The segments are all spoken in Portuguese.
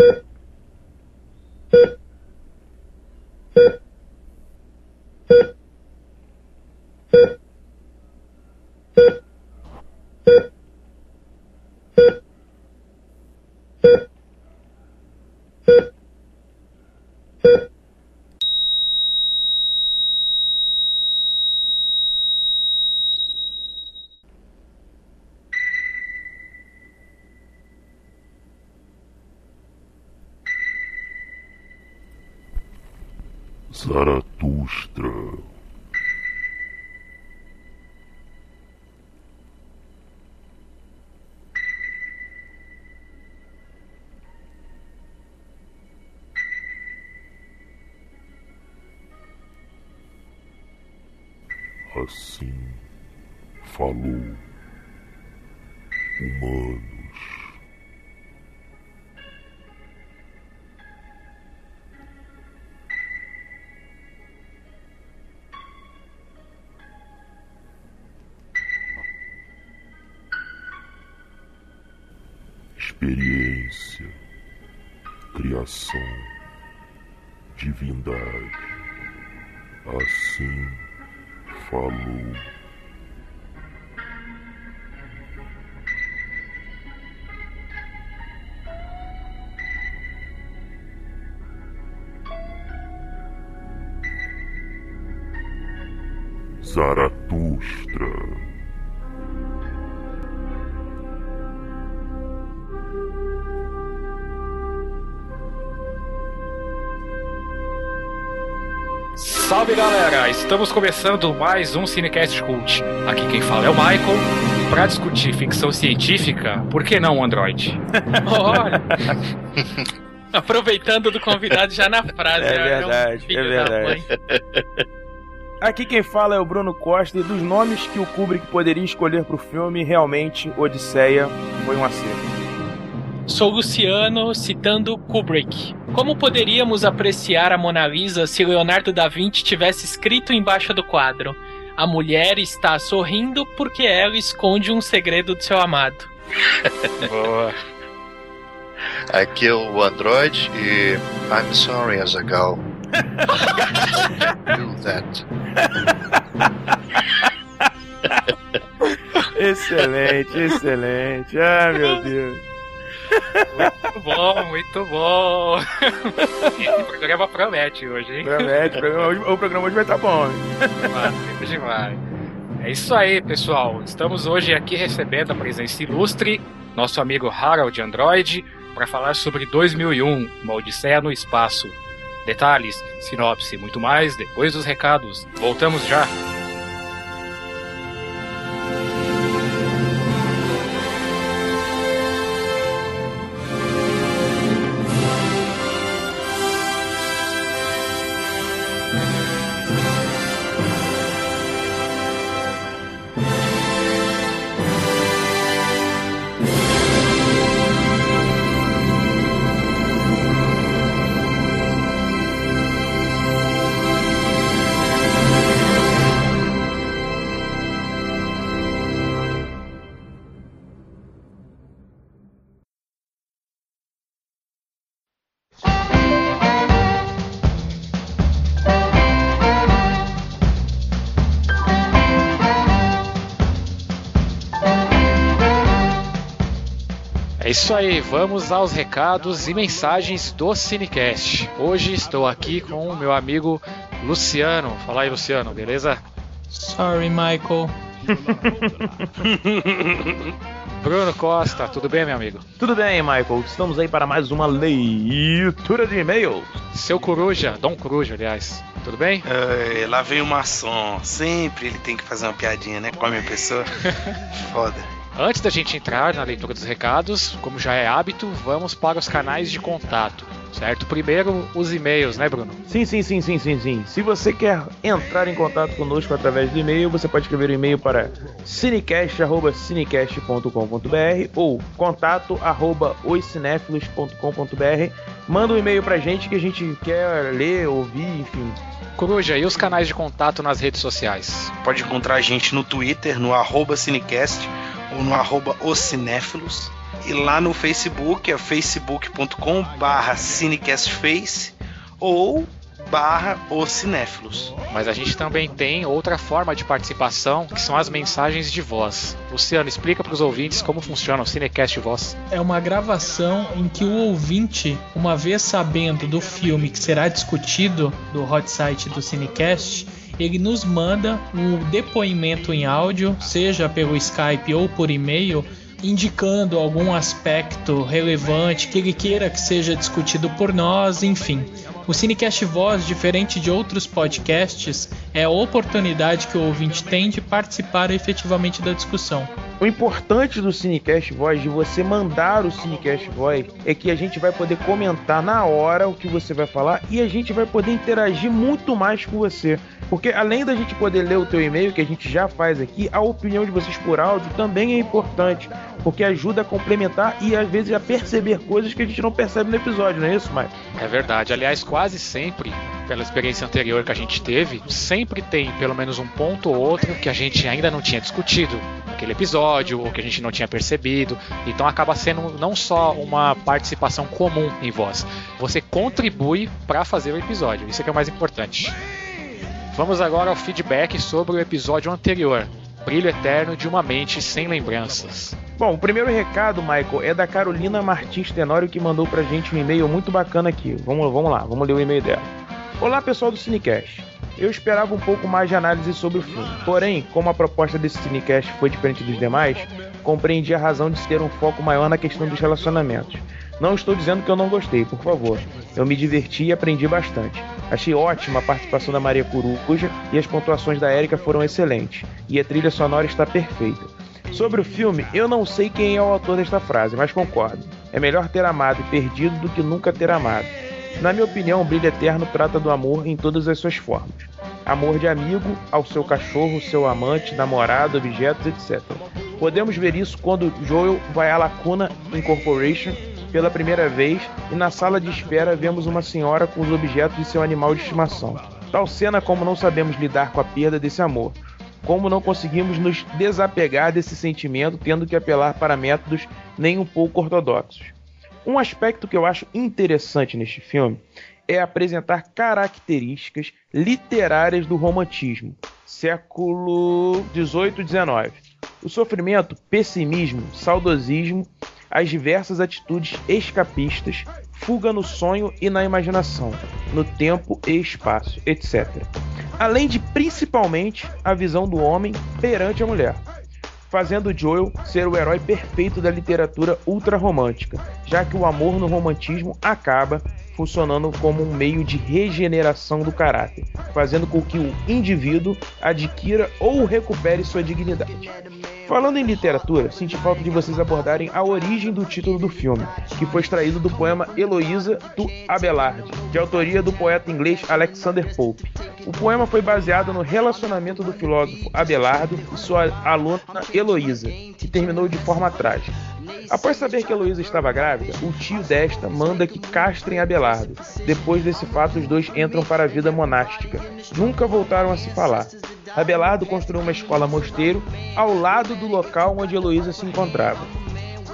Yeah. Zaratustra. Experiência, criação, divindade. Assim falou. Zaratustra. Estamos começando mais um Cinecast Cult. Aqui quem fala é o Michael. E para discutir ficção científica, por que não o Android? Olha. Aproveitando do convidado já na frase. É né? verdade, é da verdade. Aqui quem fala é o Bruno Costa e dos nomes que o Kubrick poderia escolher pro filme, realmente Odisseia foi um acerto. Sou Luciano, citando Kubrick. Como poderíamos apreciar a Mona Lisa se Leonardo da Vinci tivesse escrito embaixo do quadro? A mulher está sorrindo porque ela esconde um segredo do seu amado. Boa. Aqui é o Android e I'm sorry as a girl. Do that. Excelente, excelente. Ah, meu Deus. Muito bom, muito bom. Esse programa promete hoje, hein? Promete, o programa hoje- o programa hoje vai estar bom. hein? Vai, hoje vai. É isso aí, pessoal. Estamos hoje aqui recebendo a presença ilustre, nosso amigo Harold Android, para falar sobre 2001, uma Odisseia no Espaço. Detalhes, sinopse e muito mais depois dos recados. Voltamos já. É isso aí, vamos aos recados e mensagens do Cinecast. Hoje estou aqui com o meu amigo Luciano. Fala aí, Luciano, beleza? Sorry, Michael. Bruno Costa, tudo bem, meu amigo? Tudo bem, Michael? Estamos aí para mais uma leitura de e-mails. Seu Coruja, Dom Coruja, aliás, tudo bem? Ai, lá vem o maçom. Sempre ele tem que fazer uma piadinha, né? Com a minha pessoa. Foda. Antes da gente entrar na leitura dos recados, como já é hábito, vamos para os canais de contato, certo? Primeiro, os e-mails, né, Bruno? Sim, sim, sim, sim, sim, sim. Se você quer entrar em contato conosco através do e-mail, você pode escrever o e-mail para cinecast.cinecast.com.br ou contato arroba oscinéfilos.com.br. Manda um e-mail pra gente que a gente quer ler, ouvir, enfim. Coruja, e os canais de contato nas redes sociais? Pode encontrar a gente no Twitter, no arroba Cinecast ou no arroba Ocinéfilos. E lá no Facebook é facebook.com barra cinecastface ou barra os cinéfilos. Mas a gente também tem outra forma de participação, que são as mensagens de voz. Luciano, explica para os ouvintes como funciona o Cinecast Voz. É uma gravação em que o ouvinte, uma vez sabendo do filme que será discutido do hot site do Cinecast, ele nos manda um depoimento em áudio, seja pelo Skype ou por e-mail, indicando algum aspecto relevante que ele queira que seja discutido por nós, enfim. O Cinecast Voz, diferente de outros podcasts, é a oportunidade que o ouvinte tem de participar efetivamente da discussão. O importante do Cinecast Voz, de você mandar o Cinecast Voz, é que a gente vai poder comentar na hora o que você vai falar e a gente vai poder interagir muito mais com você. Porque além da gente poder ler o teu e-mail, que a gente já faz aqui, a opinião de vocês por áudio também é importante. Porque ajuda a complementar e às vezes a perceber coisas que a gente não percebe no episódio, não é isso, Mike? É verdade. Aliás, quase sempre, pela experiência anterior que a gente teve, sempre tem pelo menos um ponto ou outro que a gente ainda não tinha discutido naquele episódio ou que a gente não tinha percebido. Então acaba sendo não só uma participação comum em voz, você contribui para fazer o episódio. Isso é que é o mais importante. Vamos agora ao feedback sobre o episódio anterior. Brilho Eterno de uma Mente Sem Lembranças. Bom, o primeiro recado, Michael, é da Carolina Martins Tenório que mandou pra gente um e-mail muito bacana aqui. Vamos, vamos lá, vamos ler o e-mail dela. Olá, pessoal do Cinecast. Eu esperava um pouco mais de análise sobre o filme. Porém, como a proposta desse Cinecast foi diferente dos demais, compreendi a razão de ter um foco maior na questão dos relacionamentos. Não estou dizendo que eu não gostei, por favor. Eu me diverti e aprendi bastante. Achei ótima a participação da Maria Coruja e as pontuações da Érica foram excelentes. E a trilha sonora está perfeita. Sobre o filme, eu não sei quem é o autor desta frase, mas concordo. É melhor ter amado e perdido do que nunca ter amado. Na minha opinião, o Brilho Eterno trata do amor em todas as suas formas. Amor de amigo ao seu cachorro, seu amante, namorado, objetos, etc. Podemos ver isso quando Joel vai à Lacuna Incorporation pela primeira vez e na sala de espera vemos uma senhora com os objetos de seu animal de estimação. Tal cena como não sabemos lidar com a perda desse amor, como não conseguimos nos desapegar desse sentimento tendo que apelar para métodos nem um pouco ortodoxos. Um aspecto que eu acho interessante neste filme é apresentar características literárias do romantismo, século 18 e 19. O sofrimento, pessimismo, saudosismo, as diversas atitudes escapistas, fuga no sonho e na imaginação, no tempo e espaço, etc. Além de principalmente a visão do homem perante a mulher, fazendo Joel ser o herói perfeito da literatura ultrarromântica, já que o amor no romantismo acaba funcionando como um meio de regeneração do caráter, fazendo com que o indivíduo adquira ou recupere sua dignidade. Falando em literatura, senti falta de vocês abordarem a origem do título do filme, que foi extraído do poema Heloísa do Abelard, de autoria do poeta inglês Alexander Pope. O poema foi baseado no relacionamento do filósofo Abelardo e sua aluna Heloísa, que terminou de forma trágica. Após saber que Heloísa estava grávida, o tio desta manda que castrem Abelardo. Depois desse fato, os dois entram para a vida monástica. Nunca voltaram a se falar. Abelardo construiu uma escola mosteiro ao lado do local onde Heloísa se encontrava.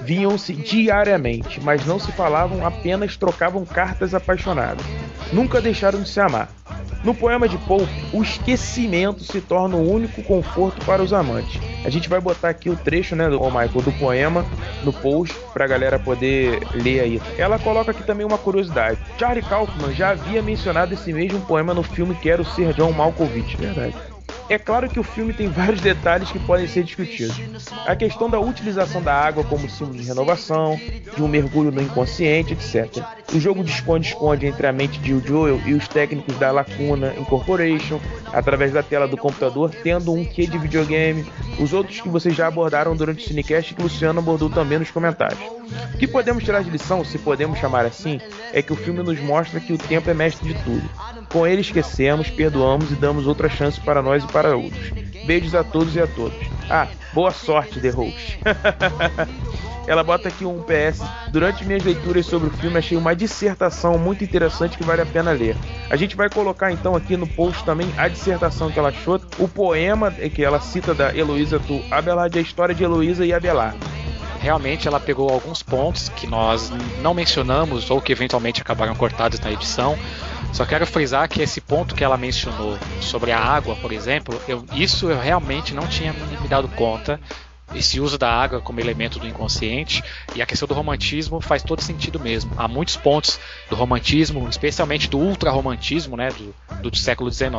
Viam-se diariamente, mas não se falavam, apenas trocavam cartas apaixonadas. Nunca deixaram de se amar. No poema de Pope, o esquecimento se torna o único conforto para os amantes. A gente vai botar aqui o trecho, né, do Michael, do poema no post para a galera poder ler aí. Ela coloca aqui também uma curiosidade. Charlie Kaufman já havia mencionado esse mesmo poema no filme Quero Ser John Malkovich, verdade. É claro que o filme tem vários detalhes que podem ser discutidos. A questão da utilização da água como símbolo de renovação, de um mergulho no inconsciente, etc. O jogo de esconde-esconde entre a mente de Joel e os técnicos da Lacuna Incorporation, através da tela do computador, tendo um quê de videogame. Os outros que vocês já abordaram durante o Cinecast e que o Luciano abordou também nos comentários. O que podemos tirar de lição, se podemos chamar assim, é que o filme nos mostra que o tempo é mestre de tudo. Com ele esquecemos, perdoamos e damos outra chance para nós e para outros. Beijos a todos e a todas. Ah, boa sorte, The Host. Ela bota aqui um PS. Durante minhas leituras sobre o filme, achei uma dissertação muito interessante que vale a pena ler. A gente vai colocar então aqui no post também a dissertação que ela achou, o poema que ela cita da Heloísa do Abelard, a história de Heloísa e Abelard. realmente ela pegou alguns pontos que nós não mencionamos ou que eventualmente acabaram cortados na edição. Só quero frisar que esse ponto que ela mencionou sobre a água, por exemplo, eu, isso eu realmente não tinha me dado conta esse uso da água como elemento do inconsciente e a questão do romantismo faz todo sentido mesmo. Há muitos pontos do romantismo, especialmente do ultra-romantismo, né, do, do século XIX.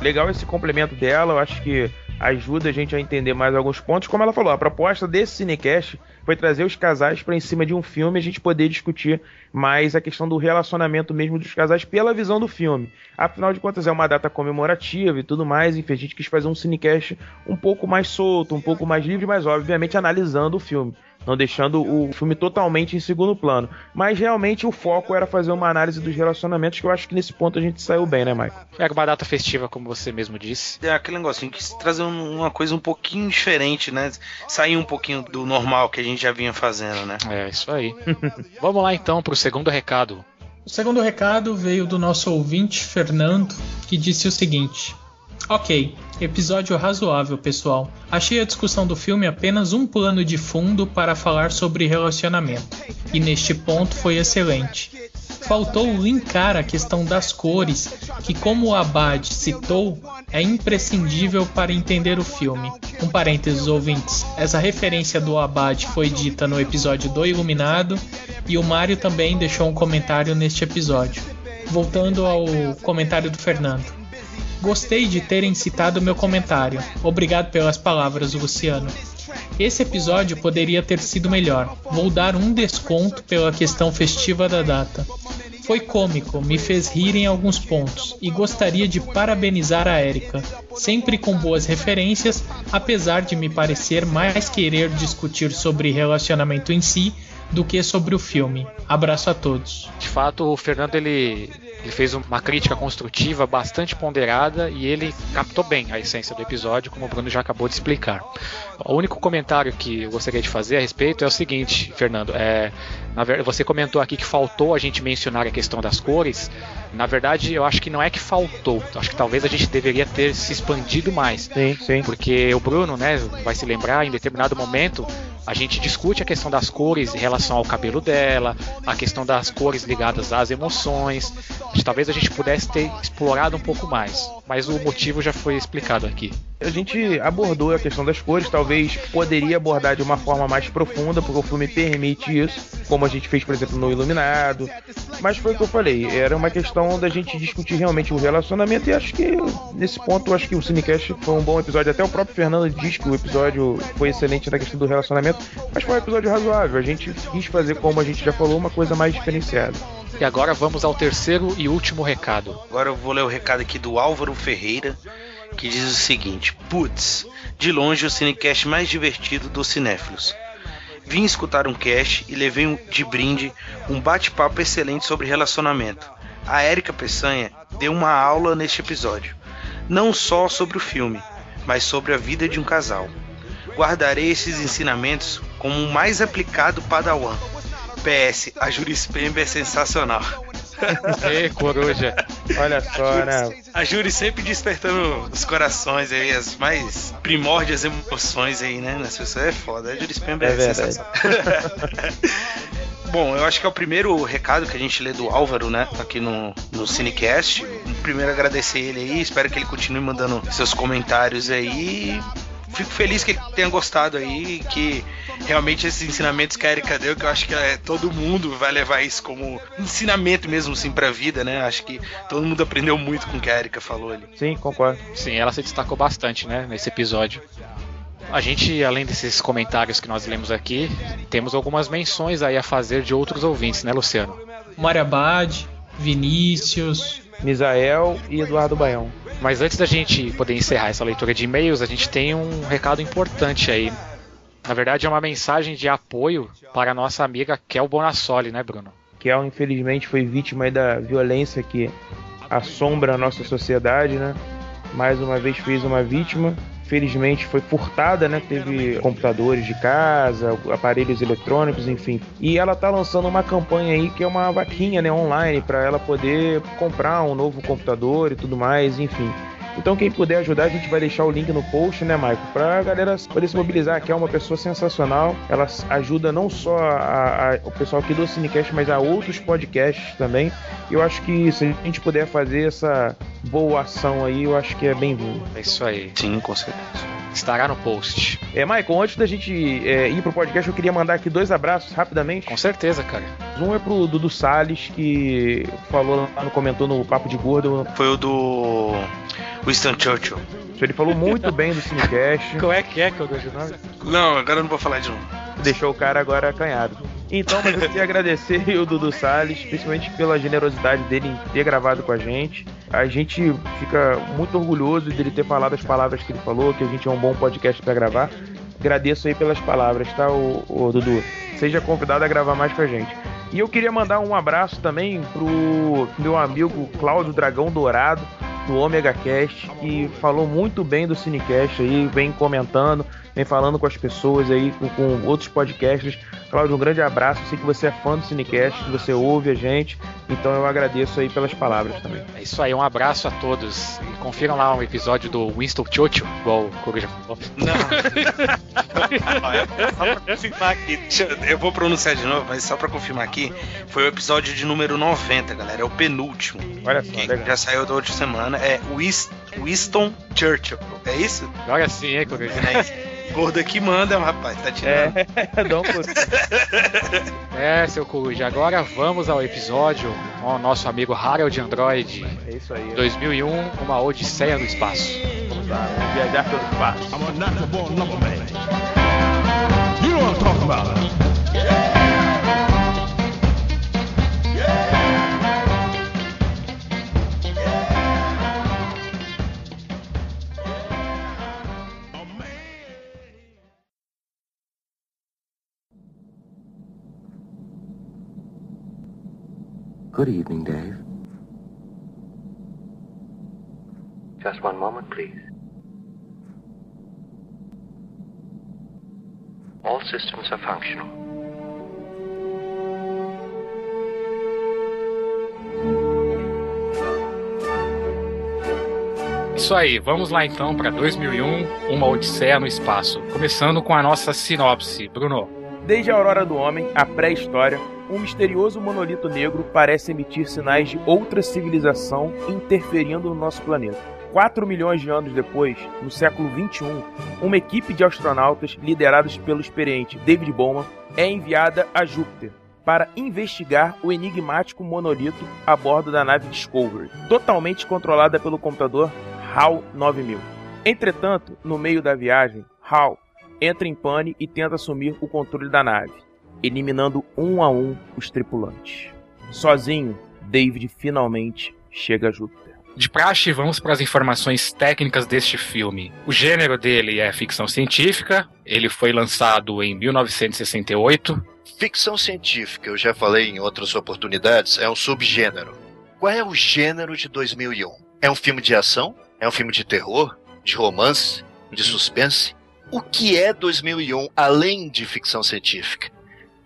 Legal esse complemento dela, eu acho que ajuda a gente a entender mais alguns pontos. Como ela falou, a proposta desse Cinecast foi trazer os casais para em cima de um filme a gente poder discutir mais a questão do relacionamento mesmo dos casais pela visão do filme. Afinal de contas, é uma data comemorativa e tudo mais, enfim, a gente quis fazer um Cinecast um pouco mais solto, um pouco mais livre, mas obviamente analisando o filme não deixando o filme totalmente em segundo plano. Mas realmente o foco era fazer uma análise dos relacionamentos, que eu acho que nesse ponto a gente saiu bem, né, Michael? É uma data festiva, como você mesmo disse. É aquele negocinho que trazer uma coisa um pouquinho diferente, né? Sair um pouquinho do normal que a gente já vinha fazendo, né? É, isso aí. Vamos lá então pro segundo recado. O segundo recado veio do nosso ouvinte Fernando, que disse o seguinte: Ok, episódio razoável, pessoal. Achei a discussão do filme apenas um plano de fundo para falar sobre relacionamento, e neste ponto foi excelente. Faltou linkar a questão das cores, que, como o Abad citou, é imprescindível para entender o filme. Um parênteses, ouvintes: essa referência do Abad foi dita no episódio do Iluminado, e o Mário também deixou um comentário neste episódio. Voltando ao comentário do Fernando. Gostei de terem citado meu comentário. Obrigado pelas palavras, Luciano. Esse episódio poderia ter sido melhor. Vou dar um desconto pela questão festiva da data. Foi cômico, me fez rir em alguns pontos e gostaria de parabenizar a Erika, sempre com boas referências, apesar de me parecer mais querer discutir sobre relacionamento em si do que sobre o filme. Abraço a todos. De fato, o Fernando ele ele fez uma crítica construtiva bastante ponderada e ele captou bem a essência do episódio, como o Bruno já acabou de explicar. O único comentário que eu gostaria de fazer a respeito é o seguinte, Fernando. É, verdade, você comentou aqui que faltou a gente mencionar a questão das cores. Na verdade, eu acho que não é que faltou. Acho que talvez a gente deveria ter se expandido mais. Sim, sim. Porque o Bruno, né, vai se lembrar, em determinado momento, a gente discute a questão das cores em relação ao cabelo dela, a questão das cores ligadas às emoções. Talvez a gente pudesse ter explorado um pouco mais, mas o motivo já foi explicado aqui. A gente abordou a questão das cores, talvez poderia abordar de uma forma mais profunda, porque o filme permite isso, como a gente fez, por exemplo, no Iluminado. Mas foi o que eu falei, era uma questão da gente discutir realmente o relacionamento, e acho que nesse ponto, acho que o Cinecast foi um bom episódio. Até o próprio Fernando diz que o episódio foi excelente na questão do relacionamento, mas foi um episódio razoável. A gente quis fazer, como a gente já falou, uma coisa mais diferenciada. E agora vamos ao terceiro e último recado. Agora eu vou ler o recado aqui do Álvaro Ferreira que diz o seguinte: Putz, de longe o cinecast mais divertido dos cinéfilos. Vim escutar um cast e levei de brinde um bate-papo excelente sobre relacionamento. A Érica Peçanha deu uma aula neste episódio, não só sobre o filme, mas sobre a vida de um casal. Guardarei esses ensinamentos como o mais aplicado Padawan. PS, a Jurispemba é sensacional. Ei, coruja. Olha só, né? A Júri sempre despertando os corações aí, as mais primórdias emoções aí, né? Nessa pessoa é foda. A Júri Spember é, é sensacional. Bom, eu acho que é o primeiro recado que a gente lê do Álvaro, né? Aqui no, no Cinecast. Primeiro agradecer ele aí, espero que ele continue mandando seus comentários aí fico feliz que ele tenha gostado aí, que realmente esses ensinamentos que a Erika deu, que eu acho que é, todo mundo vai levar isso como ensinamento mesmo, assim, pra vida, né? Acho que todo mundo aprendeu muito com o que a Erika falou ali. Sim, concordo. Sim, ela se destacou bastante, né, nesse episódio. A gente, além desses comentários que nós lemos aqui, temos algumas menções aí a fazer de outros ouvintes, né, Luciano? Mariabad, Vinícius, Misael e Eduardo Baião. Mas antes da gente poder encerrar essa leitura de e-mails, a gente tem um recado importante aí. Na verdade, é uma mensagem de apoio para a nossa amiga Kel Bonassoli, né, Bruno? Kel, infelizmente, foi vítima da violência que assombra a nossa sociedade, né? Mais uma vez fez uma vítima felizmente foi furtada, né? Teve computadores de casa, aparelhos eletrônicos, enfim. E ela tá lançando uma campanha aí que é uma vaquinha, né, online para ela poder comprar um novo computador e tudo mais, enfim. Então quem puder ajudar, a gente vai deixar o link no post, né, Michael? Pra galera poder se mobilizar, que é uma pessoa sensacional. Ela ajuda não só a, a, o pessoal aqui do Cinecast, mas a outros podcasts também. Eu acho que se a gente puder fazer essa boa ação aí, eu acho que é bem-vindo. É isso aí. Sim, com certeza. Estará no post. É, Michael, antes da gente é, ir pro podcast, eu queria mandar aqui dois abraços rapidamente. Com certeza, cara. Um é pro Dudu Salles, que falou lá, no, comentou no Papo de Gordo. Foi o do Winston Churchill. Ele falou muito bem do Cinecast. Qual é que é que eu de nome? Não, agora eu não vou falar de novo. Deixou o cara agora acanhado. Então, mas eu queria agradecer o Dudu Salles, principalmente pela generosidade dele em ter gravado com a gente. A gente fica muito orgulhoso dele ter falado as palavras que ele falou, que a gente é um bom podcast para gravar. Agradeço aí pelas palavras, tá, o, o Dudu? Seja convidado a gravar mais com a gente. E eu queria mandar um abraço também pro meu amigo Cláudio Dragão Dourado, do Omega Cast, que falou muito bem do Cinecast aí, vem comentando, vem falando com as pessoas aí, com, com outros podcasts. Cláudio, um grande abraço. sei que você é fã do Cinecast, que você ouve a gente, então eu agradeço aí pelas palavras também. É isso aí, um abraço a todos. E confiram lá um episódio do Winston Churchill, igual o Coruja falou. Não. só pra confirmar aqui, eu, vou pronunciar de novo, mas só pra confirmar aqui, foi o episódio de número 90, galera. É o penúltimo. Olha só, que legal. já saiu da outra semana. É Winston Churchill. É isso? Olha sim, hein, Coruja? É isso. Gordo aqui manda, rapaz. Tá tirando. É, pouco. É, seu Coruja. Agora vamos ao episódio com o nosso amigo Harold Android. É isso aí. 2001, uma odisseia no espaço. Vamos lá, vamos viajar pelo espaço. I'm a natural born lumber man. You know what I'm talking about. Good evening, Dave. Just one moment, please. All systems are functional. Isso aí, vamos lá então para 2001, uma odisseia no espaço. Começando com a nossa sinopse. Bruno. Desde a aurora do homem, a pré-história, um misterioso monolito negro parece emitir sinais de outra civilização interferindo no nosso planeta. 4 milhões de anos depois, no século 21, uma equipe de astronautas liderados pelo experiente David Bowman é enviada a Júpiter para investigar o enigmático monolito a bordo da nave Discovery, totalmente controlada pelo computador HAL 9000. Entretanto, no meio da viagem, HAL entra em pane e tenta assumir o controle da nave, eliminando um a um os tripulantes. Sozinho, David finalmente chega a Júpiter. De praxe, vamos para as informações técnicas deste filme. O gênero dele é ficção científica, ele foi lançado em 1968. Ficção científica, eu já falei em outras oportunidades, é um subgênero. Qual é o gênero de 2001? É um filme de ação? É um filme de terror? De romance? De suspense? O que é 2001 além de ficção científica?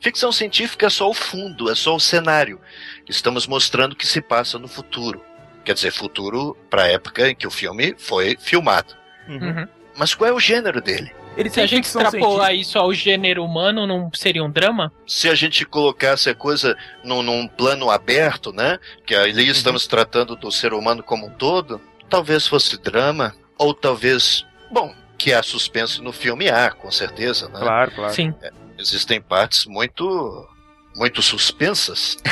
Ficção científica é só o fundo, é só o cenário. Estamos mostrando o que se passa no futuro. Quer dizer, futuro para a época em que o filme foi filmado. Uhum. Mas qual é o gênero dele? Ele Se a gente extrapolar isso ao gênero humano, não seria um drama? se a gente colocasse a coisa num, num plano aberto, né? Que ali estamos tratando do ser humano como um todo, talvez fosse drama, ou talvez, bom, que há suspense no filme há, com certeza, né? Claro, claro. Sim. Existem partes muito muito suspensas.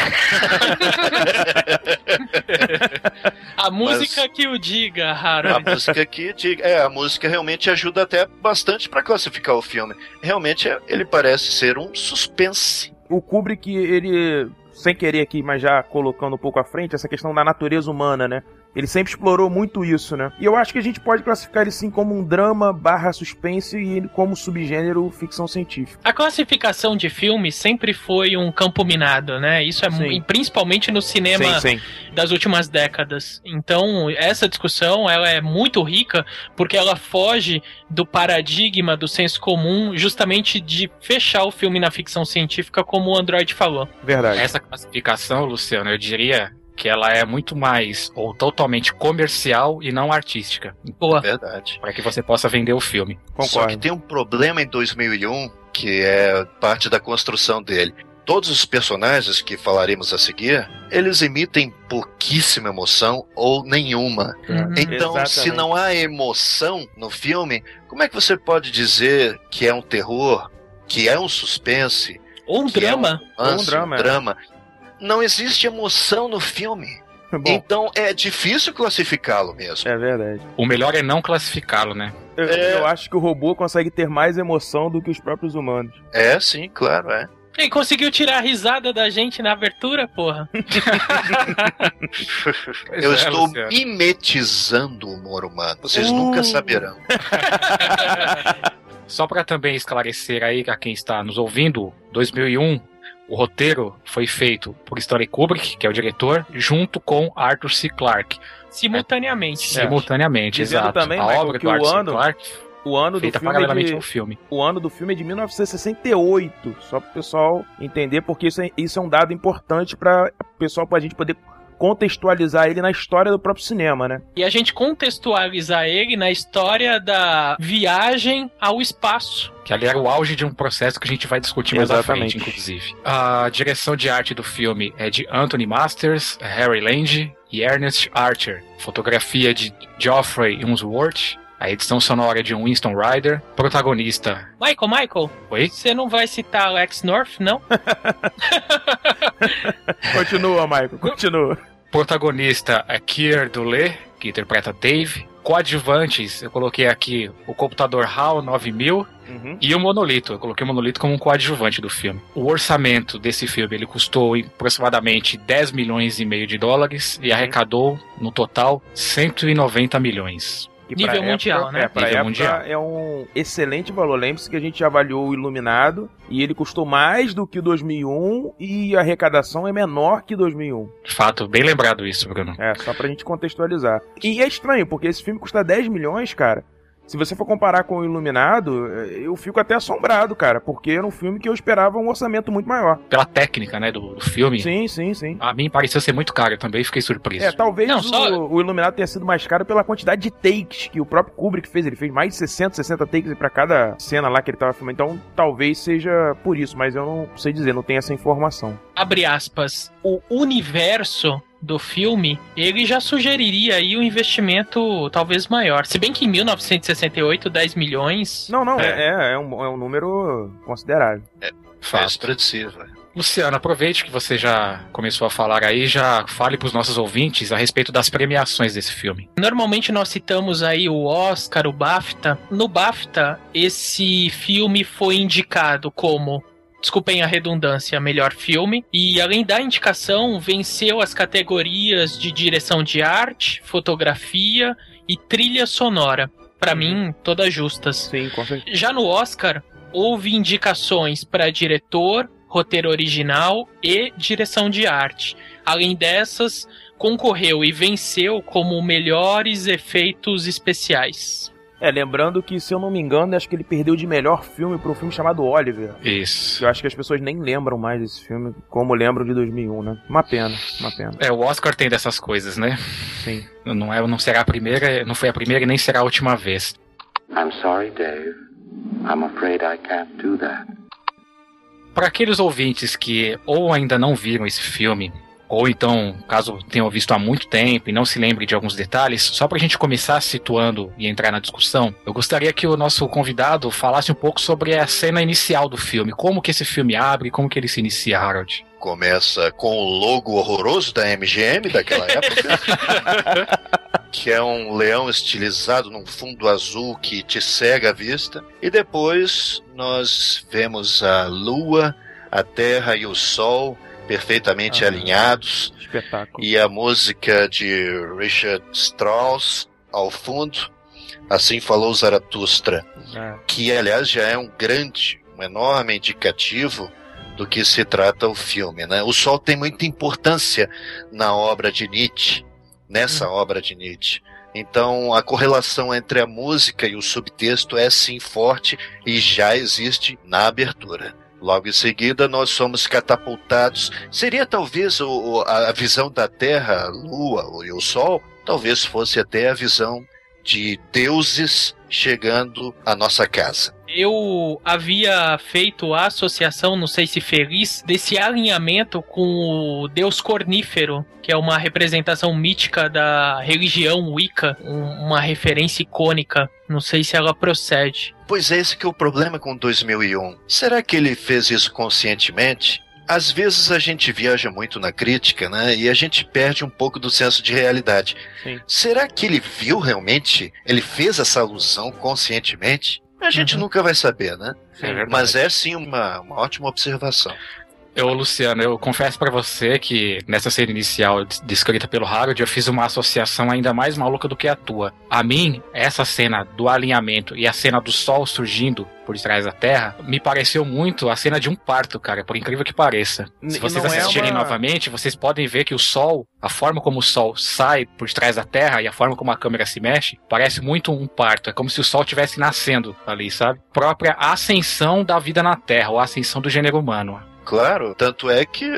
A música que o diga, A Harold. música que diga- é, a música realmente ajuda até bastante para classificar o filme. Realmente ele parece ser um suspense. O Kubrick, ele, sem querer aqui, mas já colocando um pouco à frente, essa questão da natureza humana, né? Ele sempre explorou muito isso, né? E eu acho que a gente pode classificar ele sim como um drama barra suspense e como subgênero ficção científica. A classificação de filme sempre foi um campo minado, né? Isso é Sim. e principalmente no cinema sim. das últimas décadas. Então, essa discussão ela é muito rica porque ela foge do paradigma do senso comum, justamente de fechar o filme na ficção científica, como o Android falou. Verdade. Essa classificação, Luciano, eu diria que ela é muito mais ou totalmente comercial e não artística, Boa. Verdade. para que você possa vender o filme. Só que Concordo. tem um problema em 2001 que é parte da construção dele. Todos os personagens que falaremos a seguir, eles emitem pouquíssima emoção ou nenhuma. Uhum. Então, se Exatamente. não há emoção no filme, como é que você pode dizer que é um terror, que é um suspense, Ou um é drama. Ou um romance, drama, um é. Não existe emoção no filme. Bom, Então é difícil classificá-lo mesmo. é verdade. O melhor é não classificá-lo, né? Eu, É. eu acho que o robô consegue ter mais emoção do que os próprios humanos. É, sim, claro, é. Ele conseguiu tirar a risada da gente na abertura, porra. Eu é, estou Luciano. mimetizando o humor humano. Vocês Uh. nunca saberão. Só para também esclarecer aí a quem está nos ouvindo, 2001, o roteiro foi feito por Stanley Kubrick, que é o diretor, junto com Arthur C. Clarke, Simultaneamente. simultaneamente, Dizendo exato. também, a Michael, obra que do o Arthur ano- C. Clarke, O ano do feita filme é paralelamente de, ao filme. o ano do filme é de 1968, só para o pessoal entender, porque isso é, isso é um dado importante para o pessoal, para a gente poder contextualizar ele na história do próprio cinema, né? E a gente contextualizar ele na história da viagem ao espaço. Que ali era o auge de um processo que a gente vai discutir mais à Exatamente. frente, inclusive. A direção de arte do filme é de Anthony Masters, Harry Land e Ernest Archer. Fotografia de Geoffrey Unsworth. A edição sonora é de Winston Ryder. Protagonista. Michael, Michael, Oi? você não vai citar Alex North, não? Continua, Michael, continua. Protagonista é Kier Dulé, que interpreta Dave. Coadjuvantes, eu coloquei aqui o computador HAL 9000 Uhum. e o Monolito. Eu coloquei o Monolito como um coadjuvante do filme. O orçamento desse filme ele custou aproximadamente 10 milhões e meio de dólares e arrecadou, no total, 190 milhões. Que Nível mundial, época, né? É, pra Nível época mundial. é um excelente valor. Lembre-se que a gente avaliou o Iluminado e ele custou mais do que o 2001 e a arrecadação é menor que 2001. De fato, bem lembrado isso, Bruno. É, só pra gente contextualizar. E é estranho, porque esse filme custa 10 milhões, cara. Se você for comparar com o Iluminado, eu fico até assombrado, cara, porque era um filme que eu esperava um orçamento muito maior. Pela técnica, né, do, do filme, Sim, sim, sim. a mim pareceu ser muito caro. Eu também fiquei surpreso. É, talvez Não, o, só- o Iluminado tenha sido mais caro pela quantidade de takes que o próprio Kubrick fez. Ele fez mais de 60, 60 takes pra cada cena lá que ele tava filmando. Então talvez seja por isso, mas eu não sei dizer, não tenho essa informação. Abre aspas. O universo do filme, ele já sugeriria aí um investimento talvez maior. Se bem que em 1968, 10 milhões. Não, não, É. é, é, é um, é um número considerável. É Fato. expressivo. é. Luciano, aproveite que você já começou a falar aí, já fale para os nossos ouvintes a respeito das premiações desse filme. Normalmente nós citamos aí o Oscar, o BAFTA. No BAFTA, esse filme foi indicado como, desculpem a redundância, melhor filme. E além da indicação, venceu as categorias de direção de arte, fotografia e trilha sonora. Pra mim, todas justas. Sim, com certeza. Já no Oscar, houve indicações para diretor, roteiro original e direção de arte. Além dessas, concorreu e venceu como melhores efeitos especiais. É, lembrando que, se eu não me engano, acho que ele perdeu de melhor filme para um filme chamado Oliver. Isso. Eu acho que as pessoas nem lembram mais desse filme, como lembram de 2001, né? Uma pena, uma pena. É, o Oscar tem dessas coisas, né? Sim. Não, é, não será a primeira, não foi a primeira e nem será a última vez. I'm sorry, Dave. I'm afraid I can't do that. Para aqueles ouvintes que ou ainda não viram esse filme, ou então, caso tenham visto há muito tempo e não se lembre de alguns detalhes, só para a gente começar situando e entrar na discussão, eu gostaria que o nosso convidado falasse um pouco sobre a cena inicial do filme, como que esse filme abre, como que ele se inicia, Harold. Começa com o logo horroroso da MGM daquela época, que é um leão estilizado num fundo azul que te cega a vista. E depois nós vemos a lua, a terra e o sol perfeitamente Ah. alinhados Espetáculo. e a música de Richard Strauss ao fundo. Assim falou Zaratustra É. que aliás já é um grande, um enorme indicativo do que se trata o filme. Né? O Sol tem muita importância na obra de Nietzsche, nessa obra de Nietzsche. Então a correlação entre a música e o subtexto é sim forte e já existe na abertura. Logo em seguida, nós somos catapultados. Seria talvez o, a visão da Terra, Lua e o Sol, talvez fosse até a visão de deuses chegando à nossa casa. Eu havia feito a associação, não sei se feliz, desse alinhamento com o deus cornífero, que é uma representação mítica da religião Wicca, um- uma referência icônica. Não sei se ela procede. Pois é esse que é o problema com 2001. Será que ele fez isso conscientemente? Às vezes a gente viaja muito na crítica, né? E a gente perde um pouco do senso de realidade. Sim. Será que ele viu realmente? Ele fez essa alusão conscientemente? A gente Uhum. nunca vai saber, né? É. Mas é sim uma, uma ótima observação. Eu, Luciano, eu confesso pra você que nessa cena inicial des- descrita pelo Harold, eu fiz uma associação ainda mais maluca do que a tua. A mim, essa cena do alinhamento e a cena do sol surgindo por trás da Terra me pareceu muito a cena de um parto, cara, por incrível que pareça. Se vocês não é assistirem uma- novamente, vocês podem ver que o sol, a forma como o sol sai por trás da Terra e a forma como a câmera se mexe, parece muito um parto. É como se o sol estivesse nascendo ali, sabe? Própria ascensão da vida na Terra, ou a ascensão do gênero humano. Claro, tanto é que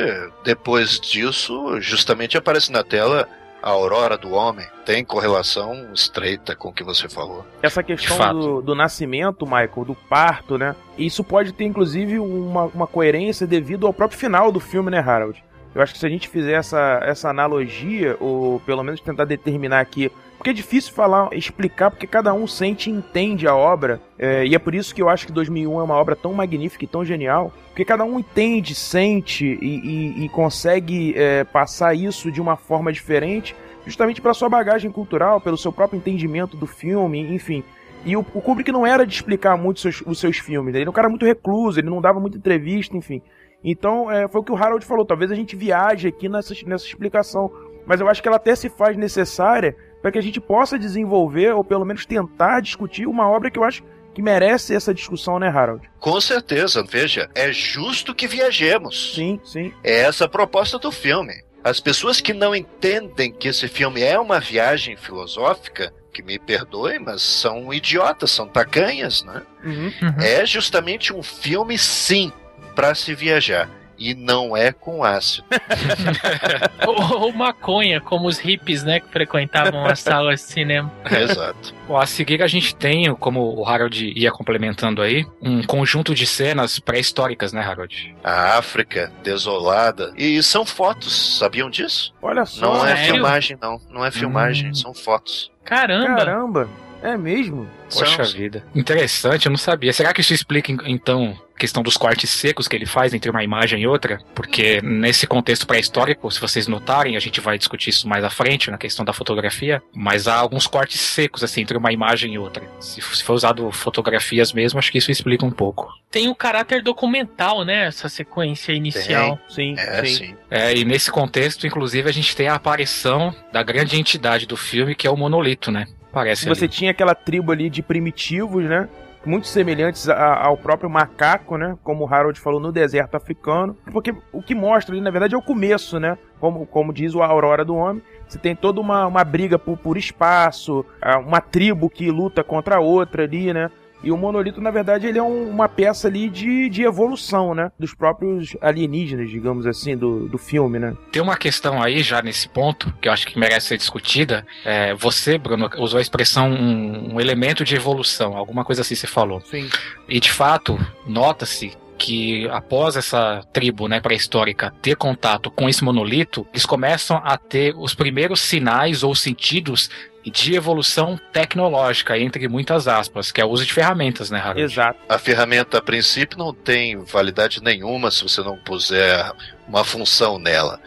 depois disso, justamente aparece na tela a aurora do homem. Tem correlação estreita com o que você falou. Essa questão do, do nascimento, Michael, do parto, né? Isso pode ter, inclusive, uma, uma coerência devido ao próprio final do filme, né, Harold? Eu acho que se a gente fizer essa, essa analogia, ou pelo menos tentar determinar aqui. Porque é difícil falar, explicar, porque cada um sente e entende a obra. é, e é por isso que eu acho que 2001 é uma obra tão magnífica e tão genial. Porque cada um entende, sente e, e- e consegue é, passar isso de uma forma diferente, justamente pela sua bagagem cultural, pelo seu próprio entendimento do filme, enfim. E o, o Kubrick não era de explicar muito seus- os seus filmes, ele era um cara muito recluso, ele não dava muita entrevista, enfim. Então, é, foi o que o Harold falou, talvez a gente viaje aqui nessa, nessa explicação, mas eu acho que ela até se faz necessária para que a gente possa desenvolver, ou pelo menos tentar discutir, uma obra que eu acho que merece essa discussão, né, Harold? Com certeza, veja, é justo que viajemos. Sim, sim. É essa a proposta do filme. As pessoas que não entendem que esse filme é uma viagem filosófica, que me perdoem, mas são idiotas, são tacanhas, né? Uhum. É justamente um filme, sim, para se viajar. E não é com ácido. ou, ou maconha, como os hippies, né, que frequentavam as salas de cinema. Exato. Bom, a seguir a gente tem, como o Harold ia complementando aí, um conjunto de cenas pré-históricas, né, Harold? A África desolada. E são fotos, sabiam disso? Olha só. Não é sério? filmagem, não. Não é filmagem, Hum. são fotos. Caramba! Caramba, é mesmo? Poxa São- vida. Interessante, eu não sabia. Será que isso explica, então, questão dos cortes secos que ele faz entre uma imagem e outra? Porque nesse contexto pré-histórico, se vocês notarem, a gente vai discutir isso mais à frente, na questão da fotografia, mas há alguns cortes secos, assim, entre uma imagem e outra. Se, se for usado fotografias mesmo, acho que isso explica um pouco. Tem um caráter documental, né, essa sequência inicial. Sim, É, sim. sim. É, e nesse contexto, inclusive, a gente tem a aparição da grande entidade do filme, que é o monolito, né? Parece Você ali. tinha aquela tribo ali de primitivos, né? Muito semelhantes a- ao próprio macaco, né? Como o Harold falou, no deserto africano. Porque o que mostra ali, na verdade, é o começo, né? Como, como diz o Aurora do Homem. Você tem toda uma, uma briga por, por espaço, uma tribo que luta contra a outra ali, né? E o monolito, na verdade, ele é um- uma peça ali de, de evolução, né? Dos próprios alienígenas, digamos assim, do, do filme, né? Tem uma questão aí, já nesse ponto, que eu acho que merece ser discutida. É, você, Bruno, usou a expressão um, um elemento de evolução, alguma coisa assim você falou. Sim. E de fato, nota-se que após essa tribo né, pré-histórica ter contato com esse monolito, eles começam a ter os primeiros sinais ou sentidos de evolução tecnológica, entre muitas aspas, que é o uso de ferramentas, né, Harold? Exato. A ferramenta, a princípio, não tem validade nenhuma se você não puser uma função nela.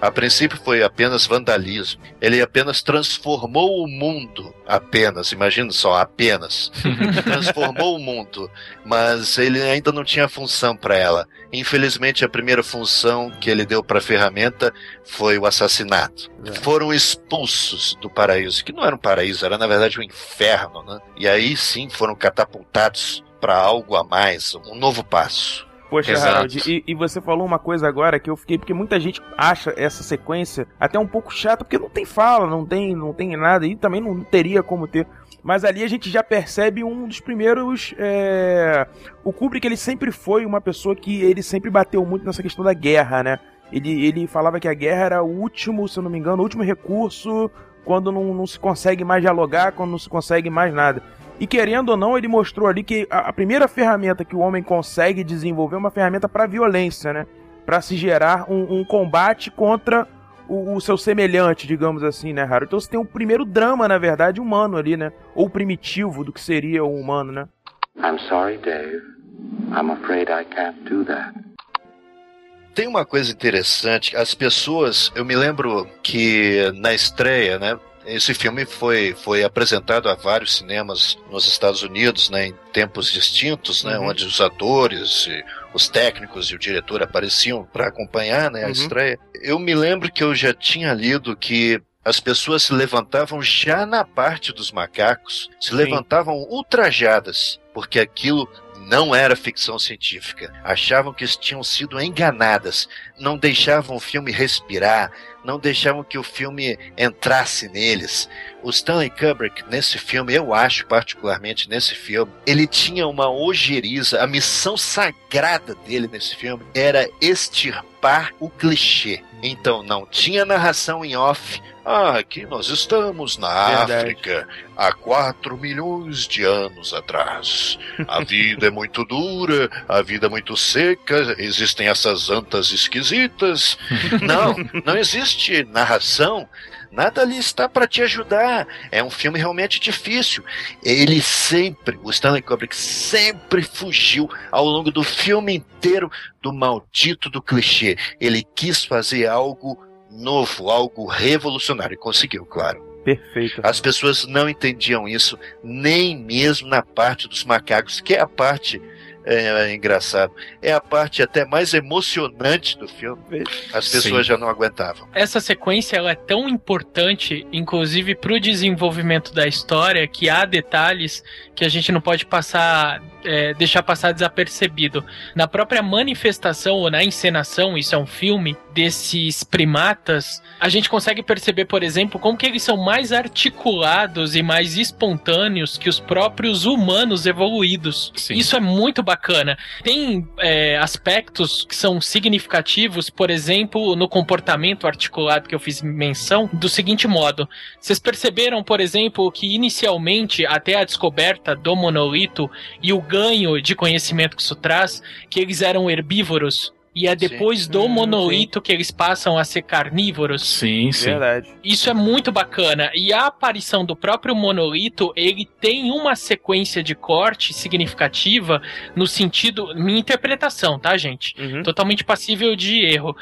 A princípio foi apenas vandalismo. Ele apenas transformou o mundo. Apenas, imagina só, apenas. transformou o mundo. Mas ele ainda não tinha função para ela. Infelizmente, a primeira função que ele deu para a ferramenta foi o assassinato. Foram expulsos do paraíso, que não era um paraíso, era na verdade um inferno, né? E aí sim foram catapultados para algo a mais, um novo passo. Poxa, Exato. Harold, e, e você falou uma coisa agora que eu fiquei, porque muita gente acha essa sequência até um pouco chata, porque não tem fala, não tem, não tem nada, e também não teria como ter. Mas ali a gente já percebe um dos primeiros. É... O Kubrick ele sempre foi uma pessoa que ele sempre bateu muito nessa questão da guerra, né? Ele, ele falava que a guerra era o último, se eu não me engano, o último recurso quando não, não se consegue mais dialogar, quando não se consegue mais nada. E querendo ou não, ele mostrou ali que a, a primeira ferramenta que o homem consegue desenvolver é uma ferramenta para violência, né? Para se gerar um, um combate contra o, o, seu semelhante, digamos assim, né, Harold? Então você tem o primeiro drama, na verdade, humano ali, né? Ou primitivo do que seria o humano, né? I'm sorry, Dave. I'm afraid I can't do that. Tem uma coisa interessante, as pessoas, eu me lembro que na estreia, né, esse filme foi, foi apresentado a vários cinemas nos Estados Unidos, né, em tempos distintos, né, uhum. onde os atores, os técnicos e o diretor apareciam para acompanhar né, a uhum. estreia. Eu me lembro que eu já tinha lido que as pessoas se levantavam já na parte dos macacos, se Sim. levantavam ultrajadas, porque aquilo não era ficção científica. Achavam que tinham sido enganadas, não deixavam o filme respirar, não deixavam que o filme entrasse neles. O Stanley Kubrick, nesse filme, eu acho particularmente nesse filme, ele tinha uma ojeriza, a missão sagrada dele nesse filme era extirpar o clichê. Então não tinha narração em off, ah, aqui nós estamos na Verdade. África há 4 milhões de anos atrás. A vida é muito dura, a vida é muito seca, existem essas antas esquisitas. Não, não existe narração. Nada ali está para te ajudar. É um filme realmente difícil. Ele sempre, o Stanley Kubrick sempre fugiu ao longo do filme inteiro do maldito do clichê. Ele quis fazer algo novo, algo revolucionário. E conseguiu, claro. Perfeito. As pessoas não entendiam isso, nem mesmo na parte dos macacos, que é a parte é, é engraçado. É a parte até mais emocionante do filme. As pessoas Sim. já não aguentavam. Essa sequência ela é tão importante, inclusive para o desenvolvimento da história, que há detalhes que a gente não pode passar é, deixar passar desapercebido. Na própria manifestação ou na encenação, isso é um filme, desses primatas, a gente consegue perceber, por exemplo, como que eles são mais articulados e mais espontâneos que os próprios humanos evoluídos. Sim. Isso é muito bacana. Tem é, aspectos que são significativos, por exemplo, no comportamento articulado que eu fiz menção, do seguinte modo. Vocês perceberam, por exemplo, que inicialmente, até a descoberta do monolito e o ganho de conhecimento que isso traz, que eles eram herbívoros. E é depois sim. do hum, monolito sim. que eles passam a ser carnívoros. Sim, sim. Verdade. Isso é muito bacana. E a aparição do próprio monolito, ele tem uma sequência de corte significativa no sentido. Minha interpretação, tá, gente? Uhum. Totalmente passível de erro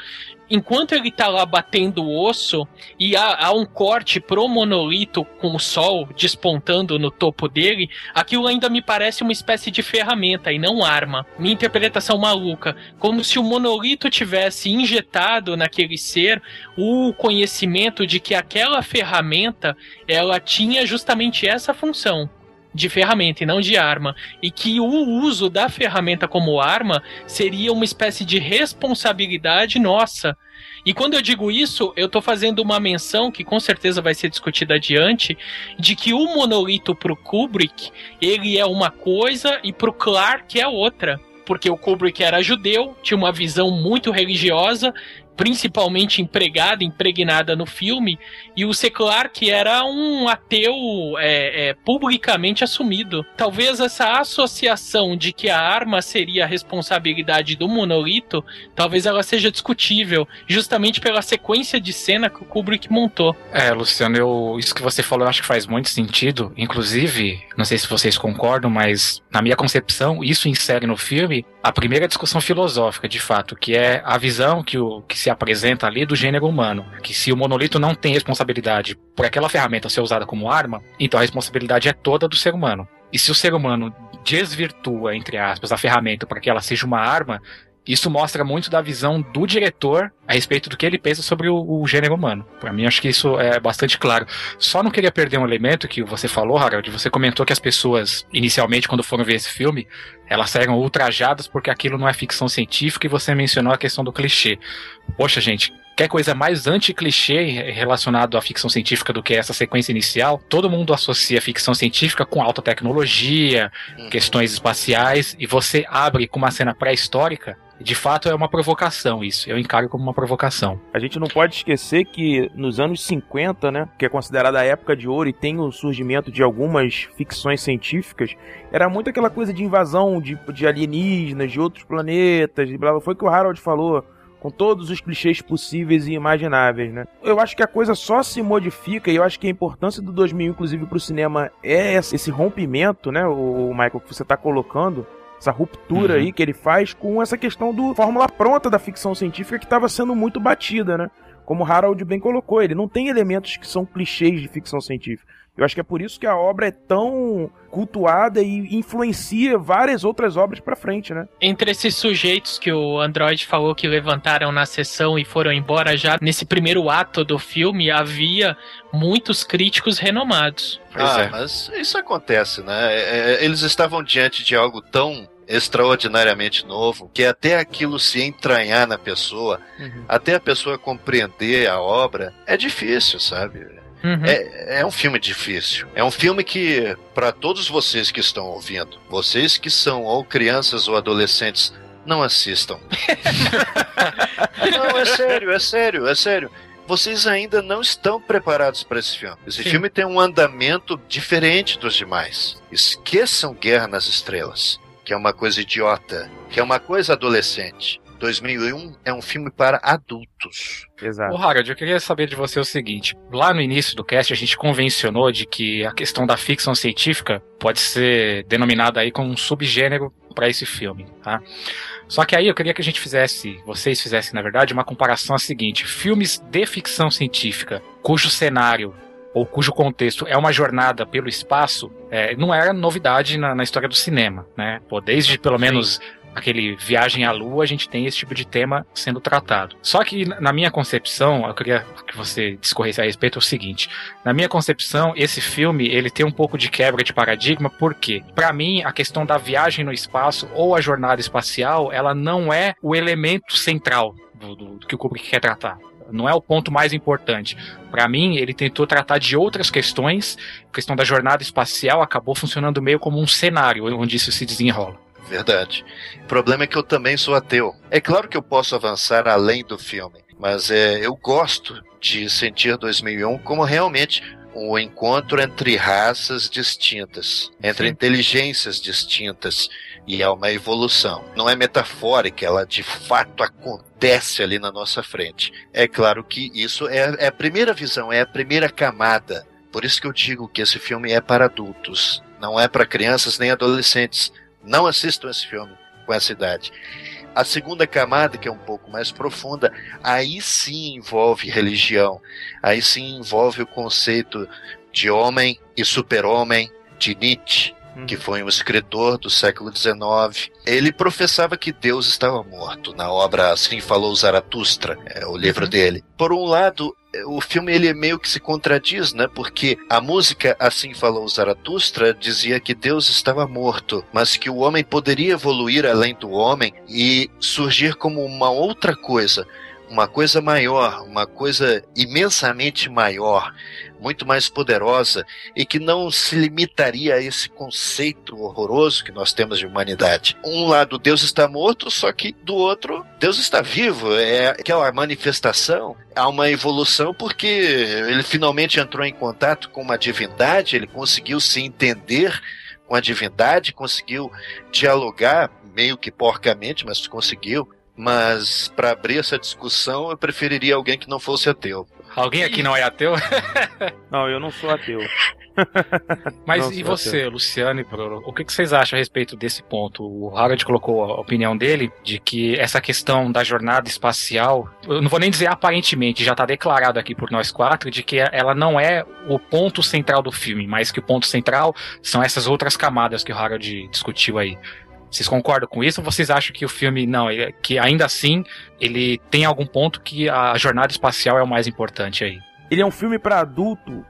enquanto ele tá lá batendo o osso e há, há, um corte pro monolito com o sol despontando no topo dele, aquilo ainda me parece uma espécie de ferramenta e não arma. Minha interpretação maluca, como se o monolito tivesse injetado naquele ser o conhecimento de que aquela ferramenta ela tinha justamente essa função de ferramenta e não de arma, e que o uso da ferramenta como arma seria uma espécie de responsabilidade nossa. E quando eu digo isso, eu estou fazendo uma menção que com certeza vai ser discutida adiante, de que o monolito pro Kubrick, ele é uma coisa e pro Clark é outra porque o Kubrick era judeu, tinha uma visão muito religiosa principalmente empregada, impregnada no filme, e o Secular que era um ateu é, é, publicamente assumido. Talvez essa associação de que a arma seria a responsabilidade do monolito, talvez ela seja discutível, justamente pela sequência de cena que o Kubrick montou. É, Luciano, eu, isso que você falou eu acho que faz muito sentido. Inclusive, não sei se vocês concordam, mas na minha concepção, isso insere no filme a primeira discussão filosófica, de fato, que é a visão que, o, que se apresenta ali do gênero humano. Que se o monolito não tem responsabilidade por aquela ferramenta ser usada como arma, então a responsabilidade é toda do ser humano. E se o ser humano desvirtua, entre aspas, a ferramenta para que ela seja uma arma, isso mostra muito da visão do diretor a respeito do que ele pensa sobre o, o gênero humano. Para mim, acho que isso é bastante claro. Só não queria perder um elemento que você falou, Harold. Você comentou que as pessoas, inicialmente, quando foram ver esse filme, elas saíram ultrajadas porque aquilo não é ficção científica e você mencionou a questão do clichê. Poxa, gente, quer coisa mais anti-clichê relacionado à ficção científica do que essa sequência inicial, todo mundo associa ficção científica com alta tecnologia, Uhum. questões espaciais, e você abre com uma cena pré-histórica. De fato, é uma provocação isso. Eu encaro como uma provocação. A gente não pode esquecer que nos anos 50, né, que é considerada a época de ouro e tem o surgimento de algumas ficções científicas, era muito aquela coisa de invasão de, de alienígenas, de outros planetas, e blá, blá. foi o que o Harold falou, com todos os clichês possíveis e imagináveis, né? Eu acho que a coisa só se modifica e eu acho que a importância do 2000, inclusive, pro cinema é esse rompimento, né, o Michael, que você tá colocando, essa ruptura Uhum. aí que ele faz com essa questão do fórmula pronta da ficção científica que estava sendo muito batida, né? Como o Harold bem colocou, ele não tem elementos que são clichês de ficção científica. Eu acho que é por isso que a obra é tão cultuada e influencia várias outras obras pra frente, né? Entre esses sujeitos que o Android falou que levantaram na sessão e foram embora já nesse primeiro ato do filme, havia muitos críticos renomados. Ah, é. mas isso acontece, né? É, é, Eles estavam diante de algo tão extraordinariamente novo que até aquilo se entranhar na pessoa, até a pessoa compreender a obra, é difícil, sabe? Uhum. É, é um filme difícil. É um filme que, para todos vocês que estão ouvindo, vocês que são ou crianças ou adolescentes, não assistam. não, é sério, é sério, é sério. Vocês ainda não estão preparados para esse filme. Esse Sim. filme tem um andamento diferente dos demais. Esqueçam Guerra nas Estrelas, que é uma coisa idiota, que é uma coisa adolescente. 2001 é um filme para adultos. Exato. Ô, Harold, eu queria saber de você o seguinte: lá no início do cast a gente convencionou de que a questão da ficção científica pode ser denominada aí como um subgênero para esse filme, tá? Só que aí eu queria que a gente fizesse, vocês fizessem na verdade, uma comparação a seguinte: filmes de ficção científica cujo cenário ou cujo contexto é uma jornada pelo espaço, é, não era novidade na, na história do cinema, né? Pô, desde pelo menos aquele Viagem à Lua, a gente tem esse tipo de tema sendo tratado. Só que na minha concepção, eu queria que você discorresse a respeito é o seguinte: na minha concepção, esse filme ele tem um pouco de quebra de paradigma, porque para mim a questão da viagem no espaço ou a jornada espacial, ela não é o elemento central do, do- do que o Kubrick quer tratar. Não é o ponto mais importante. Para mim, ele tentou tratar de outras questões. A questão da jornada espacial acabou funcionando meio como um cenário onde isso se desenrola. Verdade. O problema é que eu também sou ateu. É claro que eu posso avançar além do filme, mas é, eu gosto de sentir 2001 como realmente um encontro entre raças distintas, entre Sim. inteligências distintas, e é uma evolução. Não é metafórica, ela de fato acontece ali na nossa frente. É claro que isso é, é a primeira visão, é a primeira camada. Por isso que eu digo que esse filme é para adultos, não é para crianças nem adolescentes. Não assistam esse filme com essa idade. A segunda camada, que é um pouco mais profunda, aí sim envolve religião, aí sim envolve o conceito de homem e super-homem de Nietzsche, que foi um escritor do século XIX. Ele professava que Deus estava morto na obra Assim Falou Zaratustra, é o livro dele. Por um lado, o filme ele meio que se contradiz, né? Porque a música Assim Falou Zaratustra dizia que Deus estava morto, mas que o homem poderia evoluir além do homem e surgir como uma outra coisa, uma coisa maior, uma coisa imensamente maior, muito mais poderosa e que não se limitaria a esse conceito horroroso que nós temos de humanidade. Um lado Deus está morto, só que do outro Deus está vivo, é aquela manifestação, há uma evolução porque ele finalmente entrou em contato com uma divindade, ele conseguiu se entender com a divindade, conseguiu dialogar meio que porcamente, mas conseguiu. Mas para abrir essa discussão, eu preferiria alguém que não fosse ateu. Alguém aqui não é ateu? Não, eu não sou ateu. Mas Não e você, ateu. Luciano e Bruno? O que, que vocês acham a respeito desse ponto? O Harold colocou a opinião dele de que essa questão da jornada espacial, eu não vou nem dizer aparentemente, já está declarado aqui por nós quatro, de que ela não é o ponto central do filme, mas que o ponto central são essas outras camadas que o Harold discutiu aí. Vocês concordam com isso ou vocês acham que o filme, não, ele- que ainda assim ele tem algum ponto que a jornada espacial é o mais importante aí? Ele é um filme pra adulto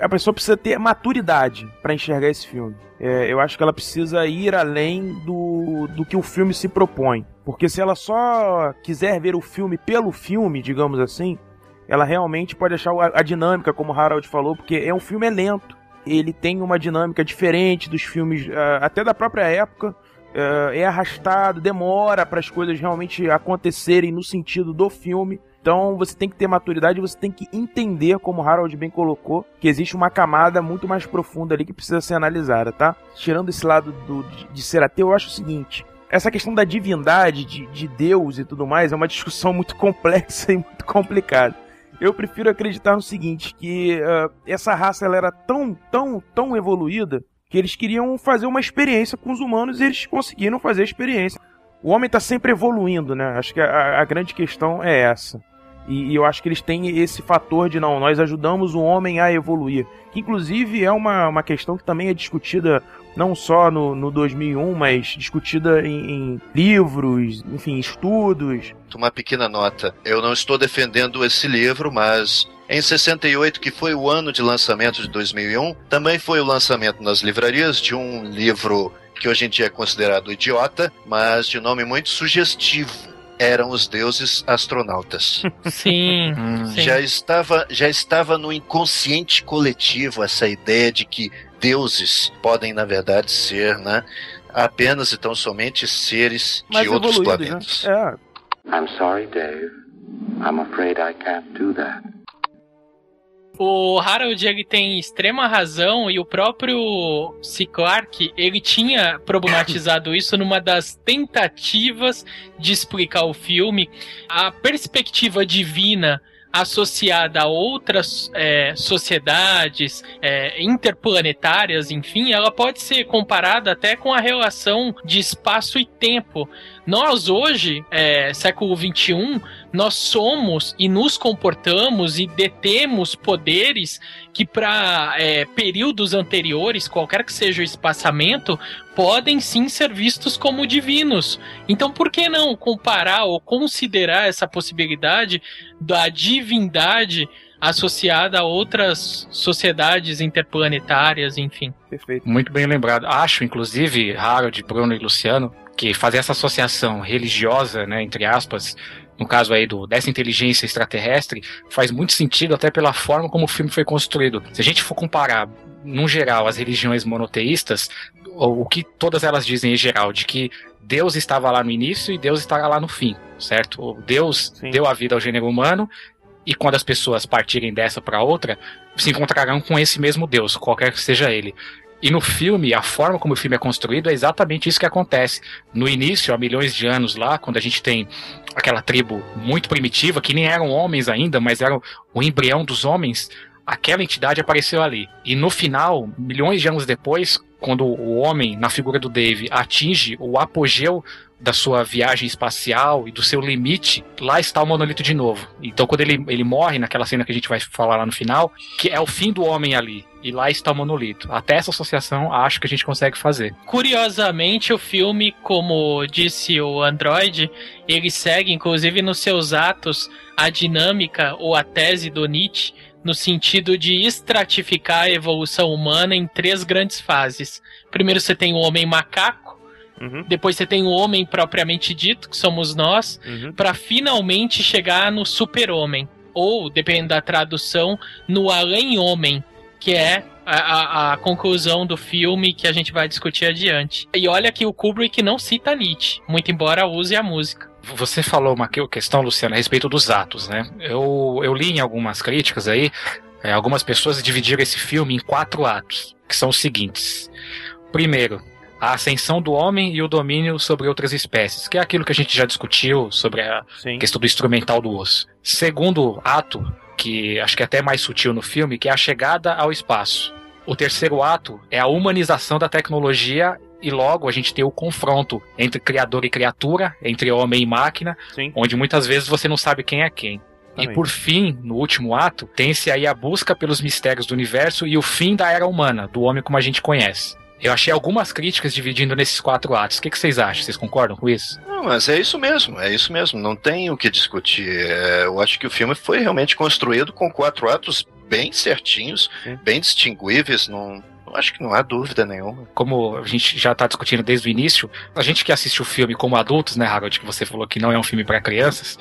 a pessoa precisa ter maturidade para enxergar esse filme. É, eu acho que ela precisa ir além do, do que o filme se propõe. Porque se ela só quiser ver o filme pelo filme, digamos assim, ela realmente pode achar a, dinâmica, como o Harold falou, porque é um filme lento. Ele tem uma dinâmica diferente dos filmes, uh, até da própria época. Uh, é arrastado, demora para as coisas realmente acontecerem no sentido do filme. Então você tem que ter maturidade, você tem que entender, como Harold bem colocou, que existe uma camada muito mais profunda ali que precisa ser analisada, tá? Tirando esse lado do, de, de ser ateu, eu acho o seguinte: essa questão da divindade, de, de Deus e tudo mais, é uma discussão muito complexa e muito complicada. Eu prefiro acreditar no seguinte, que uh, essa raça ela era tão, tão, tão evoluída que eles queriam fazer uma experiência com os humanos e eles conseguiram fazer a experiência. O homem está sempre evoluindo, né? Acho que a, a grande questão é essa. E, e, eu acho que eles têm esse fator de não, nós ajudamos o homem a evoluir. Que inclusive é uma, uma questão que também é discutida não só no, no 2001, mas discutida em, em livros, enfim, estudos. Uma pequena nota. Eu não estou defendendo esse livro, mas em 68, que foi o ano de lançamento de 2001, também foi o lançamento nas livrarias de um livro que hoje em dia é considerado idiota, mas de nome muito sugestivo eram os deuses astronautas. Sim, sim. Já estava já estava no inconsciente coletivo essa ideia de que deuses podem na verdade ser, né, apenas e tão somente seres Mais de outros evoluídos, planetas. Né? É. I'm sorry, Dave. I'm afraid I can't do that. O Harold ele tem extrema razão e o próprio C. Clarke ele tinha problematizado isso numa das tentativas de explicar o filme. A perspectiva divina associada a outras é, sociedades é, interplanetárias, enfim, ela pode ser comparada até com a relação de espaço e tempo. Nós hoje, é, século XXI, nós somos e nos comportamos e detemos poderes que para é, períodos anteriores, qualquer que seja o espaçamento, podem sim ser vistos como divinos. Então, por que não comparar ou considerar essa possibilidade da divindade associada a outras sociedades interplanetárias, enfim? Perfeito. Muito bem lembrado. Acho, inclusive, Harold, Bruno e Luciano, que fazer essa associação religiosa, né, entre aspas, no caso aí do dessa inteligência extraterrestre, faz muito sentido até pela forma como o filme foi construído. Se a gente for comparar, no geral, as religiões monoteístas, o que todas elas dizem em geral, de que Deus estava lá no início e Deus estará lá no fim, certo? Deus Sim. deu a vida ao gênero humano e quando as pessoas partirem dessa para outra, se encontrarão com esse mesmo Deus, qualquer que seja ele. E no filme, a forma como o filme é construído é exatamente isso que acontece. No início, há milhões de anos lá, quando a gente tem aquela tribo muito primitiva, que nem eram homens ainda, mas eram o embrião dos homens, aquela entidade apareceu ali. E no final, milhões de anos depois, quando o homem, na figura do Dave, atinge o apogeu da sua viagem espacial e do seu limite, lá está o monolito de novo. Então, quando ele, ele morre, naquela cena que a gente vai falar lá no final, que é o fim do homem ali. E lá está o monolito. Até essa associação, acho que a gente consegue fazer. Curiosamente, o filme, como disse o Android, ele segue, inclusive nos seus atos, a dinâmica ou a tese do Nietzsche, no sentido de estratificar a evolução humana em três grandes fases. Primeiro você tem o homem macaco, Uhum, depois você tem o homem propriamente dito, que somos nós, uhum. para finalmente chegar no super-homem. Ou, dependendo da tradução, no além-homem, que é a, a- a conclusão do filme que a gente vai discutir adiante. E olha que o Kubrick não cita Nietzsche, muito embora use a música. Você falou uma que- questão, Luciano, a respeito dos atos, né? Eu, eu li em algumas críticas aí, é, algumas pessoas dividiram esse filme em quatro atos, que são os seguintes. Primeiro, a ascensão do homem e o domínio sobre outras espécies, que é aquilo que a gente já discutiu sobre a Sim. questão do instrumental do osso. Segundo ato, que acho que é até mais sutil no filme, que é a chegada ao espaço. O terceiro ato é a humanização da tecnologia e logo a gente tem o confronto entre criador e criatura, entre homem e máquina, Sim. onde muitas vezes você não sabe quem é quem. E por fim, no último ato, tem-se aí a busca pelos mistérios do universo e o fim da era humana, do homem como a gente conhece. Eu achei algumas críticas dividindo nesses quatro atos. O que, que vocês acham? Vocês concordam com isso? Não, mas é isso mesmo, é isso mesmo. Não tem o que discutir. É, eu acho que o filme foi realmente construído com quatro atos bem certinhos, Sim. bem distinguíveis, não, acho que não há dúvida nenhuma. Como a gente já tá discutindo desde o início, a gente que assiste o filme como adultos, né, Harold, que você falou que não é um filme para crianças,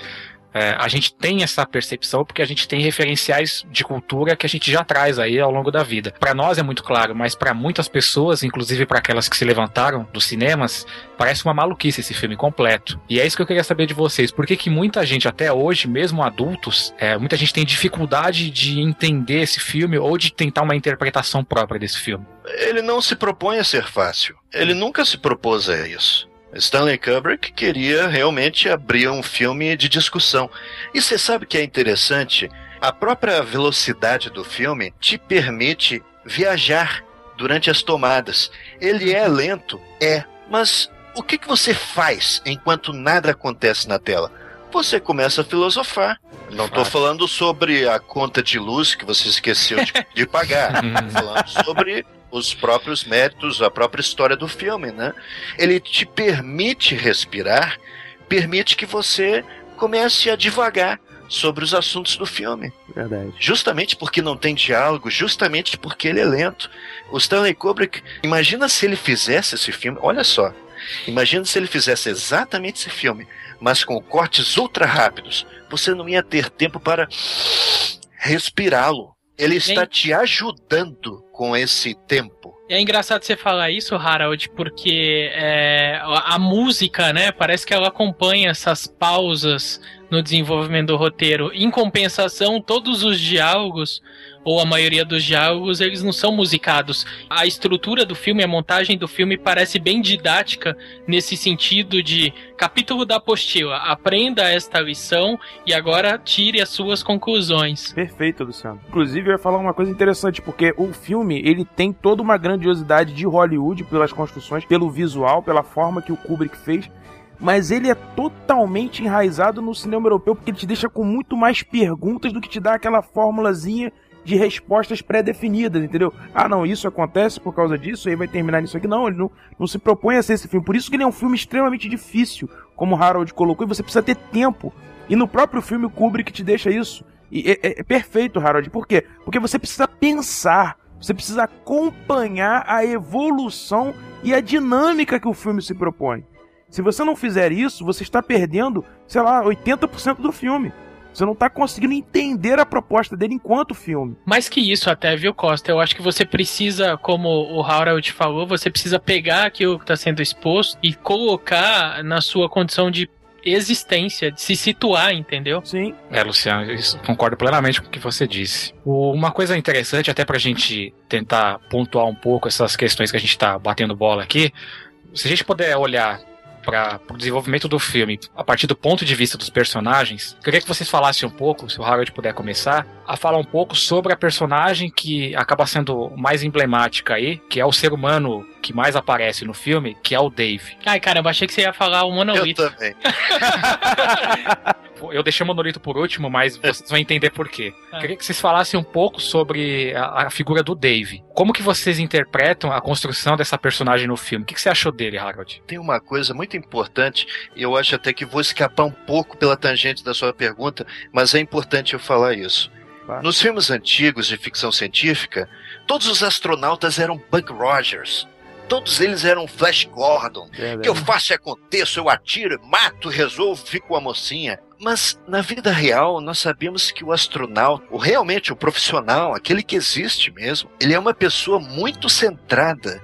é, a gente tem essa percepção porque a gente tem referenciais de cultura que a gente já traz aí ao longo da vida. Para nós é muito claro, mas para muitas pessoas, inclusive para aquelas que se levantaram dos cinemas, parece uma maluquice esse filme completo. E é isso que eu queria saber de vocês. Por que, que muita gente, até hoje, mesmo adultos, é, muita gente tem dificuldade de entender esse filme ou de tentar uma interpretação própria desse filme? Ele não se propõe a ser fácil. Ele nunca se propôs a isso. Stanley Kubrick queria realmente abrir um filme de discussão. E você sabe que é interessante? A própria velocidade do filme te permite viajar durante as tomadas. Ele é lento? É. Mas o que, que você faz enquanto nada acontece na tela? Você começa a filosofar. Não estou falando sobre a conta de luz que você esqueceu de, de pagar. Falando sobre os próprios méritos, a própria história do filme, né? Ele te permite respirar, permite que você comece a divagar sobre os assuntos do filme. Verdade. Justamente porque não tem diálogo, justamente porque ele é lento. O Stanley Kubrick, imagina se ele fizesse esse filme, olha só. Imagina se ele fizesse exatamente esse filme, mas com cortes ultra rápidos. Você não ia ter tempo para respirá-lo. Ele está te ajudando com esse tempo. É engraçado você falar isso, Harold, porque é, a música, né, parece que ela acompanha essas pausas no desenvolvimento do roteiro. Em compensação, todos os diálogos, ou a maioria dos diálogos, eles não são musicados. A estrutura do filme, a montagem do filme parece bem didática nesse sentido de capítulo da apostila. Aprenda esta lição e agora tire as suas conclusões. Perfeito, Luciano. Inclusive, eu ia falar uma coisa interessante, porque o filme, ele tem toda uma grandiosidade de Hollywood pelas construções, pelo visual, pela forma que o Kubrick fez, mas ele é totalmente enraizado no cinema europeu, porque ele te deixa com muito mais perguntas do que te dá aquela formulazinha de respostas pré-definidas, entendeu? Ah, não, isso acontece por causa disso, aí vai terminar nisso aqui. Não, ele não, não se propõe a ser esse filme. Por isso que ele é um filme extremamente difícil, como Harold colocou, e você precisa ter tempo. E no próprio filme, o Kubrick te deixa isso. E é, é- é perfeito, Harold. Por quê? Porque você precisa pensar, você precisa acompanhar a evolução e a dinâmica que o filme se propõe. Se você não fizer isso, você está perdendo, sei lá, 80% do filme. Você não está conseguindo entender a proposta dele enquanto filme. Mais que isso até, viu, Costa? Eu acho que você precisa, como o Harold falou, você precisa pegar aquilo que está sendo exposto e colocar na sua condição de existência, de se situar, entendeu? Sim. É, Luciano, isso, concordo plenamente com o que você disse. O- uma coisa interessante, até pra gente tentar pontuar um pouco essas questões que a gente tá batendo bola aqui, se a gente puder olhar para o desenvolvimento do filme a partir do ponto de vista dos personagens, eu queria que vocês falassem um pouco, se o Harold puder começar, a falar um pouco sobre a personagem que acaba sendo mais emblemática aí, que é o ser humano que mais aparece no filme, que é o Dave. Ai, caramba, achei que você ia falar o Eu monolito. também. Eu deixei o monolito por último, mas vocês vão entender por quê. Ah. Queria que vocês falassem um pouco sobre a, a figura do Dave. Como que vocês interpretam a construção dessa personagem no filme? O que, que você achou dele, Harold? Tem uma coisa muito importante, e eu acho até que vou escapar um pouco pela tangente da sua pergunta, mas é importante eu falar isso. Claro. Nos filmes antigos de ficção científica, todos os astronautas eram Buck Rogers. Todos eles eram Flash Gordon. O que eu faço e aconteço, eu atiro, mato, resolvo, fico com a mocinha. Mas na vida real, nós sabemos que o astronauta, o realmente o profissional, aquele que existe mesmo, ele é uma pessoa muito centrada,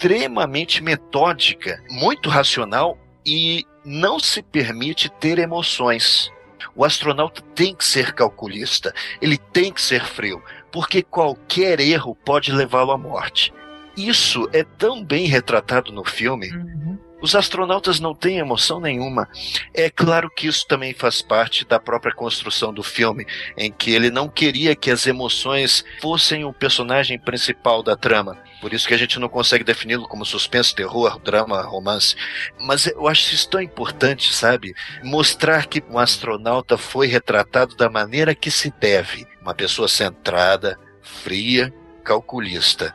extremamente metódica, muito racional e não se permite ter emoções. O astronauta tem que ser calculista, ele tem que ser frio, porque qualquer erro pode levá-lo à morte. Isso é tão bem retratado no filme. Uhum. Os astronautas não têm emoção nenhuma. É claro que isso também faz parte da própria construção do filme, em que ele não queria que as emoções fossem o personagem principal da trama. Por isso que a gente não consegue defini-lo como suspense, terror, drama, romance. Mas eu acho isso tão importante, sabe? Mostrar que um astronauta foi retratado da maneira que se deve. Uma pessoa centrada, fria, calculista.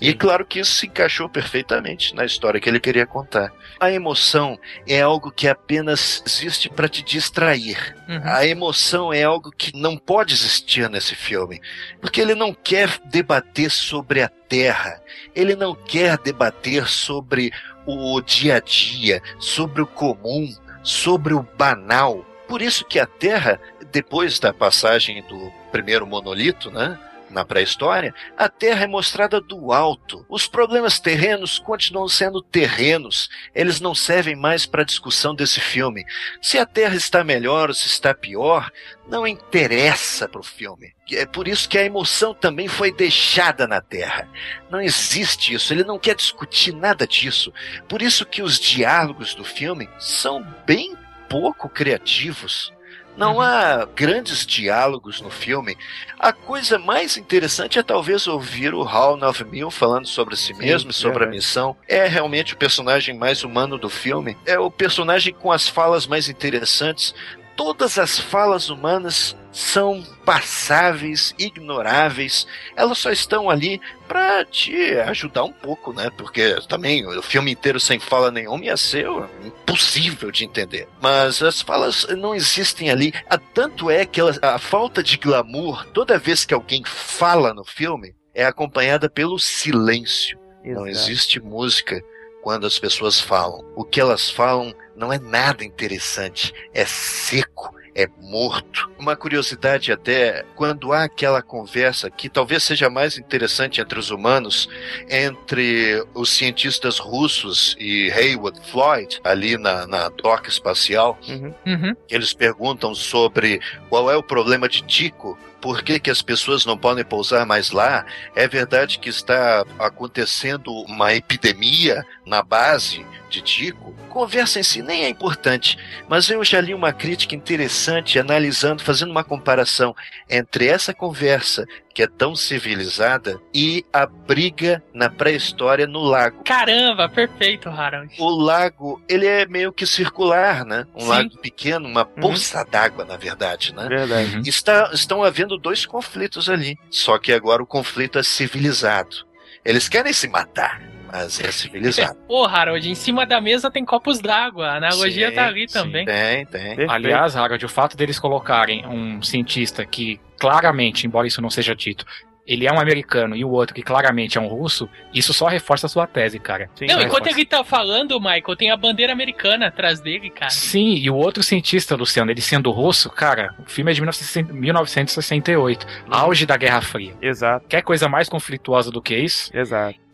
E claro que isso se encaixou perfeitamente na história que ele queria contar. A emoção é algo que apenas existe para te distrair. Uhum. A emoção é algo que não pode existir nesse filme, porque ele não quer debater sobre a Terra, ele não quer debater sobre o dia a dia, sobre o comum, sobre o banal. Por isso que a Terra, depois da passagem do primeiro monolito, né? Na pré-história, a Terra é mostrada do alto. Os problemas terrenos continuam sendo terrenos. Eles não servem mais para a discussão desse filme. Se a Terra está melhor ou se está pior, não interessa para o filme. É por isso que a emoção também foi deixada na Terra. Não existe isso. Ele não quer discutir nada disso. Por isso que os diálogos do filme são bem pouco criativos. Não há grandes diálogos no filme. A coisa mais interessante é talvez ouvir o Hal 9000 falando sobre si mesmo e sobre a verdade. missão. É realmente o personagem mais humano do filme. É o personagem com as falas mais interessantes. Todas as falas humanas são passáveis, ignoráveis. Elas só estão ali para te ajudar um pouco, né? Porque também o filme inteiro sem fala nenhuma ia ser impossível de entender. Mas as falas não existem ali. Ah, Tanto é que elas- a falta de glamour, toda vez que alguém fala no filme, é acompanhada pelo silêncio. Não Exato. existe música quando as pessoas falam. O que elas falam não é nada interessante, é seco, é morto. Uma curiosidade até, quando há aquela conversa que talvez seja mais interessante entre os humanos, entre os cientistas russos e Haywood Floyd, ali na, na doca espacial, Uhum. Uhum. eles perguntam sobre qual é o problema de Tico, por que, que as pessoas não podem pousar mais lá. É verdade que está acontecendo uma epidemia na base de Tico? Conversa em si nem é importante, mas eu já li uma crítica interessante analisando, fazendo uma comparação entre essa conversa, que é tão civilizada, e a briga na pré-história no lago. Caramba, perfeito, Harold. O lago, ele é meio que circular, né? Um Sim. lago pequeno, uma poça d'água, na verdade, né? Verdade. Está, estão havendo dois conflitos ali. Só que agora o conflito é civilizado. Eles querem se matar, mas é civilizado. Ô, Harold, em cima da mesa tem copos d'água. A analogia Sim, tá ali sim, também. Tem, tem. Perfeito. Aliás, Harold, o fato deles colocarem um cientista que claramente, embora isso não seja dito, ele é um americano e o outro que claramente é um russo, isso só reforça a sua tese, cara. Sim, Não, enquanto ele tá falando, Michael, tem a bandeira americana atrás dele, cara. Sim, e o outro cientista, Luciano, ele sendo russo, cara, o filme é de 1960 1968, auge da Guerra Fria. Exato, Quer coisa mais conflituosa do que isso? exato.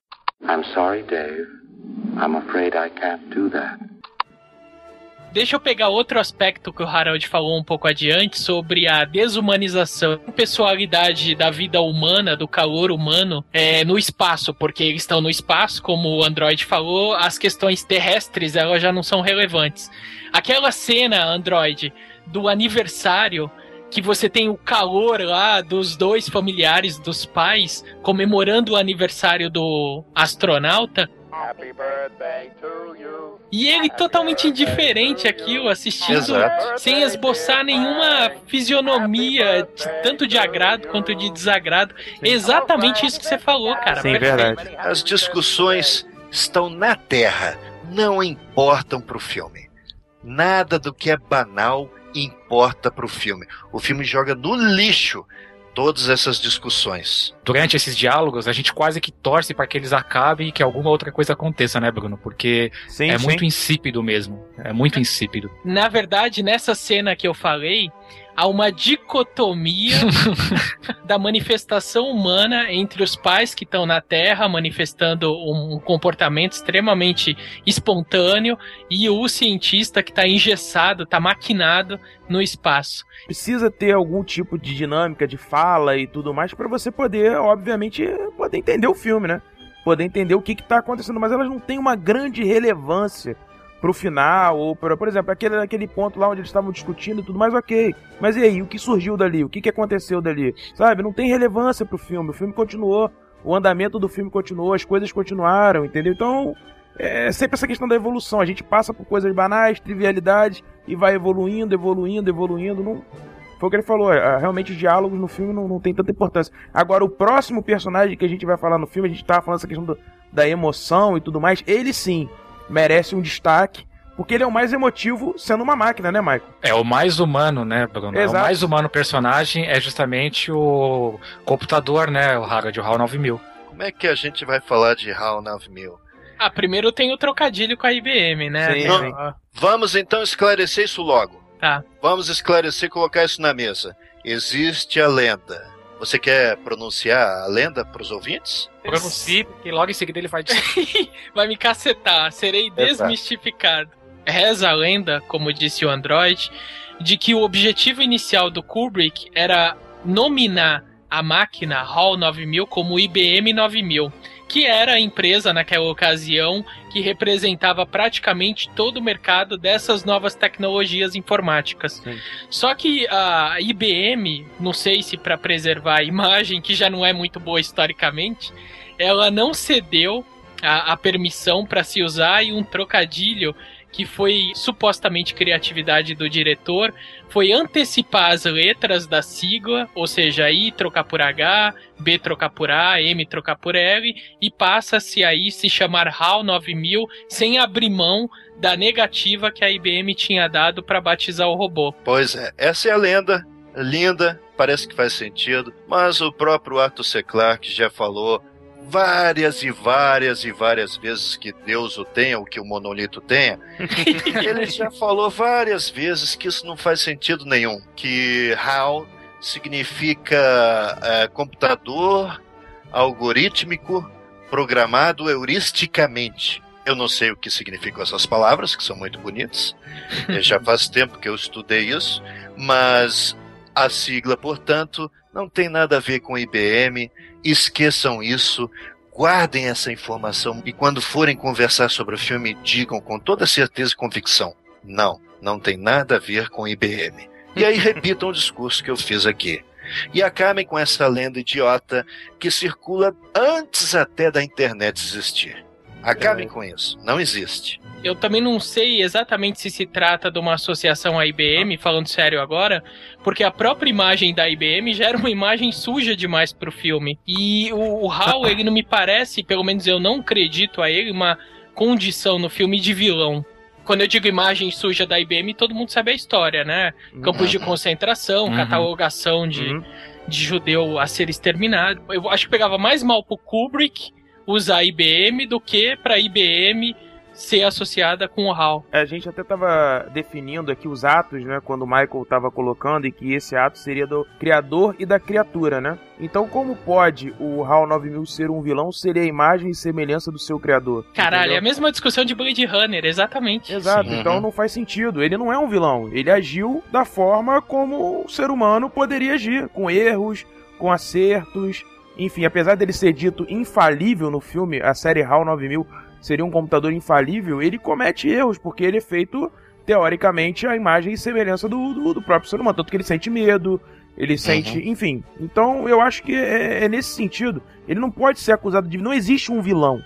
I'm sorry, Dave. I'm afraid I can't do that. Deixa eu pegar outro aspecto que o Harold falou um pouco adiante sobre a desumanização, a pessoalidade da vida humana, do calor humano é, no espaço, porque eles estão no espaço, como o Android falou, as questões terrestres elas já não são relevantes. Aquela cena, Android, do aniversário que você tem o calor lá dos dois familiares dos pais comemorando o aniversário do astronauta. E ele totalmente indiferente àquilo, assistindo Exato. sem esboçar nenhuma fisionomia, de- tanto de agrado quanto de desagrado. Exatamente isso que você falou, cara. Sim, Perfeito. verdade. As discussões estão na Terra, não importam pro filme. Nada do que é banal importa pro filme. O filme joga no lixo todas essas discussões. Durante esses diálogos, a gente quase que torce para que eles acabem e que alguma outra coisa aconteça, né, Bruno? Porque Sim, é sim. muito insípido mesmo. É muito insípido. Na verdade, nessa cena que eu falei, há uma dicotomia da manifestação humana entre os pais que estão na Terra manifestando um comportamento extremamente espontâneo e o cientista que está engessado, está maquinado no espaço. Precisa ter algum tipo de dinâmica de fala e tudo mais pra você poder, obviamente, poder entender o filme, né? Poder entender o que, que tá acontecendo, mas elas não têm uma grande relevância pro final, ou pra, por exemplo, aquele, aquele ponto lá onde eles estavam discutindo e tudo mais, ok. Mas e aí, o que surgiu dali? O que, que aconteceu dali? Sabe? Não tem relevância pro filme. O filme continuou, o andamento do filme continuou, as coisas continuaram, entendeu? Então, é sempre essa questão da evolução. A gente passa por coisas banais, trivialidades, e vai evoluindo, evoluindo, evoluindo. Não, Foi o que ele falou, é, realmente os diálogos no filme não, não tem tanta importância. Agora, o próximo personagem que a gente vai falar no filme, a gente tava falando essa questão do, da emoção e tudo mais, ele sim merece um destaque. Porque ele é o mais emotivo sendo uma máquina, né, Michael? É o mais humano, né, Bruno? É Exato. o mais humano personagem é justamente o computador, né? O Harold, o HAL 9000. Como é que a gente vai falar de HAL 9000? Ah, primeiro tem o trocadilho com a IBM, né? Sim, sim. Vamos então esclarecer isso logo. Tá. Vamos esclarecer e colocar isso na mesa. Existe a lenda. Você quer pronunciar a lenda para os ouvintes? Pronuncie, porque logo em seguida ele vai dizer. Vai me cacetar, serei desmistificado. Reza a lenda, como disse o Android, de que o objetivo inicial do Kubrick era nominar a máquina HAL 9000 como IBM 9000, que era a empresa naquela ocasião que representava praticamente todo o mercado dessas novas tecnologias informáticas. Sim. Só que a IBM, não sei se para preservar a imagem, que já não é muito boa historicamente, ela não cedeu a, a permissão para se usar e um trocadilho que foi supostamente criatividade do diretor foi antecipar as letras da sigla, ou seja, I trocar por H, B trocar por A, M trocar por L, e passa-se aí se chamar HAL 9000 sem abrir mão da negativa que a IBM tinha dado para batizar o robô. Pois é, essa é a lenda. Linda, parece que faz sentido, mas o próprio Arthur C. Clarke já falou várias e várias e várias vezes que Deus o tenha, ou que o monolito tenha. Ele já falou várias vezes que isso não faz sentido nenhum. Que HAL significa é, computador algorítmico programado heuristicamente. Eu não sei o que significam essas palavras, que são muito bonitas. Já faz tempo que eu estudei isso, mas a sigla, portanto, não tem nada a ver com IBM. Esqueçam isso. Guardem essa informação e quando forem conversar sobre o filme, digam com toda certeza e convicção: não, não tem nada a ver com IBM. E aí repitam o discurso que eu fiz aqui. E acabem com essa lenda idiota que circula antes até da internet existir. Acabem com isso. Não existe. Eu também não sei exatamente se se trata de uma associação à IBM, falando sério agora, porque a própria imagem da IBM já era uma imagem suja demais pro filme. E o, o HAL, ele não me parece, pelo menos eu não acredito a ele, uma condição no filme de vilão. Quando eu digo imagem suja da IBM, todo mundo sabe a história, né? Campos de concentração, Uhum. catalogação de, Uhum. de judeu a ser exterminado. Eu acho que pegava mais mal pro Kubrick usar a IBM do que pra IBM ser associada com o HAL. A gente até tava definindo aqui os atos, né? Quando o Michael tava colocando, e que esse ato seria do criador e da criatura, né? Então, como pode o HAL 9000 ser um vilão? Seria a imagem e semelhança do seu criador. Caralho, é entendeu? a mesma discussão de Blade Runner, exatamente. Exato, Sim. então Uhum. não faz sentido. Ele não é um vilão. Ele agiu da forma como o ser humano poderia agir, com erros, com acertos. Enfim, apesar dele ser dito infalível no filme, a série HAL 9000 seria um computador infalível, ele comete erros, porque ele é feito, teoricamente, a imagem e semelhança do, do, do próprio ser humano. Tanto que ele sente medo, ele sente. Enfim. Então eu acho que é, é nesse sentido. Ele não pode ser acusado de. Não existe um vilão.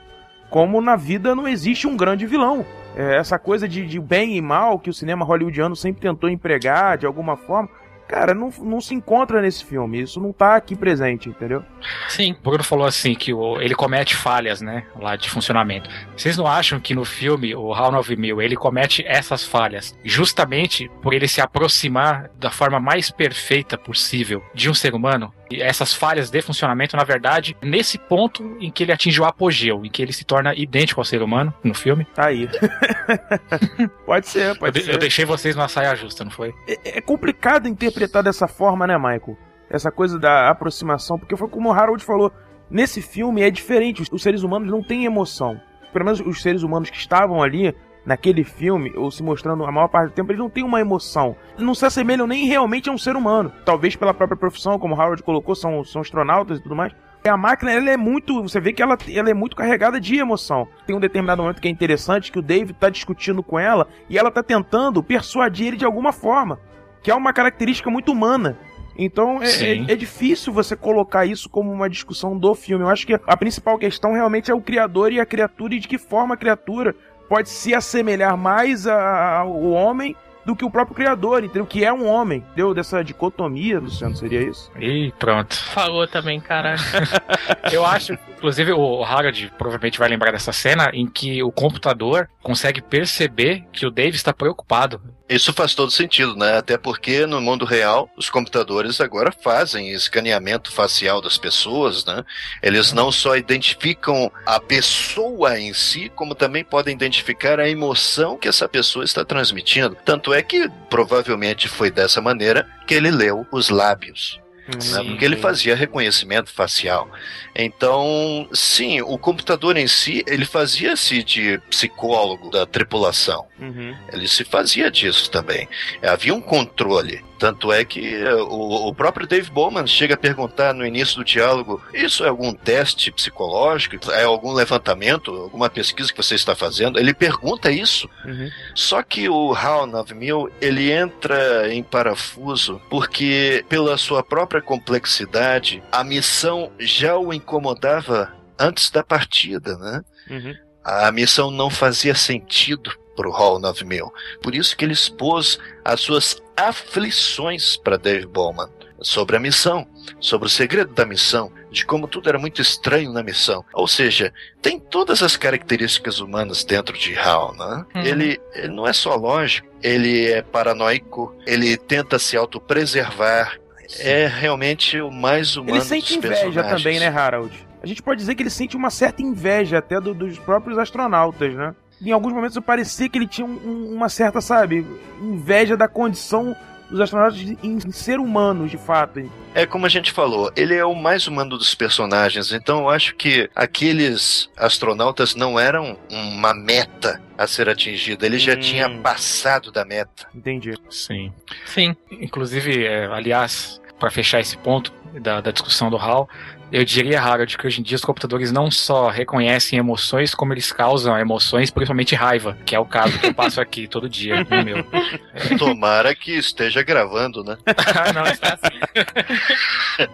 Como na vida não existe um grande vilão. É, essa coisa de, de bem e mal que o cinema hollywoodiano sempre tentou empregar de alguma forma, cara, não, não se encontra nesse filme. Isso não tá aqui presente, entendeu? Sim. O Bruno falou assim que o- ele comete falhas, né, lá de funcionamento. Vocês não acham que no filme, o HAL 9000, ele comete essas falhas justamente por ele se aproximar da forma mais perfeita possível de um ser humano? E essas falhas de funcionamento, na verdade, nesse ponto em que ele atinge o apogeu, em que ele se torna idêntico ao ser humano no filme. Tá aí. pode ser, Eu, pode de- ser. eu deixei vocês numa saia justa, não foi? É, é complicado interpretar dessa forma, né, Michael? Essa coisa da aproximação, porque foi como o Harold falou. Nesse filme é diferente, os seres humanos não têm emoção. Pelo menos os seres humanos que estavam ali naquele filme, ou se mostrando a maior parte do tempo, eles não têm uma emoção. Não se assemelham nem realmente a um ser humano. Talvez pela própria profissão, como o Harold colocou, são, são astronautas e tudo mais. E a máquina, ela é muito. Você vê que ela, ela é muito carregada de emoção. Tem um determinado momento que é interessante que o David tá discutindo com ela e ela tá tentando persuadir ele de alguma forma. Que é uma característica muito humana. Então é, é- é difícil você colocar isso como uma discussão do filme. Eu acho que a principal questão realmente é o criador e a criatura e de que forma a criatura pode se assemelhar mais ao homem do que o próprio criador, entendeu? Que é um homem, deu dessa dicotomia, Luciano, seria isso? E pronto. Falou também, caralho. Eu acho, inclusive, o Harold provavelmente vai lembrar dessa cena em que o computador consegue perceber que o Dave está preocupado. Isso faz todo sentido, né? Até porque no mundo real, os computadores agora fazem escaneamento facial das pessoas, né? Eles não só identificam a pessoa em si, como também podem identificar a emoção que essa pessoa está transmitindo. Tanto é que provavelmente foi dessa maneira que ele leu os lábios. Né? Porque ele fazia reconhecimento facial. Então, sim, o computador em si, ele fazia-se de psicólogo da tripulação. Uhum. Ele se fazia disso também. Havia um controle. Tanto é que eh, o, o próprio Dave Bowman chega a perguntar no início do diálogo: Isso é algum teste psicológico? É algum levantamento? Alguma pesquisa que você está fazendo? Ele pergunta isso. Uhum. Só que o HAL 9000 ele entra em parafuso porque, pela sua própria complexidade, a missão já o incomodava antes da partida, né? Uhum. A missão não fazia sentido para o Hall 9000. Por isso que ele expôs as suas aflições para Dave Bowman sobre a missão, sobre o segredo da missão, de como tudo era muito estranho na missão. Ou seja, tem todas as características humanas dentro de Hal, né? Uhum. Ele, ele não é só lógico, ele é paranoico, ele tenta se autopreservar. É realmente o mais humano Ele sente dos inveja também, né, Harold? A gente pode dizer que ele sente uma certa inveja até do- dos próprios astronautas, né? Em alguns momentos parecia que ele tinha um- um- uma certa, sabe, inveja da condição dos astronautas em ser humanos, de fato. É como a gente falou, ele é o mais humano dos personagens, então eu acho que aqueles astronautas não eram uma meta a ser atingida, ele já Hum. tinha passado da meta. Entendi. Sim. Sim. Inclusive, é, aliás, para fechar esse ponto da, da discussão do HAL, eu diria, Harold, que hoje em dia os computadores não só reconhecem emoções, como eles causam emoções, principalmente raiva, que é o caso que eu passo aqui todo dia no meu. Tomara que esteja gravando, né? ah, não, está assim.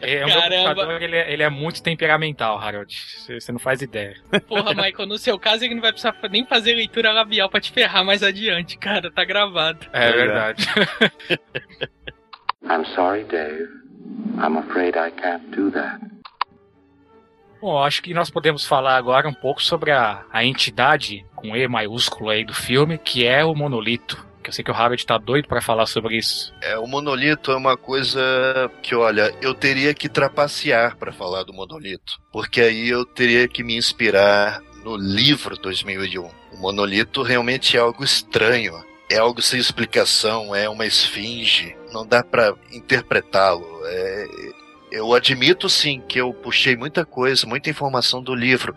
É, o meu computador, ele é, ele é muito temperamental, Harold. Você não faz ideia. Porra, Michael, no seu caso ele não vai precisar nem fazer leitura labial pra te ferrar mais adiante, cara. Tá gravado. É É. verdade. I'm sorry, Dave. I'm afraid I can't do that. Bom, acho que nós podemos falar agora um pouco sobre a, a entidade com E maiúsculo aí do filme, que é o monolito. Que eu sei que o Harold tá doido para falar sobre isso. É, o monolito é uma coisa que, olha, eu teria que trapacear para falar do monolito, porque aí eu teria que me inspirar no livro 2001. O monolito realmente é algo estranho, é algo sem explicação, é uma esfinge, não dá para interpretá-lo. É, eu admito sim que eu puxei muita coisa, muita informação do livro.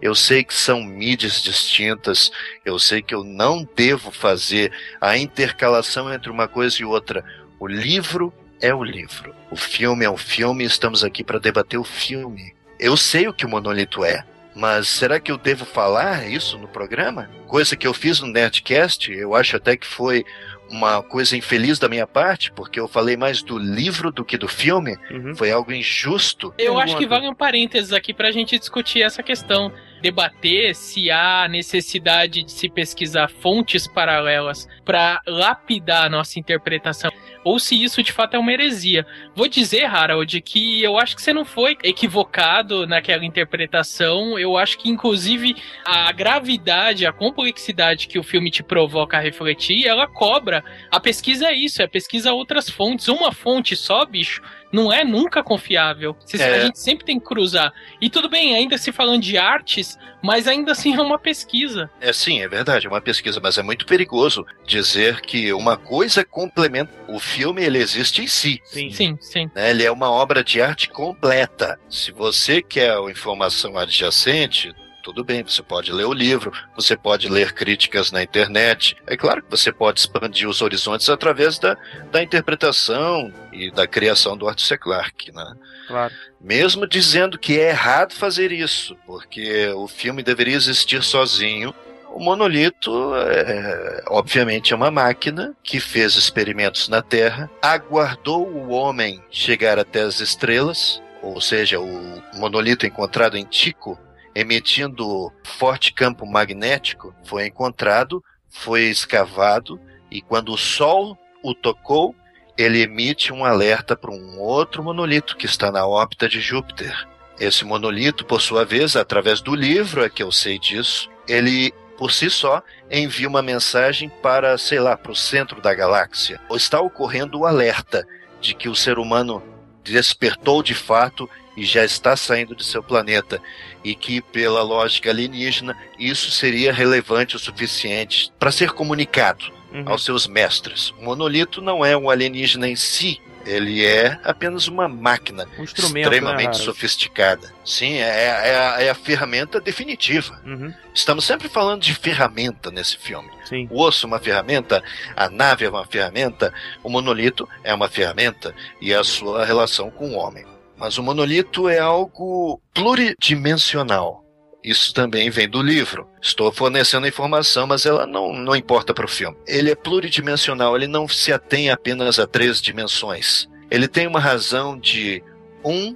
Eu sei que são mídias distintas, eu sei que eu não devo fazer a intercalação entre uma coisa e outra. O livro é o livro. O filme é o filme, estamos aqui para debater o filme. Eu sei o que o monolito é, mas será que eu devo falar isso no programa? Coisa que eu fiz no Nerdcast, eu acho até que foi uma coisa infeliz da minha parte, porque eu falei mais do livro do que do filme. Uhum. Foi algo injusto. Eu acho que vale um parênteses aqui pra gente discutir essa questão. Debater se há necessidade de se pesquisar fontes paralelas pra lapidar a nossa interpretação. Ou se isso de fato é uma heresia. Vou dizer, Harold, que eu acho que você não foi equivocado naquela interpretação. Eu acho que, inclusive, a gravidade, a complexidade que o filme te provoca a refletir, ela cobra. A pesquisa é isso, é pesquisa outras fontes. Uma fonte só, bicho, não é nunca confiável. Se- É. A gente sempre tem que cruzar. E tudo bem, ainda se falando de artes, mas ainda assim é uma pesquisa. É sim, é verdade, é uma pesquisa, mas é muito perigoso dizer que uma coisa complementa. O filme ele existe em si. Sim. Sim, sim. né? Ele é uma obra de arte completa. Se você quer a informação adjacente, tudo bem, você pode ler o livro, você pode ler críticas na internet. É claro que você pode expandir os horizontes através da, da interpretação e da criação do Arthur C. Clarke, né? Claro. Mesmo dizendo que é errado fazer isso, porque o filme deveria existir sozinho. O monolito, é, obviamente, é uma máquina que fez experimentos na Terra, aguardou o homem chegar até as estrelas, ou seja, o monolito encontrado em Tico, emitindo forte campo magnético, foi encontrado, foi escavado E quando o Sol o tocou, ele emite um alerta para um outro monolito que está na órbita de Júpiter. Esse monolito, por sua vez, através do livro é que eu sei disso, ele por si só envia uma mensagem para, sei lá, para o centro da galáxia. Está ocorrendo o alerta de que o ser humano despertou de fato e já está saindo de seu planeta e que pela lógica alienígena isso seria relevante o suficiente para ser comunicado Uhum. aos seus mestres. O monolito não é um alienígena em si, ele é apenas uma máquina Um instrumento, extremamente né, sofisticada. Sim, é, é a- é a ferramenta definitiva. Uhum. Estamos sempre falando de ferramenta nesse filme. Sim. O osso é uma ferramenta, a nave é uma ferramenta, o monolito é uma ferramenta e a sua relação com o homem. Mas o monolito é algo pluridimensional. Isso também vem do livro. Estou fornecendo informação, mas ela não, não importa para o filme. Ele é pluridimensional, ele não se atém apenas a três dimensões. Ele tem uma razão de 1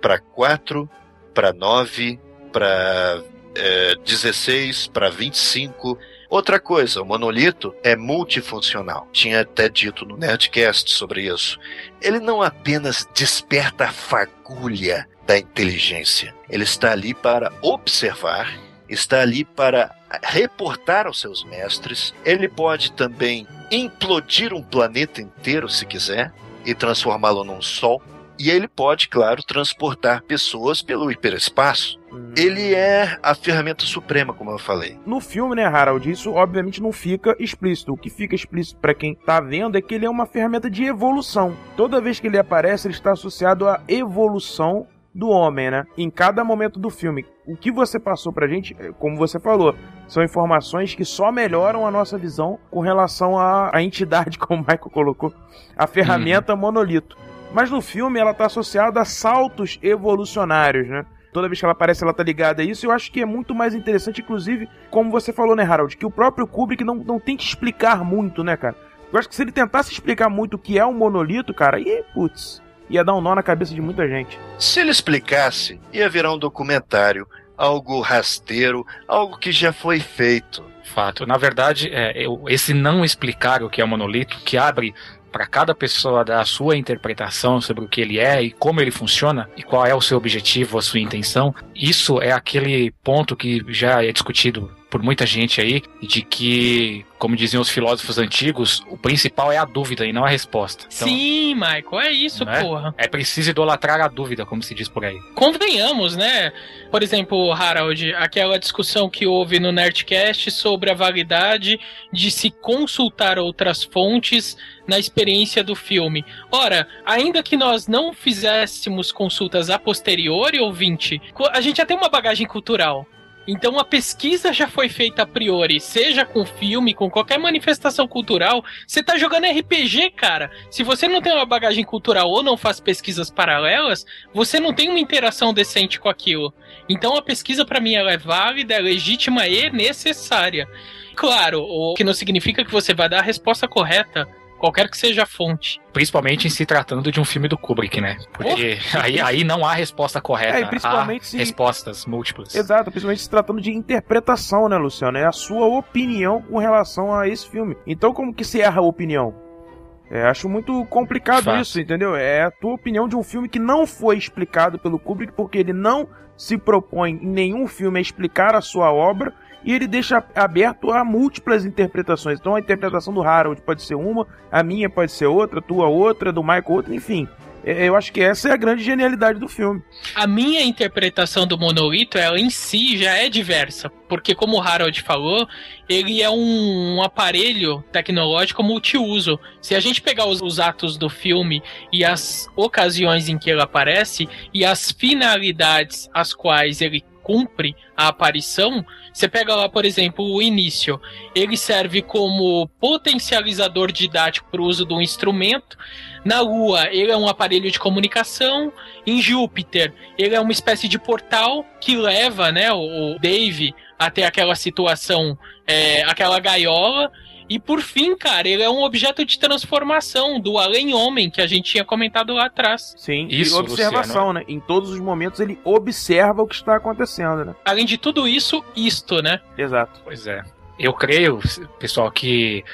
para 4, para 9, para eh, 16, para 25. Outra coisa, o monolito é multifuncional. Tinha até dito no Nerdcast sobre isso. Ele não apenas desperta a fagulha da inteligência. Ele está ali para observar, está ali para reportar aos seus mestres. Ele pode também implodir um planeta inteiro se quiser e transformá-lo num sol. E ele pode, claro, transportar pessoas pelo hiperespaço. Uhum. Ele é a ferramenta suprema, como eu falei. No filme, né, Harold, isso obviamente não fica explícito. O que fica explícito pra quem tá vendo é que ele é uma ferramenta de evolução. Toda vez que ele aparece, ele está associado à evolução do homem, né? Em cada momento do filme. O que você passou pra gente, é, como você falou, são informações que só melhoram a nossa visão com relação à, à entidade, como o Michael colocou, a ferramenta monolito. Mas no filme ela tá associada a saltos evolucionários, né? Toda vez que ela aparece, ela tá ligada a isso. Eu acho que é muito mais interessante, inclusive, como você falou, né, Harold? Que o próprio Kubrick não, não tem que explicar muito, né, cara? Eu acho que se ele tentasse explicar muito o que é um monolito, cara, aí, putz, ia dar um nó na cabeça de muita gente. Se ele explicasse, ia virar um documentário, algo rasteiro, algo que já foi feito. Fato. Na verdade, é, eu- esse não explicar o que é o monolito, que abre para cada pessoa dar a sua interpretação sobre o que ele é e como ele funciona e qual é o seu objetivo, a sua intenção, isso é aquele ponto que já é discutido por muita gente aí, de que, como diziam os filósofos antigos, o principal é a dúvida e não a resposta. Então, Sim, Michael, é isso, Né? porra. É preciso idolatrar a dúvida, como se diz por aí. Convenhamos, né? Por exemplo, Harold, aquela discussão que houve no Nerdcast sobre a validade de se consultar outras fontes na experiência do filme. Ora, ainda que nós não fizéssemos consultas a posteriori, ouvinte, a gente já tem uma bagagem cultural. Então a pesquisa já foi feita a priori, seja com filme, com qualquer manifestação cultural. Você tá jogando RPG, cara. Se você não tem uma bagagem cultural ou não faz pesquisas paralelas, você não tem uma interação decente com aquilo. Então a pesquisa pra mim ela é válida, é legítima e necessária. Claro, o que não significa que você vai dar a resposta correta, qualquer que seja a fonte. Principalmente em se tratando de um filme do Kubrick, né? Porque aí, aí não há resposta correta. É, principalmente há se- respostas múltiplas. Exato, principalmente se tratando de interpretação, né, Luciano? É a sua opinião com relação a esse filme. Então, como que se erra a opinião? É, acho muito complicado Fato. isso, entendeu? É a tua opinião de um filme que não foi explicado pelo Kubrick, porque ele não se propõe em nenhum filme a explicar a sua obra e ele deixa aberto a múltiplas interpretações. Então a interpretação do Harold pode ser uma, a minha pode ser outra, a tua outra, do Michael outra, enfim. É, Eu acho que essa é a grande genialidade do filme. A minha interpretação do monolito, ela em si já é diversa, porque como o Harold falou, ele é um, um aparelho tecnológico multiuso. Se a gente pegar os, os atos do filme e as ocasiões em que ele aparece e as finalidades às quais ele cumpre a aparição, você pega lá, por exemplo, o início. Ele serve como potencializador didático para o uso do instrumento. Na Lua, ele é um aparelho de comunicação. Em Júpiter, ele é uma espécie de portal que leva, né, o, o Dave até aquela situação, é, aquela gaiola. E por fim, cara, ele é um objeto de transformação do além-homem que a gente tinha comentado lá atrás. Sim, Isso, e observação, né? Em todos os momentos ele observa o que está acontecendo, né? Além de tudo isso, isto, né? Exato. Pois é. Eu creio, pessoal, que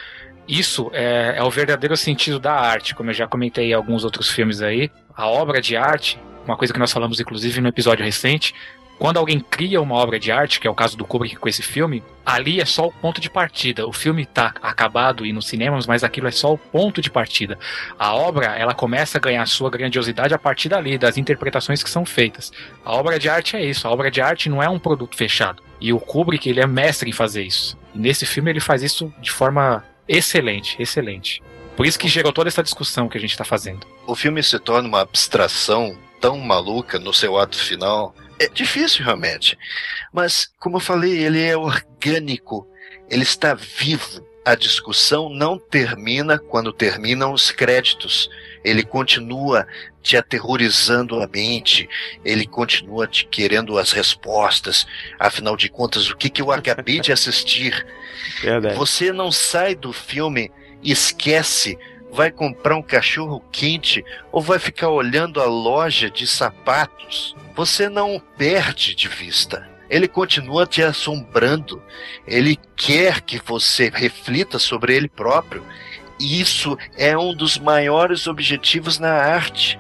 Isso é, é o verdadeiro sentido da arte, como eu já comentei em alguns outros filmes aí. A obra de arte, uma coisa que nós falamos inclusive no episódio recente, quando alguém cria uma obra de arte, que é o caso do Kubrick com esse filme, ali é só o ponto de partida. O filme está acabado e nos cinemas, mas aquilo é só o ponto de partida. A obra, ela começa a ganhar sua grandiosidade a partir dali, das interpretações que são feitas. A obra de arte é isso. A obra de arte não é um produto fechado. E o Kubrick, ele é mestre em fazer isso. E nesse filme ele faz isso de forma excelente, excelente. Por isso que gerou toda essa discussão que a gente está fazendo. O filme se torna uma abstração tão maluca no seu ato final é difícil realmente. Mas, como eu falei, ele é orgânico, ele está vivo. A discussão não termina quando terminam os créditos. Ele continua te aterrorizando a mente, ele continua te querendo as respostas. Afinal de contas, o que, que eu acabei de assistir? Verdade. Você não sai do filme e esquece vai comprar um cachorro quente ou vai ficar olhando a loja de sapatos, você não perde de vista. Ele continua te assombrando. Ele quer que você reflita sobre ele próprio. E isso é um dos maiores objetivos na arte: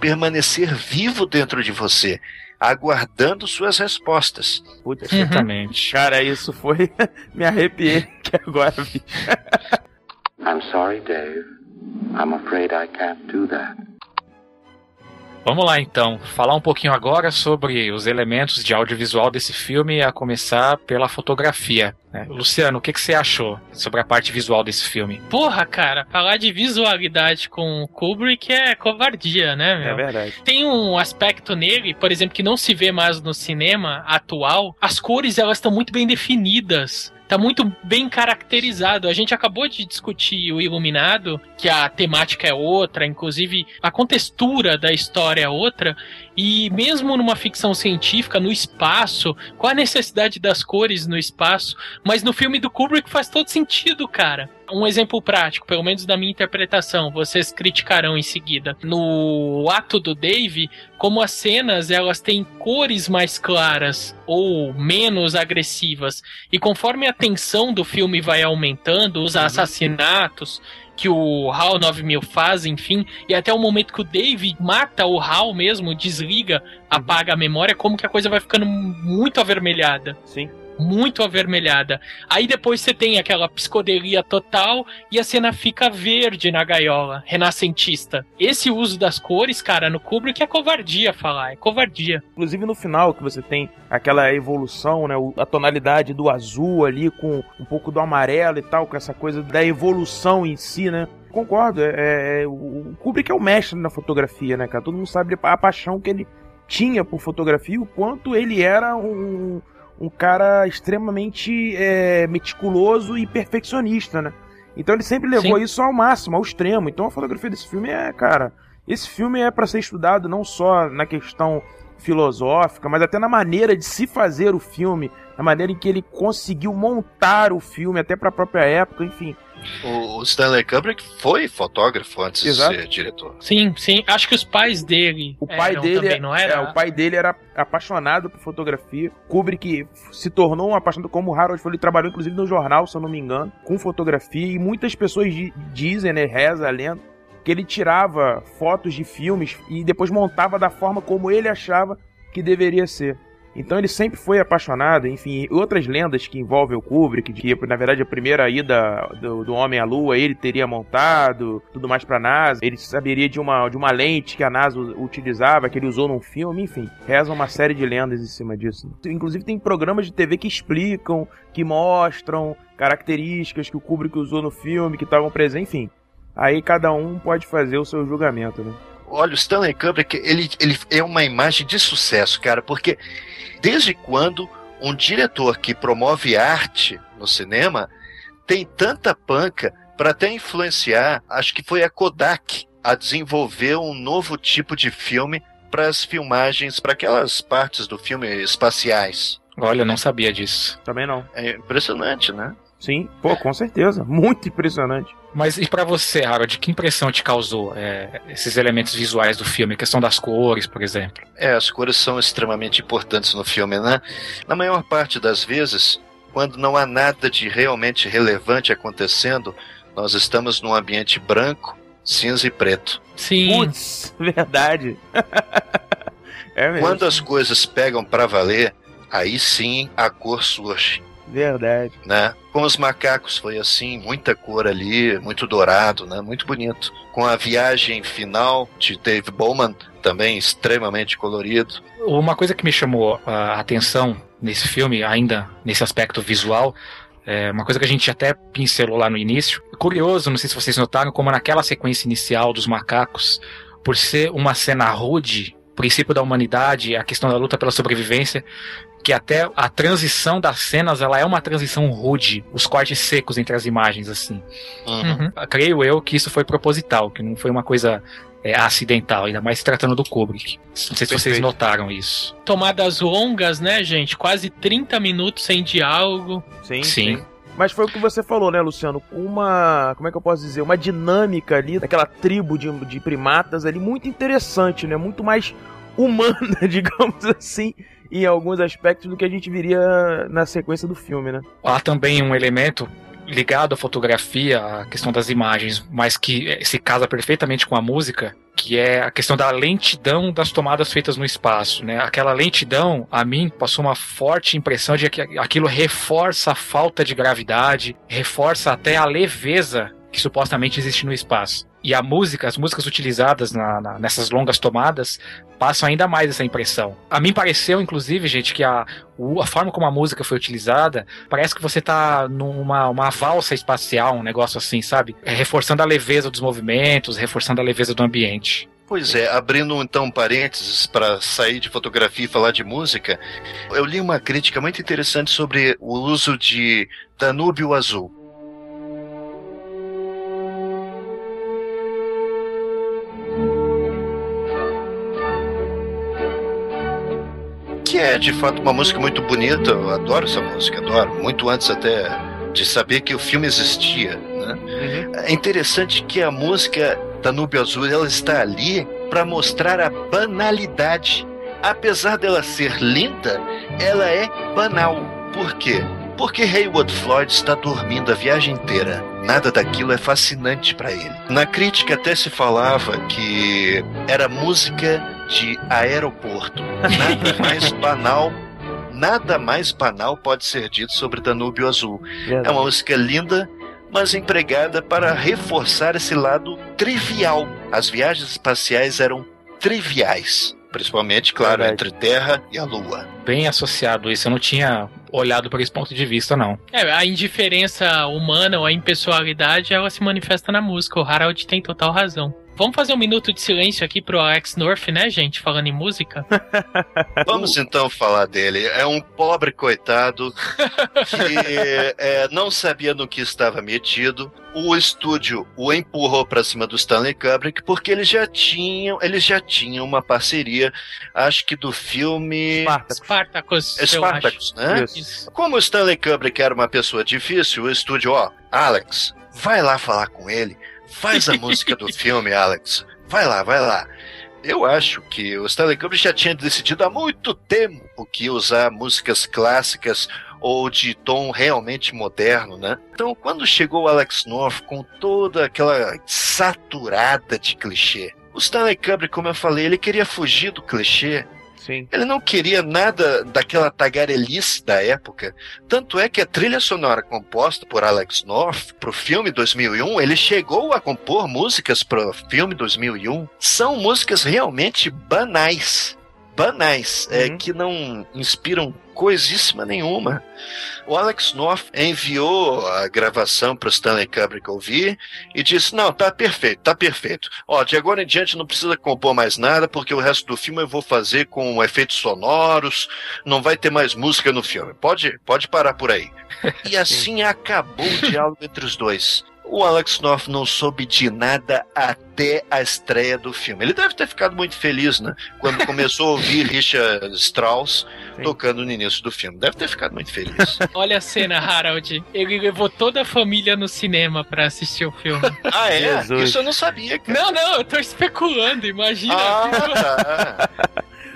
permanecer vivo dentro de você, aguardando suas respostas. Puta, Perfeitamente. Cara, isso foi. Me arrepiei que agora, bicho. I'm sorry, Dave. I'm afraid I can't do that. Vamos lá então, falar um pouquinho agora sobre os elementos de audiovisual desse filme, a começar pela fotografia. né? Luciano, o que, que você achou sobre a parte visual desse filme? Porra, cara, falar de visualidade com Kubrick é covardia, né, meu? É verdade. Tem um aspecto nele, por exemplo, que não se vê mais no cinema atual. As cores, elas estão muito bem definidas. Tá muito bem caracterizado. A gente acabou de discutir o Iluminado, que a temática é outra, inclusive a contextura da história é outra. E mesmo numa ficção científica, no espaço, qual a necessidade das cores no espaço? Mas no filme do Kubrick faz todo sentido, cara. Um exemplo prático, pelo menos da minha interpretação, vocês criticarão em seguida. No ato do Dave, como as cenas elas têm cores mais claras ou menos agressivas, e conforme a tensão do filme vai aumentando, os assassinatos que o HAL 9000 faz, enfim, e até o momento que o Dave mata o HAL mesmo, desliga, apaga a memória, como que a coisa vai ficando muito avermelhada Sim. Muito avermelhada. Aí depois você tem aquela psicodelia total e a cena fica verde na gaiola, renascentista. Esse uso das cores, cara, no Kubrick é covardia falar, é covardia. Inclusive no final que você tem aquela evolução, né? A tonalidade do azul ali com um pouco do amarelo e tal, com essa coisa da evolução em si, né? Concordo, é, é- o Kubrick é o mestre na fotografia, né, cara? Todo mundo sabe a paixão que ele tinha por fotografia, o quanto ele era um, um cara extremamente é, meticuloso e perfeccionista, né? Então ele sempre levou Sim. isso ao máximo, ao extremo. Então a fotografia desse filme é, cara, esse filme é pra ser estudado não só na questão filosófica, mas até na maneira de se fazer o filme, na maneira em que ele conseguiu montar o filme até pra própria época, enfim. O o Stanley Kubrick foi fotógrafo antes Exato. de ser diretor. Sim, sim. Acho que os pais dele. O pai eram dele também, é, não era? é, o pai dele era apaixonado por fotografia. Kubrick se tornou um apaixonado, como o Harold ele trabalhou inclusive no jornal, se eu não me engano, com fotografia. E muitas pessoas di- dizem, né, reza a lenda, que ele tirava fotos de filmes e depois montava da forma como ele achava que deveria ser. Então ele sempre foi apaixonado, enfim, outras lendas que envolvem o Kubrick, que na verdade a primeira ida do, do homem à lua ele teria montado, tudo mais pra NASA, ele saberia de uma, de uma lente que a NASA utilizava, que ele usou num filme, enfim, reza uma série de lendas em cima disso. Inclusive tem programas de TV que explicam, que mostram características que o Kubrick usou no filme, que estavam presentes, enfim. Aí cada um pode fazer o seu julgamento, né? Olha, o Stanley Kubrick, ele, ele é uma imagem de sucesso, cara, porque desde quando um diretor que promove arte no cinema tem tanta panca para até influenciar, acho que foi a Kodak a desenvolver um novo tipo de filme para as filmagens, para aquelas partes do filme espaciais. Olha, eu não sabia disso. Também não. É impressionante, né? Sim, pô, com certeza. Muito impressionante. Mas e pra você, Harold, que impressão te causou é, esses elementos visuais do filme? A questão das cores, por exemplo. É, as cores são extremamente importantes no filme, né? Na maior parte das vezes, quando não há nada de realmente relevante acontecendo, Nós estamos num ambiente branco, cinza e preto. Sim. Putz, verdade. é mesmo. Quando as coisas pegam pra valer, aí sim a cor surge. Verdade. né? Com os macacos foi assim, muita cor ali, muito dourado, né? Muito bonito. Com a viagem final de Dave Bowman, também extremamente colorido. Uma coisa que me chamou a atenção nesse filme, ainda nesse aspecto visual, é uma coisa que a gente até pincelou lá no início. Curioso, não sei se vocês notaram, como naquela sequência inicial dos macacos, por ser uma cena rude, princípio da humanidade, a questão da luta pela sobrevivência, que até a transição das cenas, ela é uma transição rude, os cortes secos entre as imagens, assim. Uhum. Creio eu que isso foi proposital, que não foi uma coisa é, acidental, ainda mais se tratando do Kubrick. Não sei se vocês Perfeito. notaram isso. Tomadas longas, né, gente? Quase 30 minutos sem diálogo. Sim, Sim. sim. Mas foi o que você falou, né, Luciano? Uma. Como é que eu posso dizer? Uma dinâmica ali, daquela tribo de, de primatas ali, muito interessante, né? Muito mais humana, digamos assim, em alguns aspectos do que a gente viria na sequência do filme, né? Há também um elemento ligado à fotografia, à questão das imagens, mas que eh, se casa perfeitamente com a música, que é a questão da lentidão das tomadas feitas no espaço, né? Aquela lentidão, a mim, passou uma forte impressão de que aquilo reforça a falta de gravidade, reforça até a leveza que supostamente existe no espaço. E a música, as músicas utilizadas na- na- nessas longas tomadas, passam ainda mais essa impressão. A mim pareceu, inclusive, gente, que a, a forma como a música foi utilizada, parece que você tá numa uma valsa espacial, um negócio assim, sabe? É, reforçando a leveza dos movimentos, reforçando a leveza do ambiente. Pois é, abrindo então parênteses para sair de fotografia e falar de música, eu li uma crítica muito interessante sobre o uso de Danúbio Azul. Que é de fato uma música muito bonita, eu adoro essa música, adoro, muito antes até de saber que o filme existia, né? É interessante que a música Danúbio Azul ela está ali para mostrar a banalidade. Apesar dela ser linda, ela é banal. Por quê? Porque Haywood Floyd está dormindo a viagem inteira. Nada daquilo é fascinante para ele. Na crítica até se falava que era música de aeroporto. Nada mais banal, nada mais banal pode ser dito sobre Danúbio Azul. É uma música linda, mas empregada para reforçar esse lado trivial. As viagens espaciais eram triviais, principalmente, claro, Verdade. entre Terra e a Lua. Bem associado isso, eu não tinha olhado por esse ponto de vista, não. É, a indiferença humana ou a impessoalidade, ela se manifesta na música. O Harold tem total razão. Vamos fazer um minuto de silêncio aqui pro Alex North, né, gente? Falando em música. Vamos então falar dele. É um pobre coitado que é, não sabia no que estava metido. O estúdio o empurrou para cima do Stanley Kubrick porque eles já tinham, eles já tinham uma parceria, acho que do filme Spartacus. Spartacus, né? Isso. Como o Stanley Kubrick era uma pessoa difícil, o estúdio, ó, Alex, vai lá falar com ele, faz a música do filme, Alex. Vai lá, vai lá. Eu acho que o Stanley Kubrick já tinha decidido há muito tempo que usar músicas clássicas ou de tom realmente moderno, né? Então, quando chegou o Alex North com toda aquela saturada de clichê, o Stanley Kubrick, como eu falei, ele queria fugir do clichê Sim. ele não queria nada daquela tagarelice da época. Tanto é que a trilha sonora composta por Alex North pro filme 2001, ele chegou a compor músicas pro filme 2001. São músicas realmente banais. Banais, é, Uhum. que não inspiram coisíssima nenhuma. O Alex North enviou a gravação para Stanley Kubrick ouvir e disse: Não, tá perfeito, tá perfeito. Ó, de agora em diante não precisa compor mais nada, porque o resto do filme eu vou fazer com efeitos sonoros, não vai ter mais música no filme. Pode, pode parar por aí. E assim acabou o diálogo entre os dois. O Alex North não soube de nada até a estreia do filme. Ele deve ter ficado muito feliz, né? Quando começou a ouvir Richard Strauss Sim. tocando no início do filme. Deve ter ficado muito feliz. Olha a cena, Harold. Ele levou toda a família no cinema pra assistir o filme. ah, é? Jesus. Isso eu não sabia, cara. não, não, eu tô especulando, imagina. Ah, tá.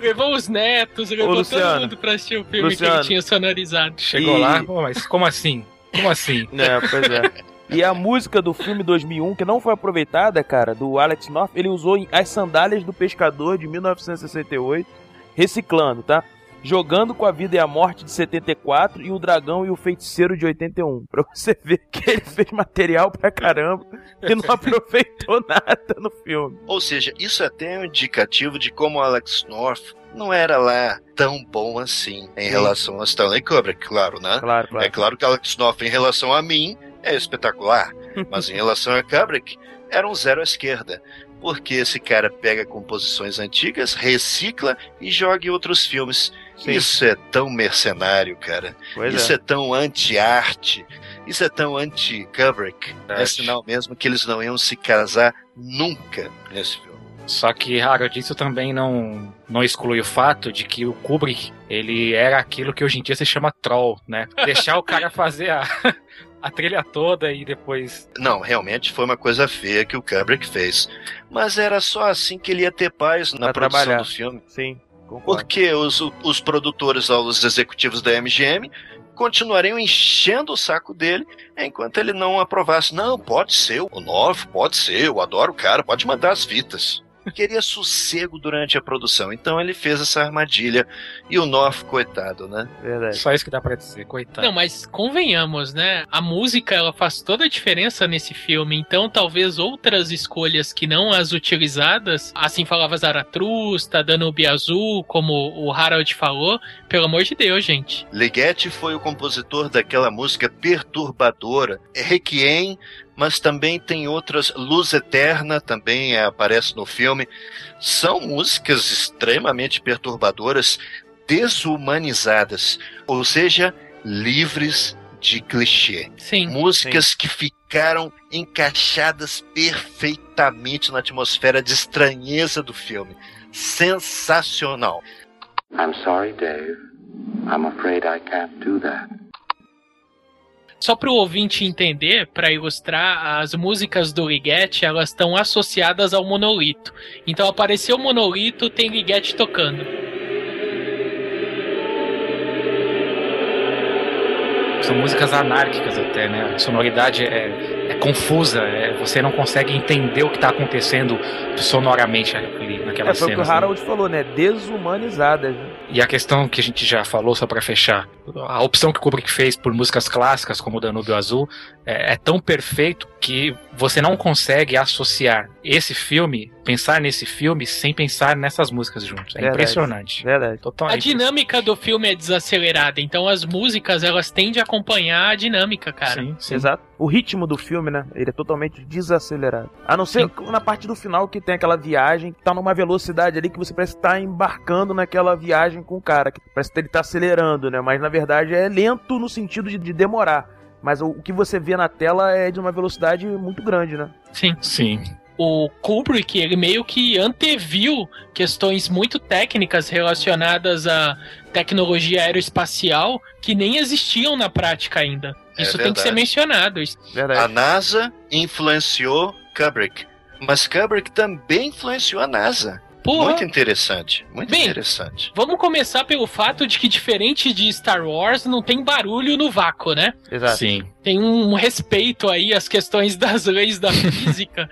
Levou os netos, levou todo mundo pra assistir o filme que Luciano. ele tinha sonorizado. Chegou E- lá, pô, mas como assim? Como assim? É, pois é. E a música do filme 2001, que não foi aproveitada, cara, do Alex North, ele usou as sandálias do pescador de 1968, reciclando, tá? Jogando com a vida e a morte de 74 e o dragão e o feiticeiro de 81. Pra você ver que ele fez material pra caramba e não aproveitou nada no filme. Ou seja, isso é até um indicativo de como Alex North não era lá tão bom assim em Sim. relação a Stanley Kubrick, claro, né? Claro, É claro. claro que Alex North em relação a mim é espetacular, mas em relação a Kubrick era um zero à esquerda. Porque esse cara pega composições antigas, recicla e joga em outros filmes. Sim. Isso é tão mercenário, cara. Pois Isso é. é tão anti-arte. Isso é tão anti-Kubrick. É Verdade. sinal mesmo que eles não iam se casar nunca nesse filme. Só que, Harold, isso também não, não exclui o fato de que o Kubrick, ele era aquilo que hoje em dia se chama troll, né? Deixar o cara fazer a, a trilha toda e depois... Não, realmente foi uma coisa feia que o Kubrick fez. Mas era só assim que ele ia ter paz na Pra produção trabalhar. do filme. Sim, concordo. Porque os, os produtores, os executivos da MGM, continuariam enchendo o saco dele enquanto ele não aprovasse. Não, pode ser o novo, pode ser, eu adoro o cara, pode mandar as fitas. Queria sossego durante a produção, então ele fez essa armadilha. E o North, coitado, né? Verdade. Só isso que dá pra dizer, coitado. Não, mas convenhamos, né? A música ela faz toda a diferença nesse filme. Então, talvez outras escolhas que não as utilizadas, assim falava Zaratustra, Danube Azul, como o Harold falou, pelo amor de Deus, gente. Ligeti foi o compositor daquela música perturbadora, Requiem, mas também tem outras, Luz Eterna também é, aparece no filme. São músicas extremamente perturbadoras, desumanizadas, ou seja, livres de clichê. Sim. Músicas que ficaram encaixadas perfeitamente na atmosfera de estranheza do filme. Sensacional. I'm sorry, Dave. I'm afraid I can't do that. Só para o ouvinte entender, para ilustrar, as músicas do Ligeti elas estão associadas ao monolito. Então apareceu o monolito, tem Ligeti tocando. São músicas anárquicas até, né? A sonoridade é, é confusa, é- você não consegue entender o que tá acontecendo sonoramente ali naquela É, foi o que cena. o Harold falou, né? Desumanizadas. né? E a questão que a gente já falou, só pra fechar, a opção que o Kubrick fez por músicas clássicas, como o Danúbio Azul, é, é tão perfeito que você não consegue associar esse filme, pensar nesse filme, sem pensar nessas músicas juntos. É Verdade. impressionante. Verdade. A dinâmica do filme é desacelerada, então as músicas elas tendem a acompanhar a dinâmica, cara. Sim, sim. Exato. O ritmo do filme, né? Ele é totalmente desacelerado. A não ser na parte do final que tem aquela viagem que tá numa velocidade ali que você parece estar embarcando naquela viagem com o cara. Que parece que ele tá acelerando, né? Mas na verdade é lento no sentido de, de demorar. Mas o, o que você vê na tela é de uma velocidade muito grande, né? Sim. Sim. O Kubrick, ele meio que anteviu questões muito técnicas relacionadas à tecnologia aeroespacial que nem existiam na prática ainda. É Isso tem que ser verdade. mencionado. Verdade. A NASA influenciou Kubrick, mas Kubrick também influenciou a NASA. Porra, Muito interessante, muito Bem, interessante. vamos começar pelo fato de que, diferente de Star Wars, não tem barulho no vácuo, né? Exato. Sim. Tem um respeito aí às questões das leis da física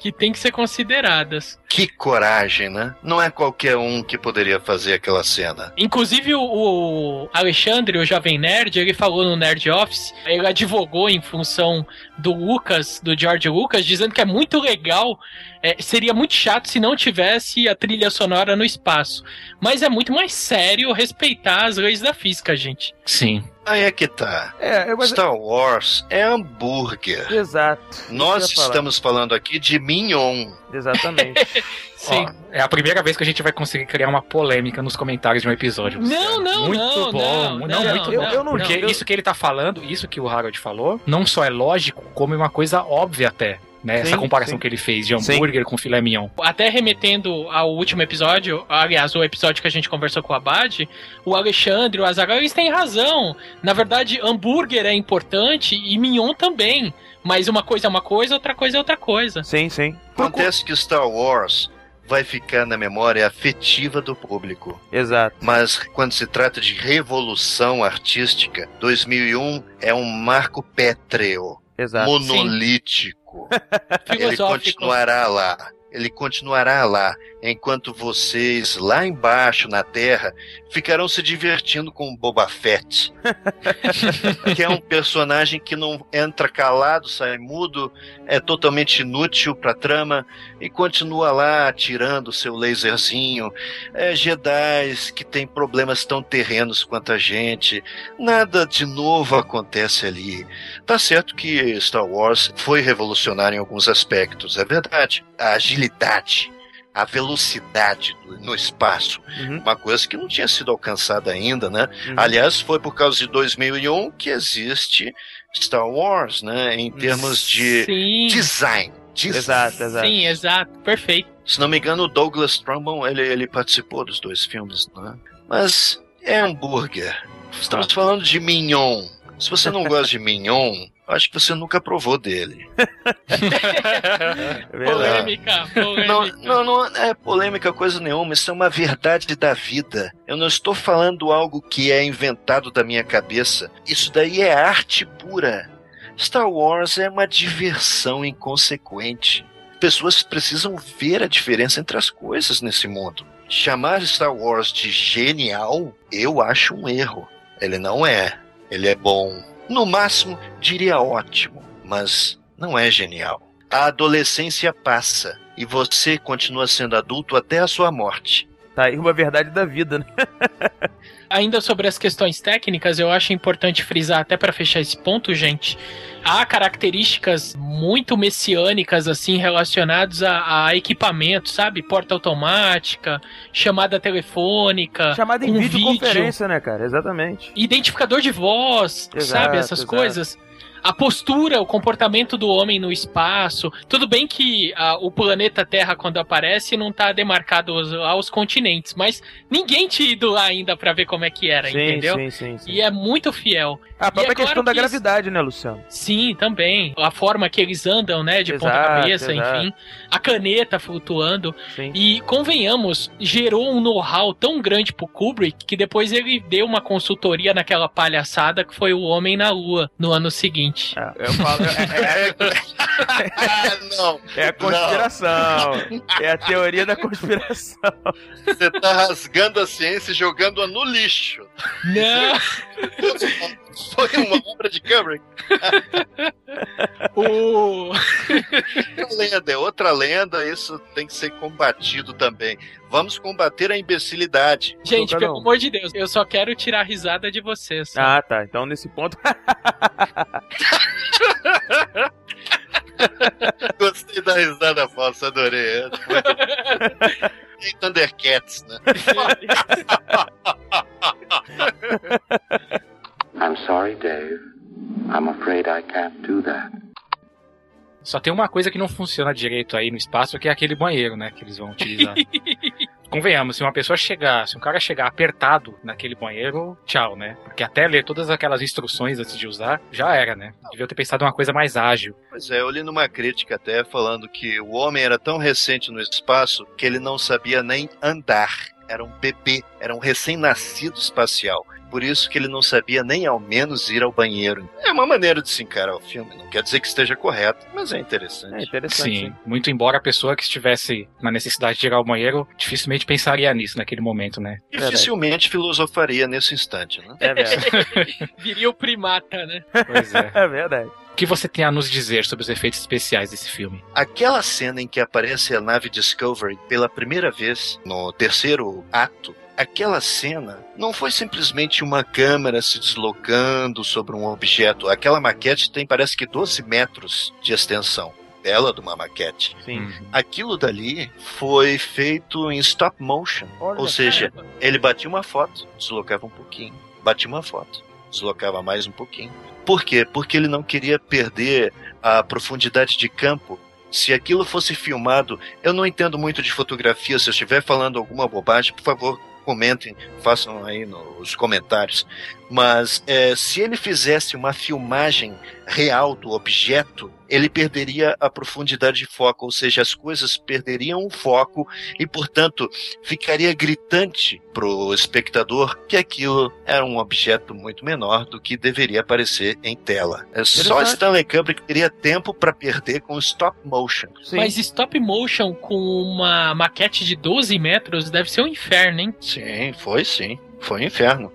que tem que ser consideradas. Que coragem, né? Não é qualquer um que poderia fazer aquela cena. Inclusive o, Alexandre, o Jovem Nerd, ele falou no Nerd Office, ele advogou em função do Lucas, do George Lucas, dizendo que é muito legal, é, seria muito chato se não tivesse a trilha sonora no espaço. Mas é muito mais sério respeitar as leis da física, gente. Sim. Aí é que tá. É, eu- mas... Star Wars é hambúrguer. Exato. Nós eu falar. estamos falando aqui de mignon. Exatamente. Sim. Ó, é a primeira vez que a gente vai conseguir criar uma polêmica nos comentários de um episódio. Não, não, muito não, bom. não, Não, não, muito eu- bom. eu não Porque digo- isso que ele tá falando, isso que o Harold falou, não só é lógico, como é uma coisa óbvia até. Né? Sim, Essa comparação sim. que ele fez de Sim. hambúrguer com filé mignon. Até remetendo ao último episódio, aliás, o episódio que a gente conversou com o Abad, o Alexandre, o Azaghal, eles têm razão. Na verdade, hambúrguer é importante e mignon também. Mas uma coisa é uma coisa, outra coisa é outra coisa. sim, sim. Acontece que Star Wars vai ficar na memória afetiva do público. Exato. Mas quando se trata de revolução artística, 2001 é um marco pétreo. Exato. monolítico. Ele continuará lá. Ele continuará lá, enquanto vocês, lá embaixo na Terra, ficarão se divertindo com Boba Fett. que é um personagem que não entra calado, sai mudo, é totalmente inútil pra trama e continua lá atirando seu laserzinho. É Jedi que tem problemas tão terrenos quanto a gente. Nada de novo acontece ali. Tá certo que Star Wars foi revolucionário em alguns aspectos, é verdade. A agilidade, a velocidade do- no espaço, Uhum. uma coisa que não tinha sido alcançada ainda, né? Uhum. Aliás, foi por causa de 2001 que existe Star Wars, né? Em termos de Sim, design. design. Exato, exato. sim, exato. Perfeito. Se não me engano, o Douglas Trumbull, ele, ele participou dos dois filmes, né? Mas é hambúrguer. Estamos falando de mignon. Se você não gosta de mignon, acho que você nunca provou dele. É verdade. Polêmica, Não, polêmica. não, não é polêmica coisa nenhuma, isso é uma verdade da vida. Eu não estou falando algo que é inventado da minha cabeça. Isso daí é arte pura. Star Wars é uma diversão inconsequente. Pessoas precisam ver a diferença entre as coisas nesse mundo. Chamar Star Wars de genial, eu acho um erro. Ele não é. Ele é bom. No máximo, diria ótimo, mas não é genial. A adolescência passa e você continua sendo adulto até a sua morte. Tá aí uma verdade da vida, né? Ainda sobre as questões técnicas, eu acho importante frisar, até para fechar esse ponto, gente. Há características muito messiânicas, assim, relacionadas a, a equipamento, sabe? Porta automática, chamada telefônica, Chamada em com videoconferência, né, cara? Exatamente. identificador de voz, Exato, sabe? Essas exato. coisas. A postura, o comportamento do homem no espaço. Tudo bem que ah, o planeta Terra, quando aparece, não tá demarcado aos, aos continentes, mas ninguém tinha ido lá ainda pra ver como é que era, Sim, entendeu? sim, sim, sim. E é muito fiel. A própria é claro questão da que isso- gravidade, né, Luciano? Sim, também. A forma que eles andam, né? De ponta Exato, cabeça, exato. enfim. A caneta flutuando. Sim. E convenhamos, gerou um know-how tão grande pro Kubrick que depois ele deu uma consultoria naquela palhaçada que foi o Homem na Lua no ano seguinte. É, eu falo, é, ah, não! é- é a conspiração. É a teoria da conspiração. Você tá rasgando a ciência e jogando-a no lixo. Não! Foi uma obra de Kubrick. o... Outra lenda, é outra lenda, isso tem que ser combatido também. Vamos combater a imbecilidade. Gente, pelo amor de Deus, eu só quero tirar a risada de vocês. Ah, tá. Então nesse ponto. Gostei da risada falsa, adorei. Tem Thundercats, né? I'm sorry, Dave. I'm afraid I can't do that. Só tem uma coisa que não funciona direito aí no espaço, que é aquele banheiro, né? Que eles vão utilizar. Convenhamos, se uma pessoa chegar, se um cara chegar apertado naquele banheiro, tchau, né? Porque até ler todas aquelas instruções antes de usar, já era, né? Devia ter pensado em uma coisa mais ágil. Pois é, eu li numa crítica até falando que o homem era tão recente no espaço que ele não sabia nem andar. Era um bebê, era um recém-nascido espacial. Por isso que ele não sabia nem ao menos ir ao banheiro. É uma maneira de se encarar o filme. Não quer dizer que esteja correto, mas é interessante. É interessante. Sim, muito embora a pessoa que estivesse na necessidade de ir ao banheiro dificilmente pensaria nisso naquele momento, né? Dificilmente filosofaria nesse instante, né? É verdade. Viria o primata, né? Pois é. É verdade. O que você tem a nos dizer sobre os efeitos especiais desse filme? Aquela cena em que aparece a nave Discovery pela primeira vez no terceiro ato, aquela cena não foi simplesmente uma câmera se deslocando sobre um objeto. Aquela maquete tem parece que 12 metros de extensão. Bela de uma maquete. Sim. Uhum. Aquilo dali foi feito em stop motion. Olha, Ou seja, ele batia uma foto, deslocava um pouquinho, batia uma foto, deslocava mais um pouquinho. Por quê? Porque ele não queria perder a profundidade de campo. Se aquilo fosse filmado, eu não entendo muito de fotografia. Se eu estiver falando alguma bobagem, por favor, comentem, façam aí nos comentários. Mas é, se ele fizesse uma filmagem real do objeto, ele perderia a profundidade de foco, ou seja, as coisas perderiam o foco e, portanto, ficaria gritante pro espectador que aquilo era um objeto muito menor do que deveria aparecer em tela. É só. Stanley Kubrick teria tempo para perder com stop motion. Sim. Mas stop motion com uma maquete de 12 metros deve ser um inferno, hein? Sim, foi sim. Foi um inferno.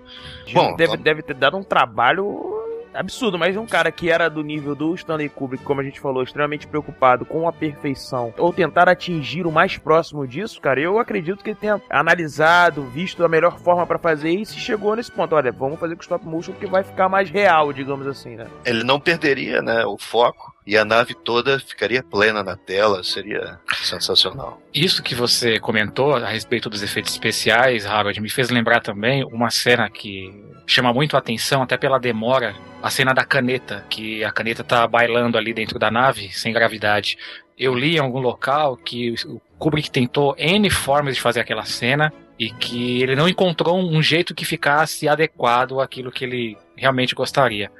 Bom, deve, deve ter dado um trabalho absurdo, mas um cara que era do nível do Stanley Kubrick, como a gente falou, extremamente preocupado com a perfeição, ou tentar atingir o mais próximo disso, cara, eu acredito que ele tenha analisado, visto a melhor forma pra fazer isso e chegou nesse ponto. Olha, vamos fazer com stop motion que vai ficar mais real, digamos assim, né? Ele não perderia né, o foco e a nave toda ficaria plena na tela, seria sensacional. Isso que você comentou a respeito dos efeitos especiais, Harold, me fez lembrar também uma cena que chama muito a atenção, até pela demora, a cena da caneta, que a caneta tá bailando ali dentro da nave, sem gravidade. Eu li em algum local que o Kubrick tentou N formas de fazer aquela cena e que ele não encontrou um jeito que ficasse adequado àquilo que ele realmente gostaria.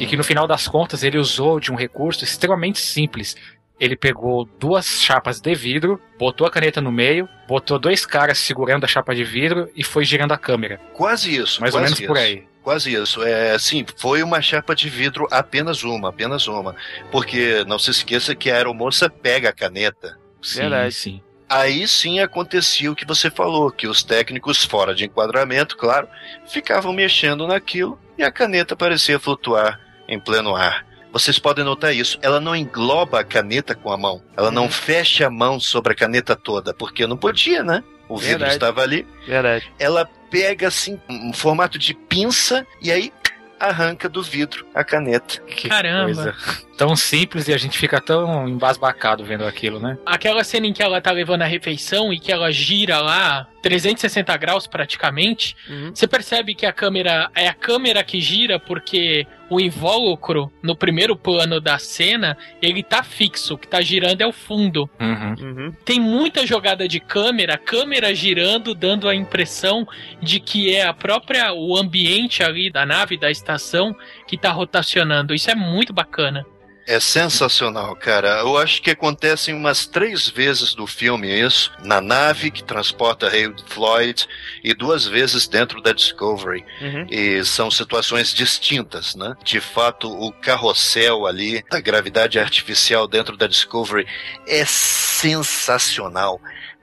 E que no final das contas ele usou de um recurso extremamente simples. Ele pegou duas chapas de vidro, botou a caneta no meio, botou dois caras segurando a chapa de vidro e foi girando a câmera. Quase isso, Mais ou quase menos por isso. aí. Quase isso. É assim, foi uma chapa de vidro apenas uma, apenas uma. Porque não se esqueça que a aeromoça pega a caneta. Sim, Verdade. sim. Aí sim acontecia o que você falou, que os técnicos fora de enquadramento, claro, ficavam mexendo naquilo e a caneta parecia flutuar em pleno ar. Vocês podem notar isso. Ela não engloba a caneta com a mão. Ela não fecha a mão sobre a caneta toda, porque não podia, né? O vidro Verdade. estava ali. Verdade. Ela pega assim um formato de pinça e aí arranca do vidro a caneta. Que Caramba. coisa tão simples e a gente fica tão embasbacado vendo aquilo, né? Aquela cena em que ela tá levando a refeição e que ela gira lá 360 graus praticamente, Uhum. você percebe que a câmera é a câmera que gira porque o invólucro no primeiro plano da cena, ele tá fixo, o que tá girando é o fundo. Uhum. Uhum. Tem muita jogada de câmera, câmera girando, dando a impressão de que é a própria o ambiente ali da nave, da estação que tá rotacionando. Isso é muito bacana. É sensacional, cara. Eu acho que acontecem umas três vezes do filme isso, na nave que transporta Harold Floyd e duas vezes dentro da Discovery. Uhum. E são situações distintas, né? De fato, o carrossel ali, da gravidade artificial dentro da Discovery é sensacional.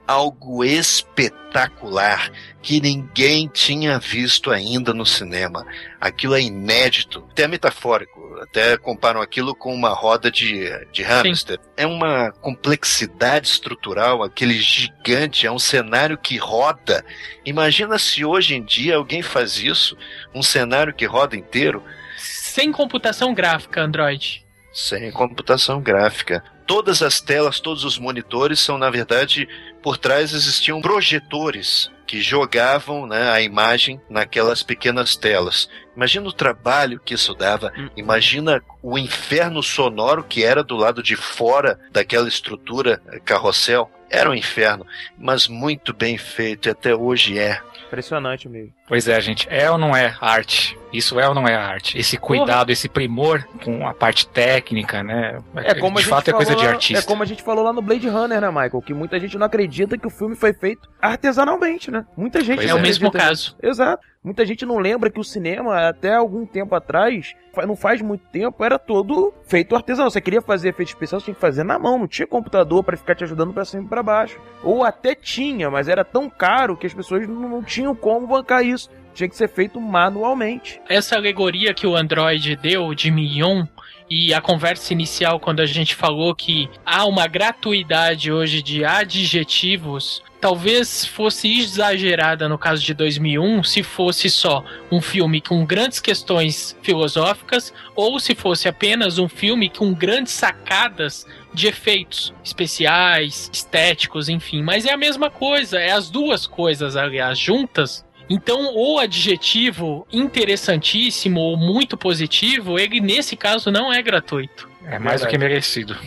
Algo espetacular que ninguém tinha visto ainda no cinema. Aquilo é inédito, até metafórico. Até comparam aquilo com uma roda de, de hamster. É uma complexidade estrutural, aquele gigante, é um cenário que roda. Imagina se hoje em dia alguém faz isso, um cenário que roda inteiro, Sem computação gráfica, Android. sem computação gráfica. Todas as telas, todos os monitores são, na verdade, por trás existiam projetores que jogavam né, a imagem naquelas pequenas telas. Imagina o trabalho que isso dava, imagina o inferno sonoro que era do lado de fora daquela estrutura eh, carrossel. Era um inferno, mas muito bem feito, e até hoje é. Impressionante mesmo. Pois é, gente. É ou não é arte? Isso é ou não é arte? Esse cuidado, esse primor com a parte técnica, né? É como a de gente fato é coisa falou de lá- artista. É como a gente falou lá no Blade Runner, né, Michael? Que muita gente não acredita que o filme foi feito artesanalmente, né? Muita gente Pois É, não o mesmo caso. Exato. Muita gente não lembra que o cinema, até algum tempo atrás, não faz muito tempo, era todo feito artesanal. Você queria fazer efeito especial, você tinha que fazer na mão, não tinha computador pra ficar te ajudando pra cima e pra baixo. Ou até tinha, mas era tão caro que as pessoas não, não tinham como bancar isso. Tinha que ser feito manualmente. Essa alegoria que o Android deu de Mignon e a conversa inicial quando a gente falou que há uma gratuidade hoje de adjetivos, talvez fosse exagerada no caso de 2001 se fosse só um filme com grandes questões filosóficas ou se fosse apenas um filme com grandes sacadas de efeitos especiais, estéticos, enfim. Mas é a mesma coisa, é as duas coisas, aliás, juntas. Então, o adjetivo interessantíssimo ou muito positivo, ele nesse caso não é gratuito. É mais do que merecido,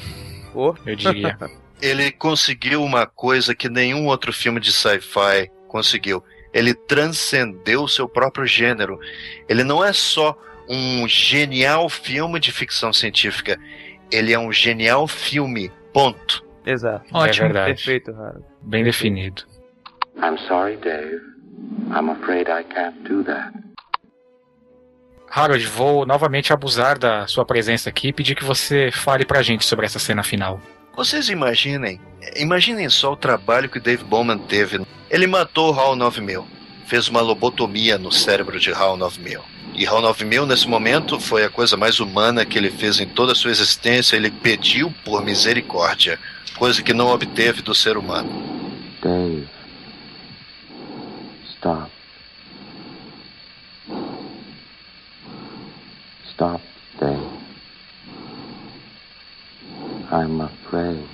Pô. eu diria. Ele conseguiu uma coisa que nenhum outro filme de sci-fi conseguiu. Ele transcendeu o seu próprio gênero. Ele não é só um genial filme de ficção científica. ele é um genial filme. Ponto. Exato. Ótimo. É verdade. Perfeito, Harold. Bem definido. I'm sorry, Dave. I'm afraid I can't do that. Harold, vou novamente abusar da sua presença aqui e pedir que você fale pra gente sobre essa cena final. Vocês imaginem, imaginem só o trabalho que Dave Bowman teve. Ele matou o HAL 9000, fez uma lobotomia no cérebro de HAL 9000. E HAL 9000 nesse momento foi a coisa mais humana que ele fez em toda a sua existência. Ele pediu por misericórdia, coisa que não obteve do ser humano. Dave. Stop. Stop, Dave. I'm afraid.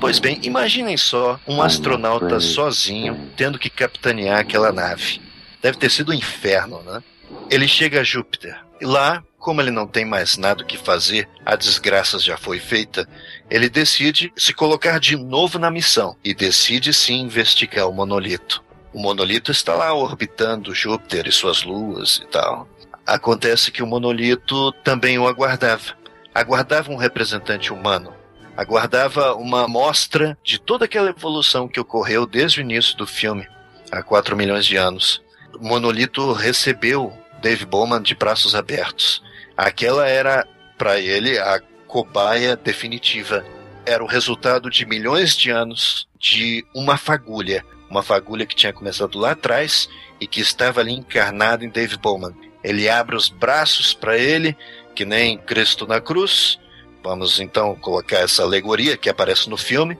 Pois bem, imaginem só um astronauta sozinho tendo que capitanear aquela nave. Deve ter sido um inferno, né? Ele chega a Júpiter e lá, como ele não tem mais nada o que fazer, a desgraça já foi feita, ele decide se colocar de novo na missão e decide sim investigar o monolito. O monolito está lá orbitando Júpiter e suas luas e tal. Acontece que o monolito também o aguardava. Aguardava um representante humano. Aguardava uma amostra de toda aquela evolução que ocorreu desde o início do filme, há 4 milhões de anos. O monolito recebeu Dave Bowman de braços abertos. Aquela era, para ele, a cobaia definitiva. Era o resultado de milhões de anos de uma fagulha. Uma fagulha que tinha começado lá atrás e que estava ali encarnada em Dave Bowman. Ele abre os braços para ele, que nem Cristo na cruz. Vamos então colocar essa alegoria que aparece no filme.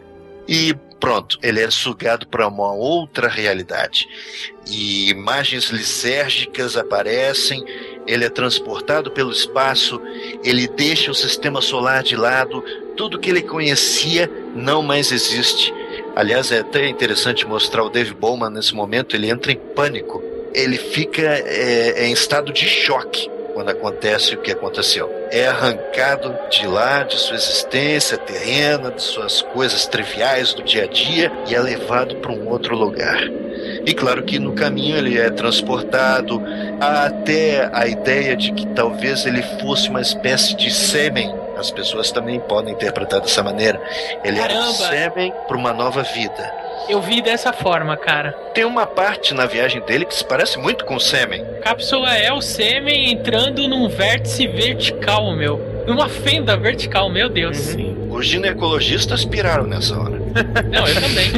E pronto, ele é sugado para uma outra realidade. E imagens lisérgicas aparecem, ele é transportado pelo espaço, ele deixa o sistema solar de lado, tudo que ele conhecia não mais existe. Aliás, é até interessante mostrar o Dave Bowman nesse momento, ele entra em pânico. Ele fica é, em estado de choque quando acontece o que aconteceu. É arrancado de lá, de sua existência terrena, de suas coisas triviais do dia a dia e é levado para um outro lugar. E claro que no caminho ele é transportado há até a ideia de que talvez ele fosse uma espécie de sêmen. As pessoas também podem interpretar dessa maneira. Ele era um Caramba! sêmen para uma nova vida. Eu vi dessa forma, cara. Tem uma parte na viagem dele que se parece muito com o sêmen. Cápsula é o sêmen entrando num vértice vertical, meu. Numa fenda vertical, meu Deus. Os ginecologistas piraram nessa hora. Não, eu também.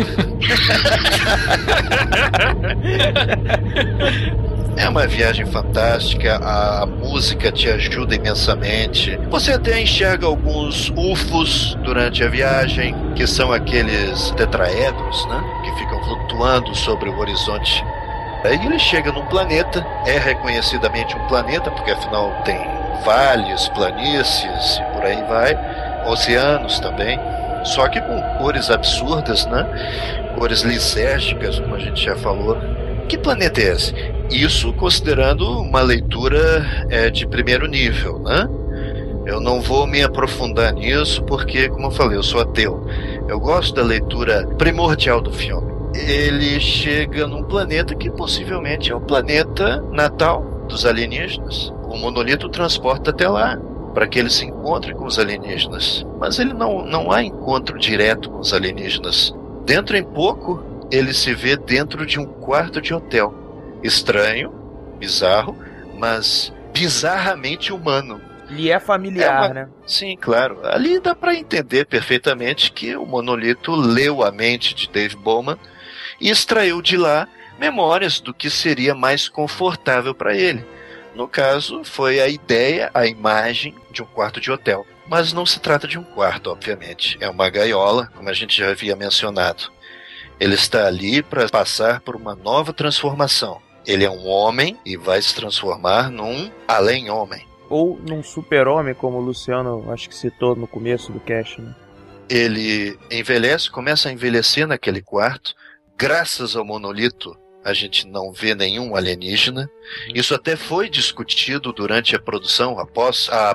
É uma viagem fantástica, a música te ajuda imensamente. Você até enxerga alguns UFOs durante a viagem, que são aqueles tetraedros, né? Que ficam flutuando sobre o horizonte. Aí ele chega num planeta, é reconhecidamente um planeta, porque afinal tem vales, planícies e por aí vai, oceanos também. Só que com cores absurdas, né? Cores lisérgicas, como a gente já falou. Que planeta é esse? Isso considerando uma leitura é, de primeiro nível, né? Eu não vou me aprofundar nisso porque, como eu falei, eu sou ateu. Eu gosto da leitura primordial do filme. Ele chega num planeta que possivelmente é o planeta natal dos alienígenas. O monolito transporta até lá para que ele se encontre com os alienígenas. Mas ele não, não há encontro direto com os alienígenas. Dentro em pouco, ele se vê dentro de um quarto de hotel. Estranho, bizarro, mas bizarramente humano. Ele é familiar, É uma- né? Sim, claro. Ali dá para entender perfeitamente que o monolito leu a mente de Dave Bowman e extraiu de lá memórias do que seria mais confortável para ele. No caso, foi a ideia, a imagem de um quarto de hotel. Mas não se trata de um quarto, obviamente. É uma gaiola, como a gente já havia mencionado. Ele está ali para passar por uma nova transformação. Ele é um homem e vai se transformar num além-homem. Ou num super-homem, como o Luciano acho que citou no começo do cast, né? ele envelhece, começa a envelhecer naquele quarto. Graças ao monolito, a gente não vê nenhum alienígena. Isso até foi discutido durante a produção, após a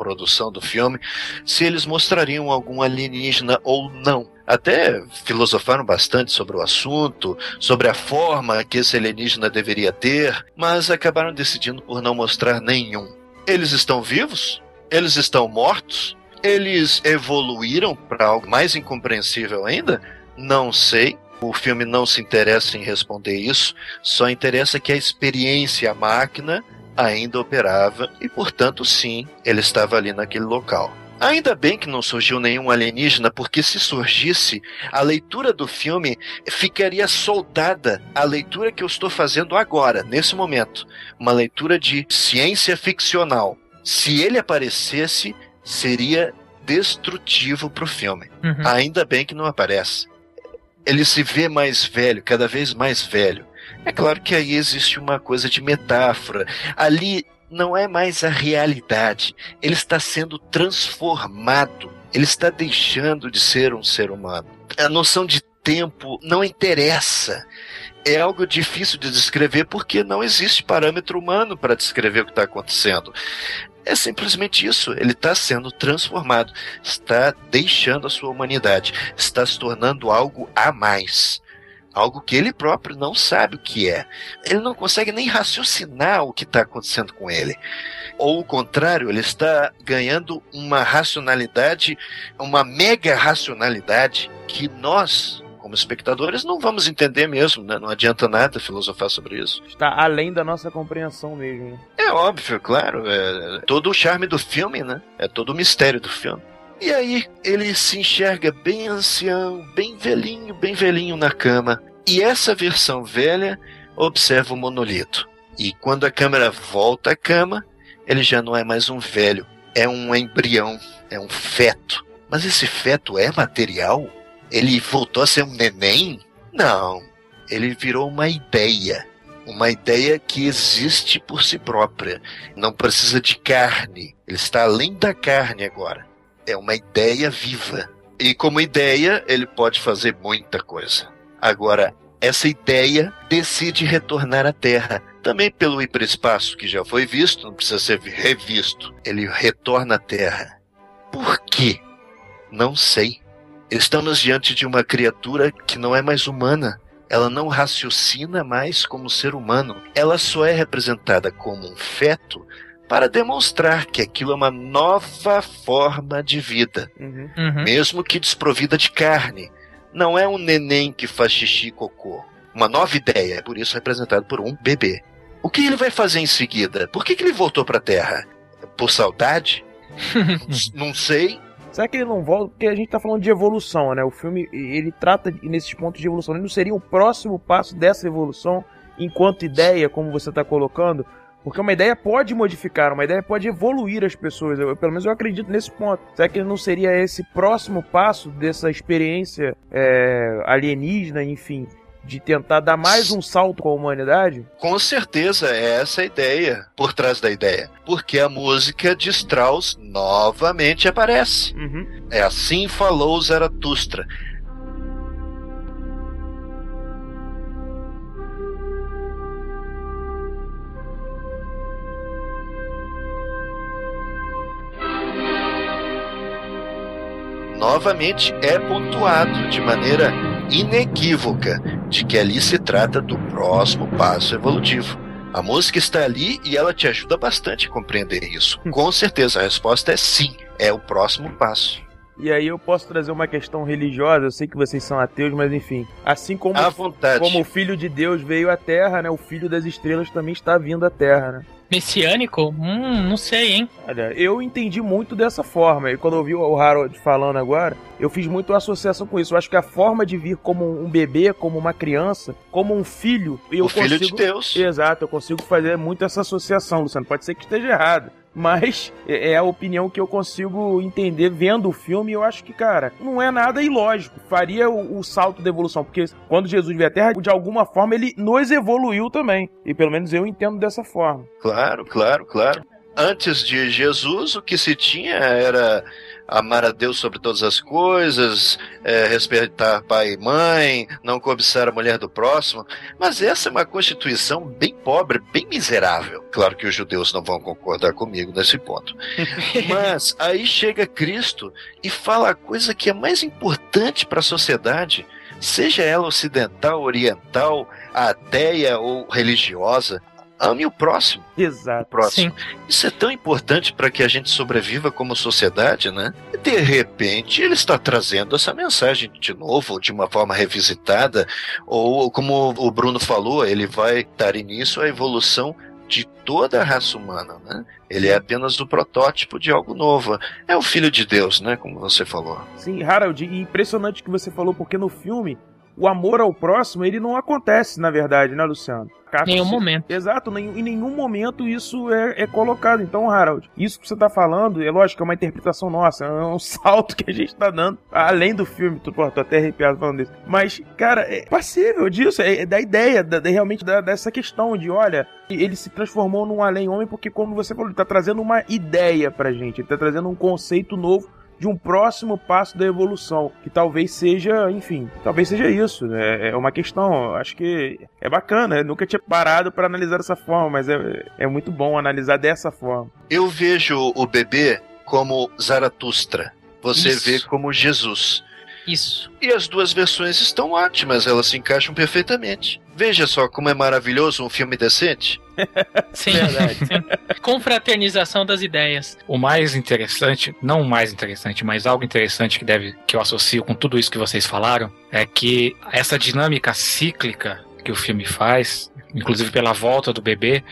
pré-produção do filme, se eles mostrariam algum alienígena ou não. Até filosofaram bastante sobre o assunto, sobre a forma que esse alienígena deveria ter, mas acabaram decidindo por não mostrar nenhum. Eles estão vivos? Eles estão mortos? Eles evoluíram para algo mais incompreensível ainda? Não sei. O filme não se interessa em responder isso, só interessa que a experiência, a máquina, ainda operava e, portanto, sim, ele estava ali naquele local. Ainda bem que não surgiu nenhum alienígena, porque se surgisse, a leitura do filme ficaria soldada à leitura que eu estou fazendo agora, nesse momento. Uma leitura de ciência ficcional. Se ele aparecesse, seria destrutivo para o filme. Uhum. Ainda bem que não aparece. Ele se vê mais velho, cada vez mais velho. É claro que aí existe uma coisa de metáfora. Ali não é mais a realidade. Ele está sendo transformado. Ele está deixando de ser um ser humano. A noção de tempo não interessa. É algo difícil de descrever porque não existe parâmetro humano para descrever o que está acontecendo. É simplesmente isso. Ele está sendo transformado, está deixando a sua humanidade, está se tornando algo a mais. Algo que ele próprio não sabe o que é. Ele não consegue nem raciocinar o que está acontecendo com ele. Ou o contrário, ele está ganhando uma racionalidade, uma mega racionalidade que nós, como espectadores, não vamos entender mesmo, né? Não adianta nada filosofar sobre isso. Está além da nossa compreensão mesmo. né? É óbvio, claro. É todo o charme do filme, né? É todo o mistério do filme. E aí ele se enxerga bem ancião, bem velhinho, bem velhinho na cama. E essa versão velha observa o monolito. E quando a câmera volta à cama, ele já não é mais um velho, é um embrião, é um feto. Mas esse feto é material? Ele voltou a ser um neném? Não. Ele virou uma ideia. Uma ideia que existe por si própria. Não precisa de carne. Ele está além da carne agora. É uma ideia viva. E como ideia, ele pode fazer muita coisa. Agora, essa ideia decide retornar à Terra. Também pelo hiperespaço, que já foi visto, não precisa ser revisto. Ele retorna à Terra. Por quê? Não sei. Estamos diante de uma criatura que não é mais humana. Ela não raciocina mais como ser humano. Ela só é representada como um feto para demonstrar que aquilo é uma nova forma de vida, Uhum. Uhum. mesmo que desprovida de carne. Não é um neném que faz xixi e cocô. Uma nova ideia, é por isso representado por um bebê. O que ele vai fazer em seguida? Por que, que ele voltou para a Terra? Por saudade? não sei. Será que ele não volta? Porque a gente tá falando de evolução, né? O filme, ele trata nesses pontos de evolução. Ele não seria o próximo passo dessa evolução enquanto ideia, como você tá colocando? Porque uma ideia pode modificar, uma ideia pode evoluir as pessoas. Eu, pelo menos eu acredito nesse ponto. Será que não seria esse próximo passo dessa experiência é, alienígena, enfim, de tentar dar mais um salto com a humanidade? Com certeza é essa a ideia por trás da ideia. Porque a música de Strauss novamente aparece. Uhum. É assim falou Zaratustra. Novamente é pontuado de maneira inequívoca de que ali se trata do próximo passo evolutivo. A música está ali e ela te ajuda bastante a compreender isso. Com certeza, a resposta é sim, é o próximo passo. E aí eu posso trazer uma questão religiosa, eu sei que vocês são ateus, mas enfim. Assim como, como o Filho de Deus veio à Terra, né? O Filho das Estrelas também está vindo à Terra, né? Messiânico? Hum, não sei, hein? Olha, eu entendi muito dessa forma. E quando eu vi o Harold falando agora, eu fiz muito associação com isso. Eu acho que a forma de vir como um bebê, como uma criança, como um filho, eu o filho consigo... de Deus. Exato, eu consigo fazer muito essa associação, Luciano. Pode ser que esteja errado. Mas é é a opinião que eu consigo entender vendo o filme. E eu acho que, cara, não é nada ilógico. Faria o, o salto da evolução. Porque quando Jesus veio à Terra, de alguma forma ele nos evoluiu também. E pelo menos eu entendo dessa forma. Claro, claro, claro. Antes de Jesus, o que se tinha era amar a Deus sobre todas as coisas, é, respeitar pai e mãe, não cobiçar a mulher do próximo. Mas essa é uma constituição bem pobre, bem miserável. Claro que os judeus não vão concordar comigo nesse ponto. Mas aí chega Cristo e fala a coisa que é mais importante para a sociedade, seja ela ocidental, oriental, ateia ou religiosa. Ame o próximo. Exato. O próximo. Isso é tão importante para que a gente sobreviva como sociedade, né? E de repente ele está trazendo essa mensagem de novo, de uma forma revisitada, ou como o Bruno falou, ele vai dar início à evolução de toda a raça humana, né? Ele é apenas o protótipo de algo novo. É o filho de Deus, né? Como você falou. Sim, Harold, e impressionante que você falou, porque no filme o amor ao próximo ele não acontece, na verdade, né, Luciano? Nenhum momento. Exato, em nenhum momento isso é, é, colocado. Então, Harold, isso que você tá falando, é lógico, é uma interpretação nossa, é um salto que a gente tá dando, além do filme, tô, pô, tô até arrepiado falando isso. Mas, cara, é passível disso, é, é da ideia, da, realmente da, dessa questão de, olha, ele se transformou num além-homem porque, como você falou, ele tá trazendo uma ideia pra gente, ele tá trazendo um conceito novo de um próximo passo da evolução, que talvez seja, enfim, talvez seja isso. Né? É uma questão, acho que é bacana. Eu nunca tinha parado para analisar dessa forma, mas é, é muito bom analisar dessa forma. Eu vejo o bebê como Zaratustra. Você Isso. vê como Jesus. Isso. E as duas versões estão ótimas, elas se encaixam perfeitamente. Veja só como é maravilhoso um filme decente. Sim. Confraternização das ideias. O mais interessante, não o mais interessante, mas algo interessante que deve que eu associo com tudo isso que vocês falaram, é que essa dinâmica cíclica que o filme faz, inclusive pela volta do bebê,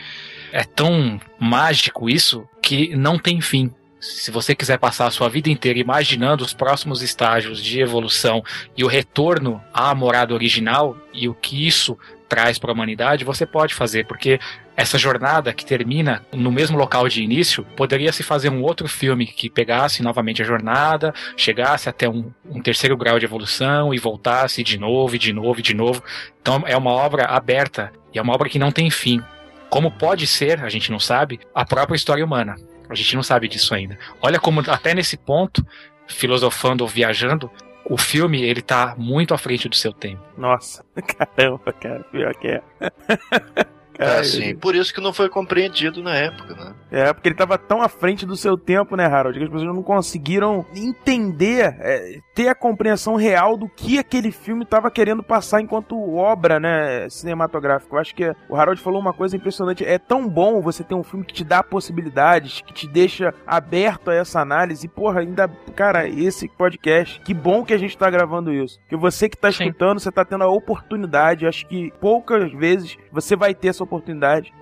é tão mágico isso que não tem fim. Se você quiser passar a sua vida inteira imaginando os próximos estágios de evolução e o retorno à morada original e o que isso traz para a humanidade, você pode fazer, porque essa jornada que termina no mesmo local de início, poderia se fazer um outro filme que pegasse novamente a jornada, chegasse até um, um terceiro grau de evolução e voltasse de novo, e de novo, de novo. Então é uma obra aberta e é uma obra que não tem fim. Como pode ser, a gente não sabe, a própria história humana. A gente não sabe disso ainda. Olha como até nesse ponto, filosofando ou viajando, o filme ele tá muito à frente do seu tempo. Nossa, caramba, cara, pior que é. É, sim. Por isso que não foi compreendido na época, né? É, porque ele tava tão à frente do seu tempo, né, Harold? Que as pessoas não conseguiram entender, é, ter a compreensão real do que aquele filme tava querendo passar enquanto obra, né, cinematográfica. Eu acho que o Harold falou uma coisa impressionante. É tão bom você ter um filme que te dá possibilidades, que te deixa aberto a essa análise. E, porra, ainda, cara, esse podcast, que bom que a gente tá gravando isso. Que você que tá Sim. escutando, você tá tendo a oportunidade. Acho que poucas vezes você vai ter essa oportunidade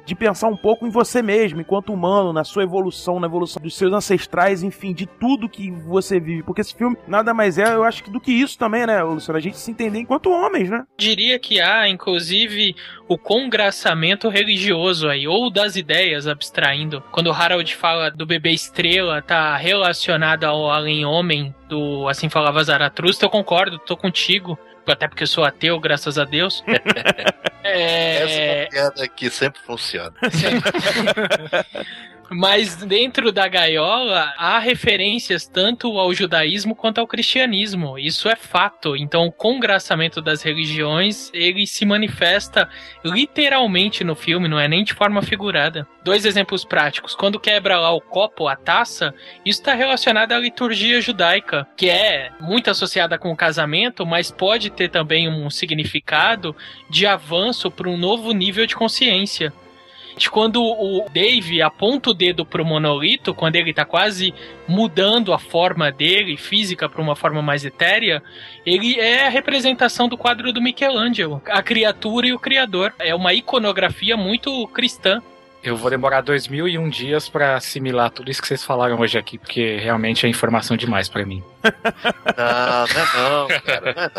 de pensar um pouco em você mesmo, enquanto humano, na sua evolução, na evolução dos seus ancestrais, enfim, de tudo que você vive. Porque esse filme nada mais é, eu acho que do que isso também, né, Luciano? A gente se entender enquanto homens, né? Diria que há, inclusive, o congraçamento religioso aí, ou das ideias, abstraindo. Quando Harold fala do bebê estrela, tá relacionado ao além-homem do Assim Falava Zaratustra, eu concordo, tô contigo. Até porque eu sou ateu, graças a Deus. é... Essa é uma piada que sempre funciona. Mas dentro da gaiola há referências tanto ao judaísmo quanto ao cristianismo. Isso é fato. Então, o congraçamento das religiões, ele se manifesta literalmente no filme, não é nem de forma figurada. Dois exemplos práticos. Quando quebra lá o copo, a taça, isso está relacionado à liturgia judaica, que é muito associada com o casamento, mas pode ter também um significado de avanço para um novo nível de consciência de quando o Dave aponta o dedo pro monolito, quando ele tá quase mudando a forma dele, física, para uma forma mais etérea, ele é a representação do quadro do Michelangelo, a criatura e o criador. É uma iconografia muito cristã. Eu vou demorar 2001 dias pra assimilar tudo isso que vocês falaram hoje aqui, porque realmente é informação demais pra mim. Não, não é não, cara. Não é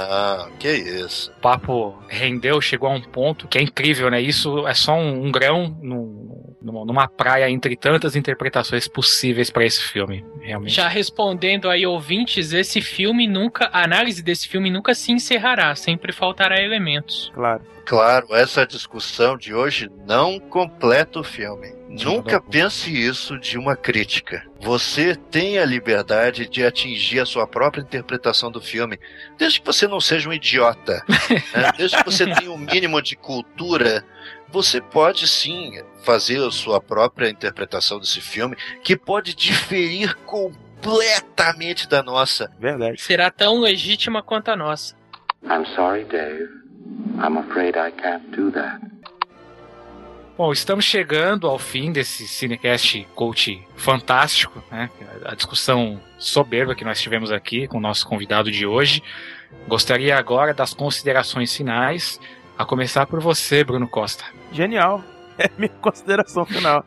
não. Que isso. O papo rendeu, chegou a um ponto que é incrível, né? Isso é só um, um grão num- numa, praia entre tantas interpretações possíveis pra esse filme. Realmente. Já respondendo aí ouvintes, esse filme nunca, a análise desse filme nunca se encerrará, sempre faltará elementos. Claro. Claro, essa discussão de hoje não completa o filme. Nunca pense isso de uma crítica. Você tem a liberdade de atingir a sua própria interpretação do filme, desde que você não seja um idiota, né? desde que você tenha um mínimo de cultura. Você pode sim fazer a sua própria interpretação desse filme, que pode diferir completamente da nossa. Verdade. Será tão legítima quanto a nossa. I'm sorry, Dave. I'm afraid I can't do that. Bom, estamos chegando ao fim desse Cinecast Coach fantástico, né? A discussão soberba que nós tivemos aqui com o nosso convidado de hoje. Gostaria agora das considerações finais, a começar por você, Bruno Costa. Genial. É minha consideração final.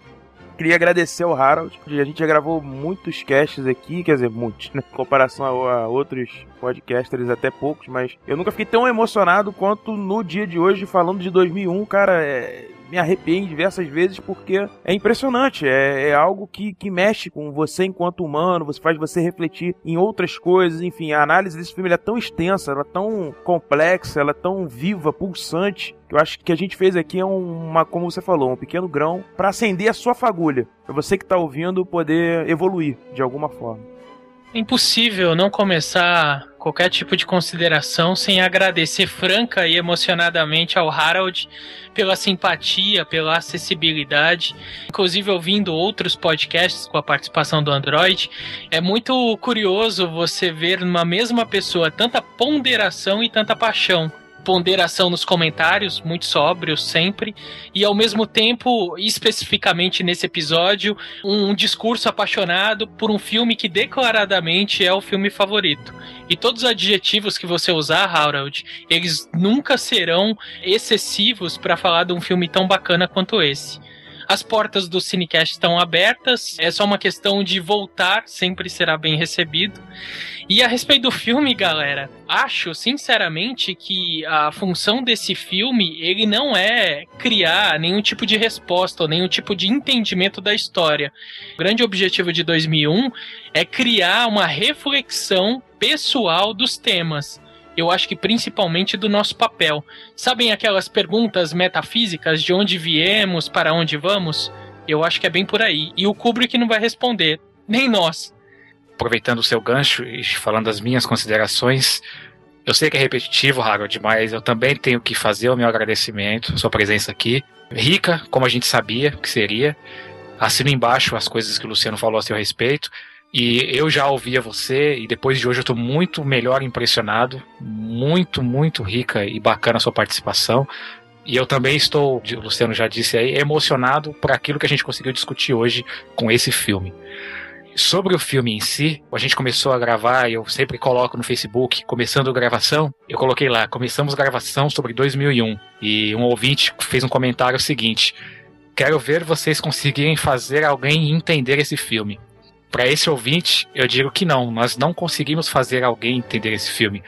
Queria agradecer ao Harold, a gente já gravou muitos casts aqui, quer dizer, muitos, né? Em comparação a, a outros podcasters, até poucos, mas eu nunca fiquei tão emocionado quanto no dia de hoje, falando de 2001, cara, é, me arrepiei diversas vezes porque é impressionante, é, é, algo que, que mexe com você enquanto humano, você faz você refletir em outras coisas, enfim, a análise desse filme é tão extensa, ela é tão complexa, ela é tão viva, pulsante, eu acho que a gente fez aqui é uma, como você falou, um pequeno grão para acender a sua fagulha, para você que está ouvindo poder evoluir de alguma forma. Impossível não começar qualquer tipo de consideração sem agradecer franca e emocionadamente ao Harold pela simpatia, pela acessibilidade. Inclusive, ouvindo outros podcasts com a participação do Android, é muito curioso você ver numa mesma pessoa tanta ponderação e tanta paixão ponderação nos comentários, muito sóbrio sempre, e ao mesmo tempo, especificamente nesse episódio, um, um, discurso apaixonado por um filme que declaradamente é o filme favorito. E todos os adjetivos que você usar, Harold, eles nunca serão excessivos para falar de um filme tão bacana quanto esse. As portas do Cinecast estão abertas, é só uma questão de voltar, sempre será bem recebido. E a respeito do filme, galera, acho sinceramente que a função desse filme, ele não é criar nenhum tipo de resposta ou nenhum tipo de entendimento da história. O grande objetivo de 2001 é criar uma reflexão pessoal dos temas eu acho que principalmente do nosso papel. Sabem aquelas perguntas metafísicas de onde viemos, para onde vamos? Eu acho que é bem por aí. E o Kubrick não vai responder, nem nós aproveitando o seu gancho e falando das minhas considerações, eu sei que é repetitivo, Harold, mas eu também tenho que fazer o meu agradecimento, sua presença aqui. Rica, como a gente sabia que seria. Assino embaixo as coisas que o Luciano falou a seu respeito. E eu já ouvia você, e depois de hoje eu estou muito melhor impressionado. Muito, muito rica e bacana a sua participação. E eu também estou, o Luciano já disse aí, emocionado por aquilo que a gente conseguiu discutir hoje com esse filme. Sobre o filme em si, a gente começou a gravar, eu sempre coloco no Facebook, começando a gravação, eu coloquei lá, começamos gravação sobre 2001. E um ouvinte fez um comentário seguinte: Quero ver vocês conseguirem fazer alguém entender esse filme. Para esse ouvinte, eu digo que não, nós não conseguimos fazer alguém entender esse filme.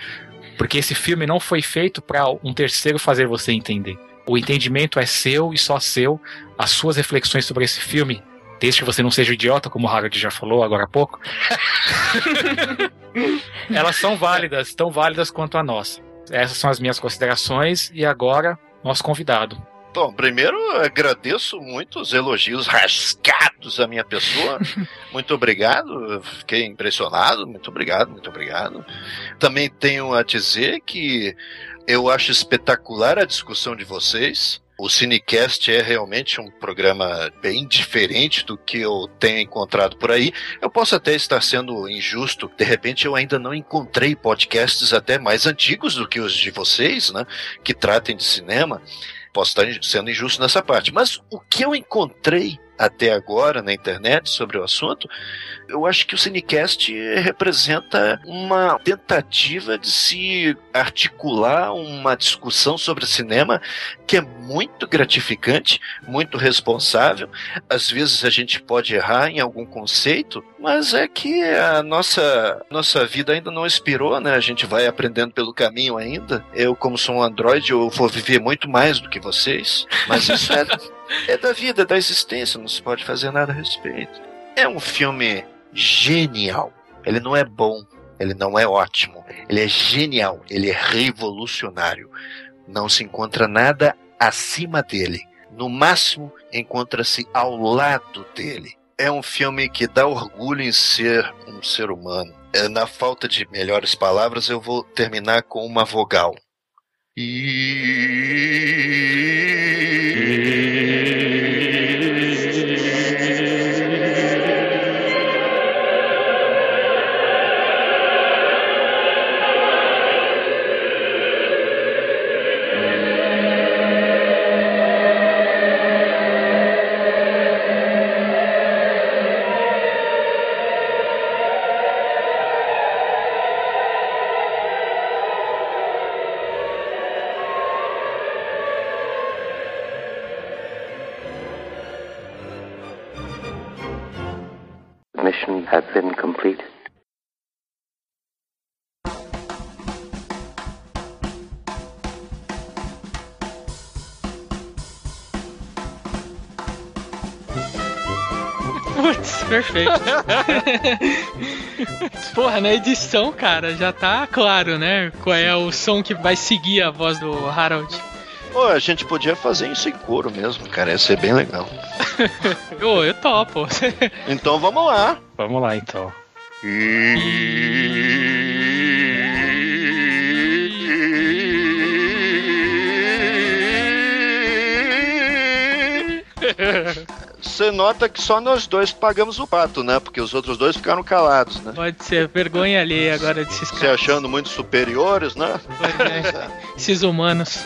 Porque esse filme não foi feito para um terceiro fazer você entender. O entendimento é seu e só seu. As suas reflexões sobre esse filme desde que você não seja idiota, como o Harold já falou agora há pouco, elas são válidas, tão válidas quanto a nossa. Essas são as minhas considerações e agora nosso convidado. Bom, primeiro agradeço muito os elogios rasgados à minha pessoa. Muito obrigado, fiquei impressionado. Muito obrigado, muito obrigado. Também tenho a dizer que eu acho espetacular a discussão de vocês. O Cinecast é realmente um programa bem diferente do que eu tenho encontrado por aí. Eu posso até estar sendo injusto, de repente eu ainda não encontrei podcasts até mais antigos do que os de vocês, né, que tratem de cinema. Posso estar sendo injusto nessa parte, mas o que eu encontrei até agora na internet sobre o assunto, eu acho que o Cinecast representa uma tentativa de se articular uma discussão sobre cinema que é muito gratificante, muito responsável. Às vezes a gente pode errar em algum conceito, mas é que a nossa, nossa vida ainda não expirou, né? A gente vai aprendendo pelo caminho ainda. Eu, como sou um androide, eu vou viver muito mais do que vocês, mas isso é é da vida, da existência, não se pode fazer nada a respeito. É um filme genial. Ele não é bom, ele não é ótimo, ele é genial, ele é revolucionário. Não se encontra nada acima dele. No máximo, encontra-se ao lado dele. É um filme que dá orgulho em ser um ser humano. É, na falta de melhores palavras, eu vou terminar com uma vogal. E... mission have been completed. Putz, perfeito. Porra, na edição, cara, já tá claro, né? Qual é o som que vai seguir a voz do Harold. Pô, a gente podia fazer isso em coro mesmo, cara. Ia ser bem legal. Ô, eu topo. Então vamos lá. Vamos lá então. Você nota que só nós dois pagamos o pato, né? Porque os outros dois ficaram calados, né? Pode ser vergonha ali agora desses Se achando muito superiores, né? Pois é, Esses humanos.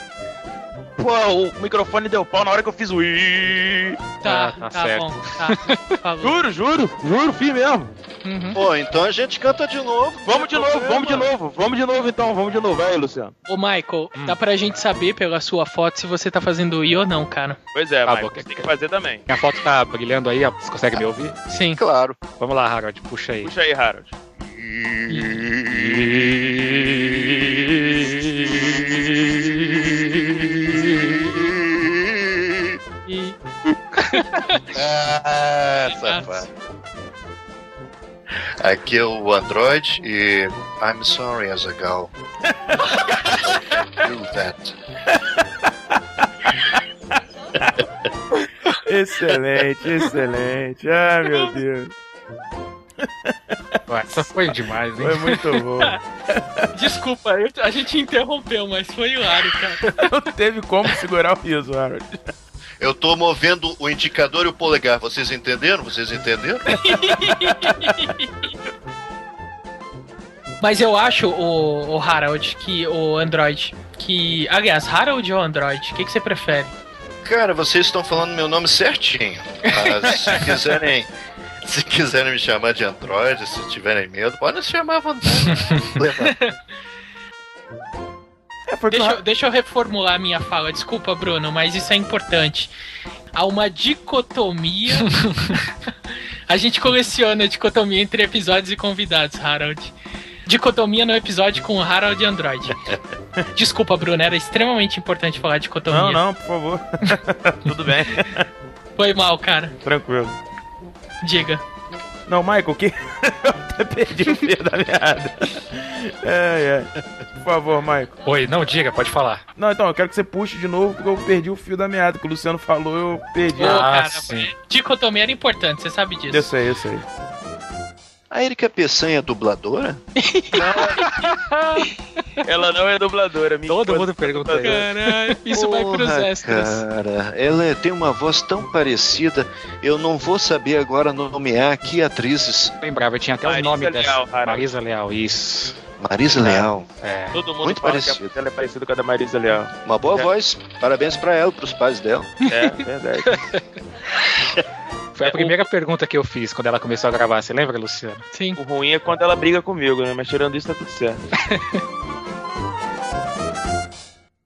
Pô, o microfone deu pau na hora que eu fiz o i. Tá, Ah, tá tá, certo. bom. Tá. Juro, juro, juro, fim mesmo. Uhum. Pô, então a gente canta de novo. Vamos de novo, vamos de novo, vamos de novo então, vamos de novo. Aí, Luciano. Ô, Michael, dá pra gente saber pela sua foto se você tá fazendo I ou não, cara. Pois é, Tá mas bom. tem que fazer também. Minha foto tá brilhando aí, ó. você consegue me ouvir? Sim. Claro. Vamos lá, Harold, puxa aí. Puxa aí, Harold. Ah, safado. Aqui é o Android e I'm sorry as a gal. Do that. Excelente, excelente. Ai, meu Deus. Ué, Essa foi demais, hein? Foi muito bom. Desculpa, eu- a gente interrompeu, mas foi hilário, cara. Não teve como segurar o riso, Harold. Eu tô movendo o indicador e o polegar. Vocês entenderam? Vocês entenderam? Mas eu acho, o, o Harold, que o Android, que. Aliás, Harold ou Android? O que, que você prefere? Cara, vocês estão falando meu nome certinho. Mas se quiserem. Se quiserem me chamar de Android, se tiverem medo, podem se chamar à vontade. É, foi que o Deixa, deixa eu reformular a minha fala. Desculpa, Bruno, mas isso é importante. Há uma dicotomia. a gente coleciona a dicotomia entre episódios e convidados, Harold. Dicotomia no episódio com Harold e Android. Desculpa, Bruno, era extremamente importante falar dicotomia. Não, não, por favor. Tudo bem, Foi mal, cara. tranquilo. Diga. Não, Michael, que. eu até perdi o fio da meada. É, é. Por favor, Michael. Oi, não, diga, pode falar. Não, então, eu quero que você puxe de novo, porque eu perdi o fio da meada. Que o Luciano falou, eu perdi. Ô, Ah, cara, sim. dicotomia era importante, você sabe disso. Eu sei, eu sei. A Erika Peçanha é dubladora? Ela não é dubladora, minha Todo mundo pergunta isso. Caralho, isso vai pros Porra, extras. Cara, ela é- tem uma voz tão parecida. Eu não vou saber agora nomear que atrizes. Lembrava, tinha até o nome Leal, dessa. Marisa Leal, isso. Marisa Leal. É. Todo mundo Muito fala parecido. que a voz dela é parecida com a da Marisa Leal. Uma boa É. voz. Parabéns pra ela, pros pais dela. É, verdade. Foi a primeira pergunta que eu fiz quando ela começou a gravar. Você lembra, Luciano? Sim. o ruim é quando ela briga comigo, né? Mas tirando isso, tá tudo certo.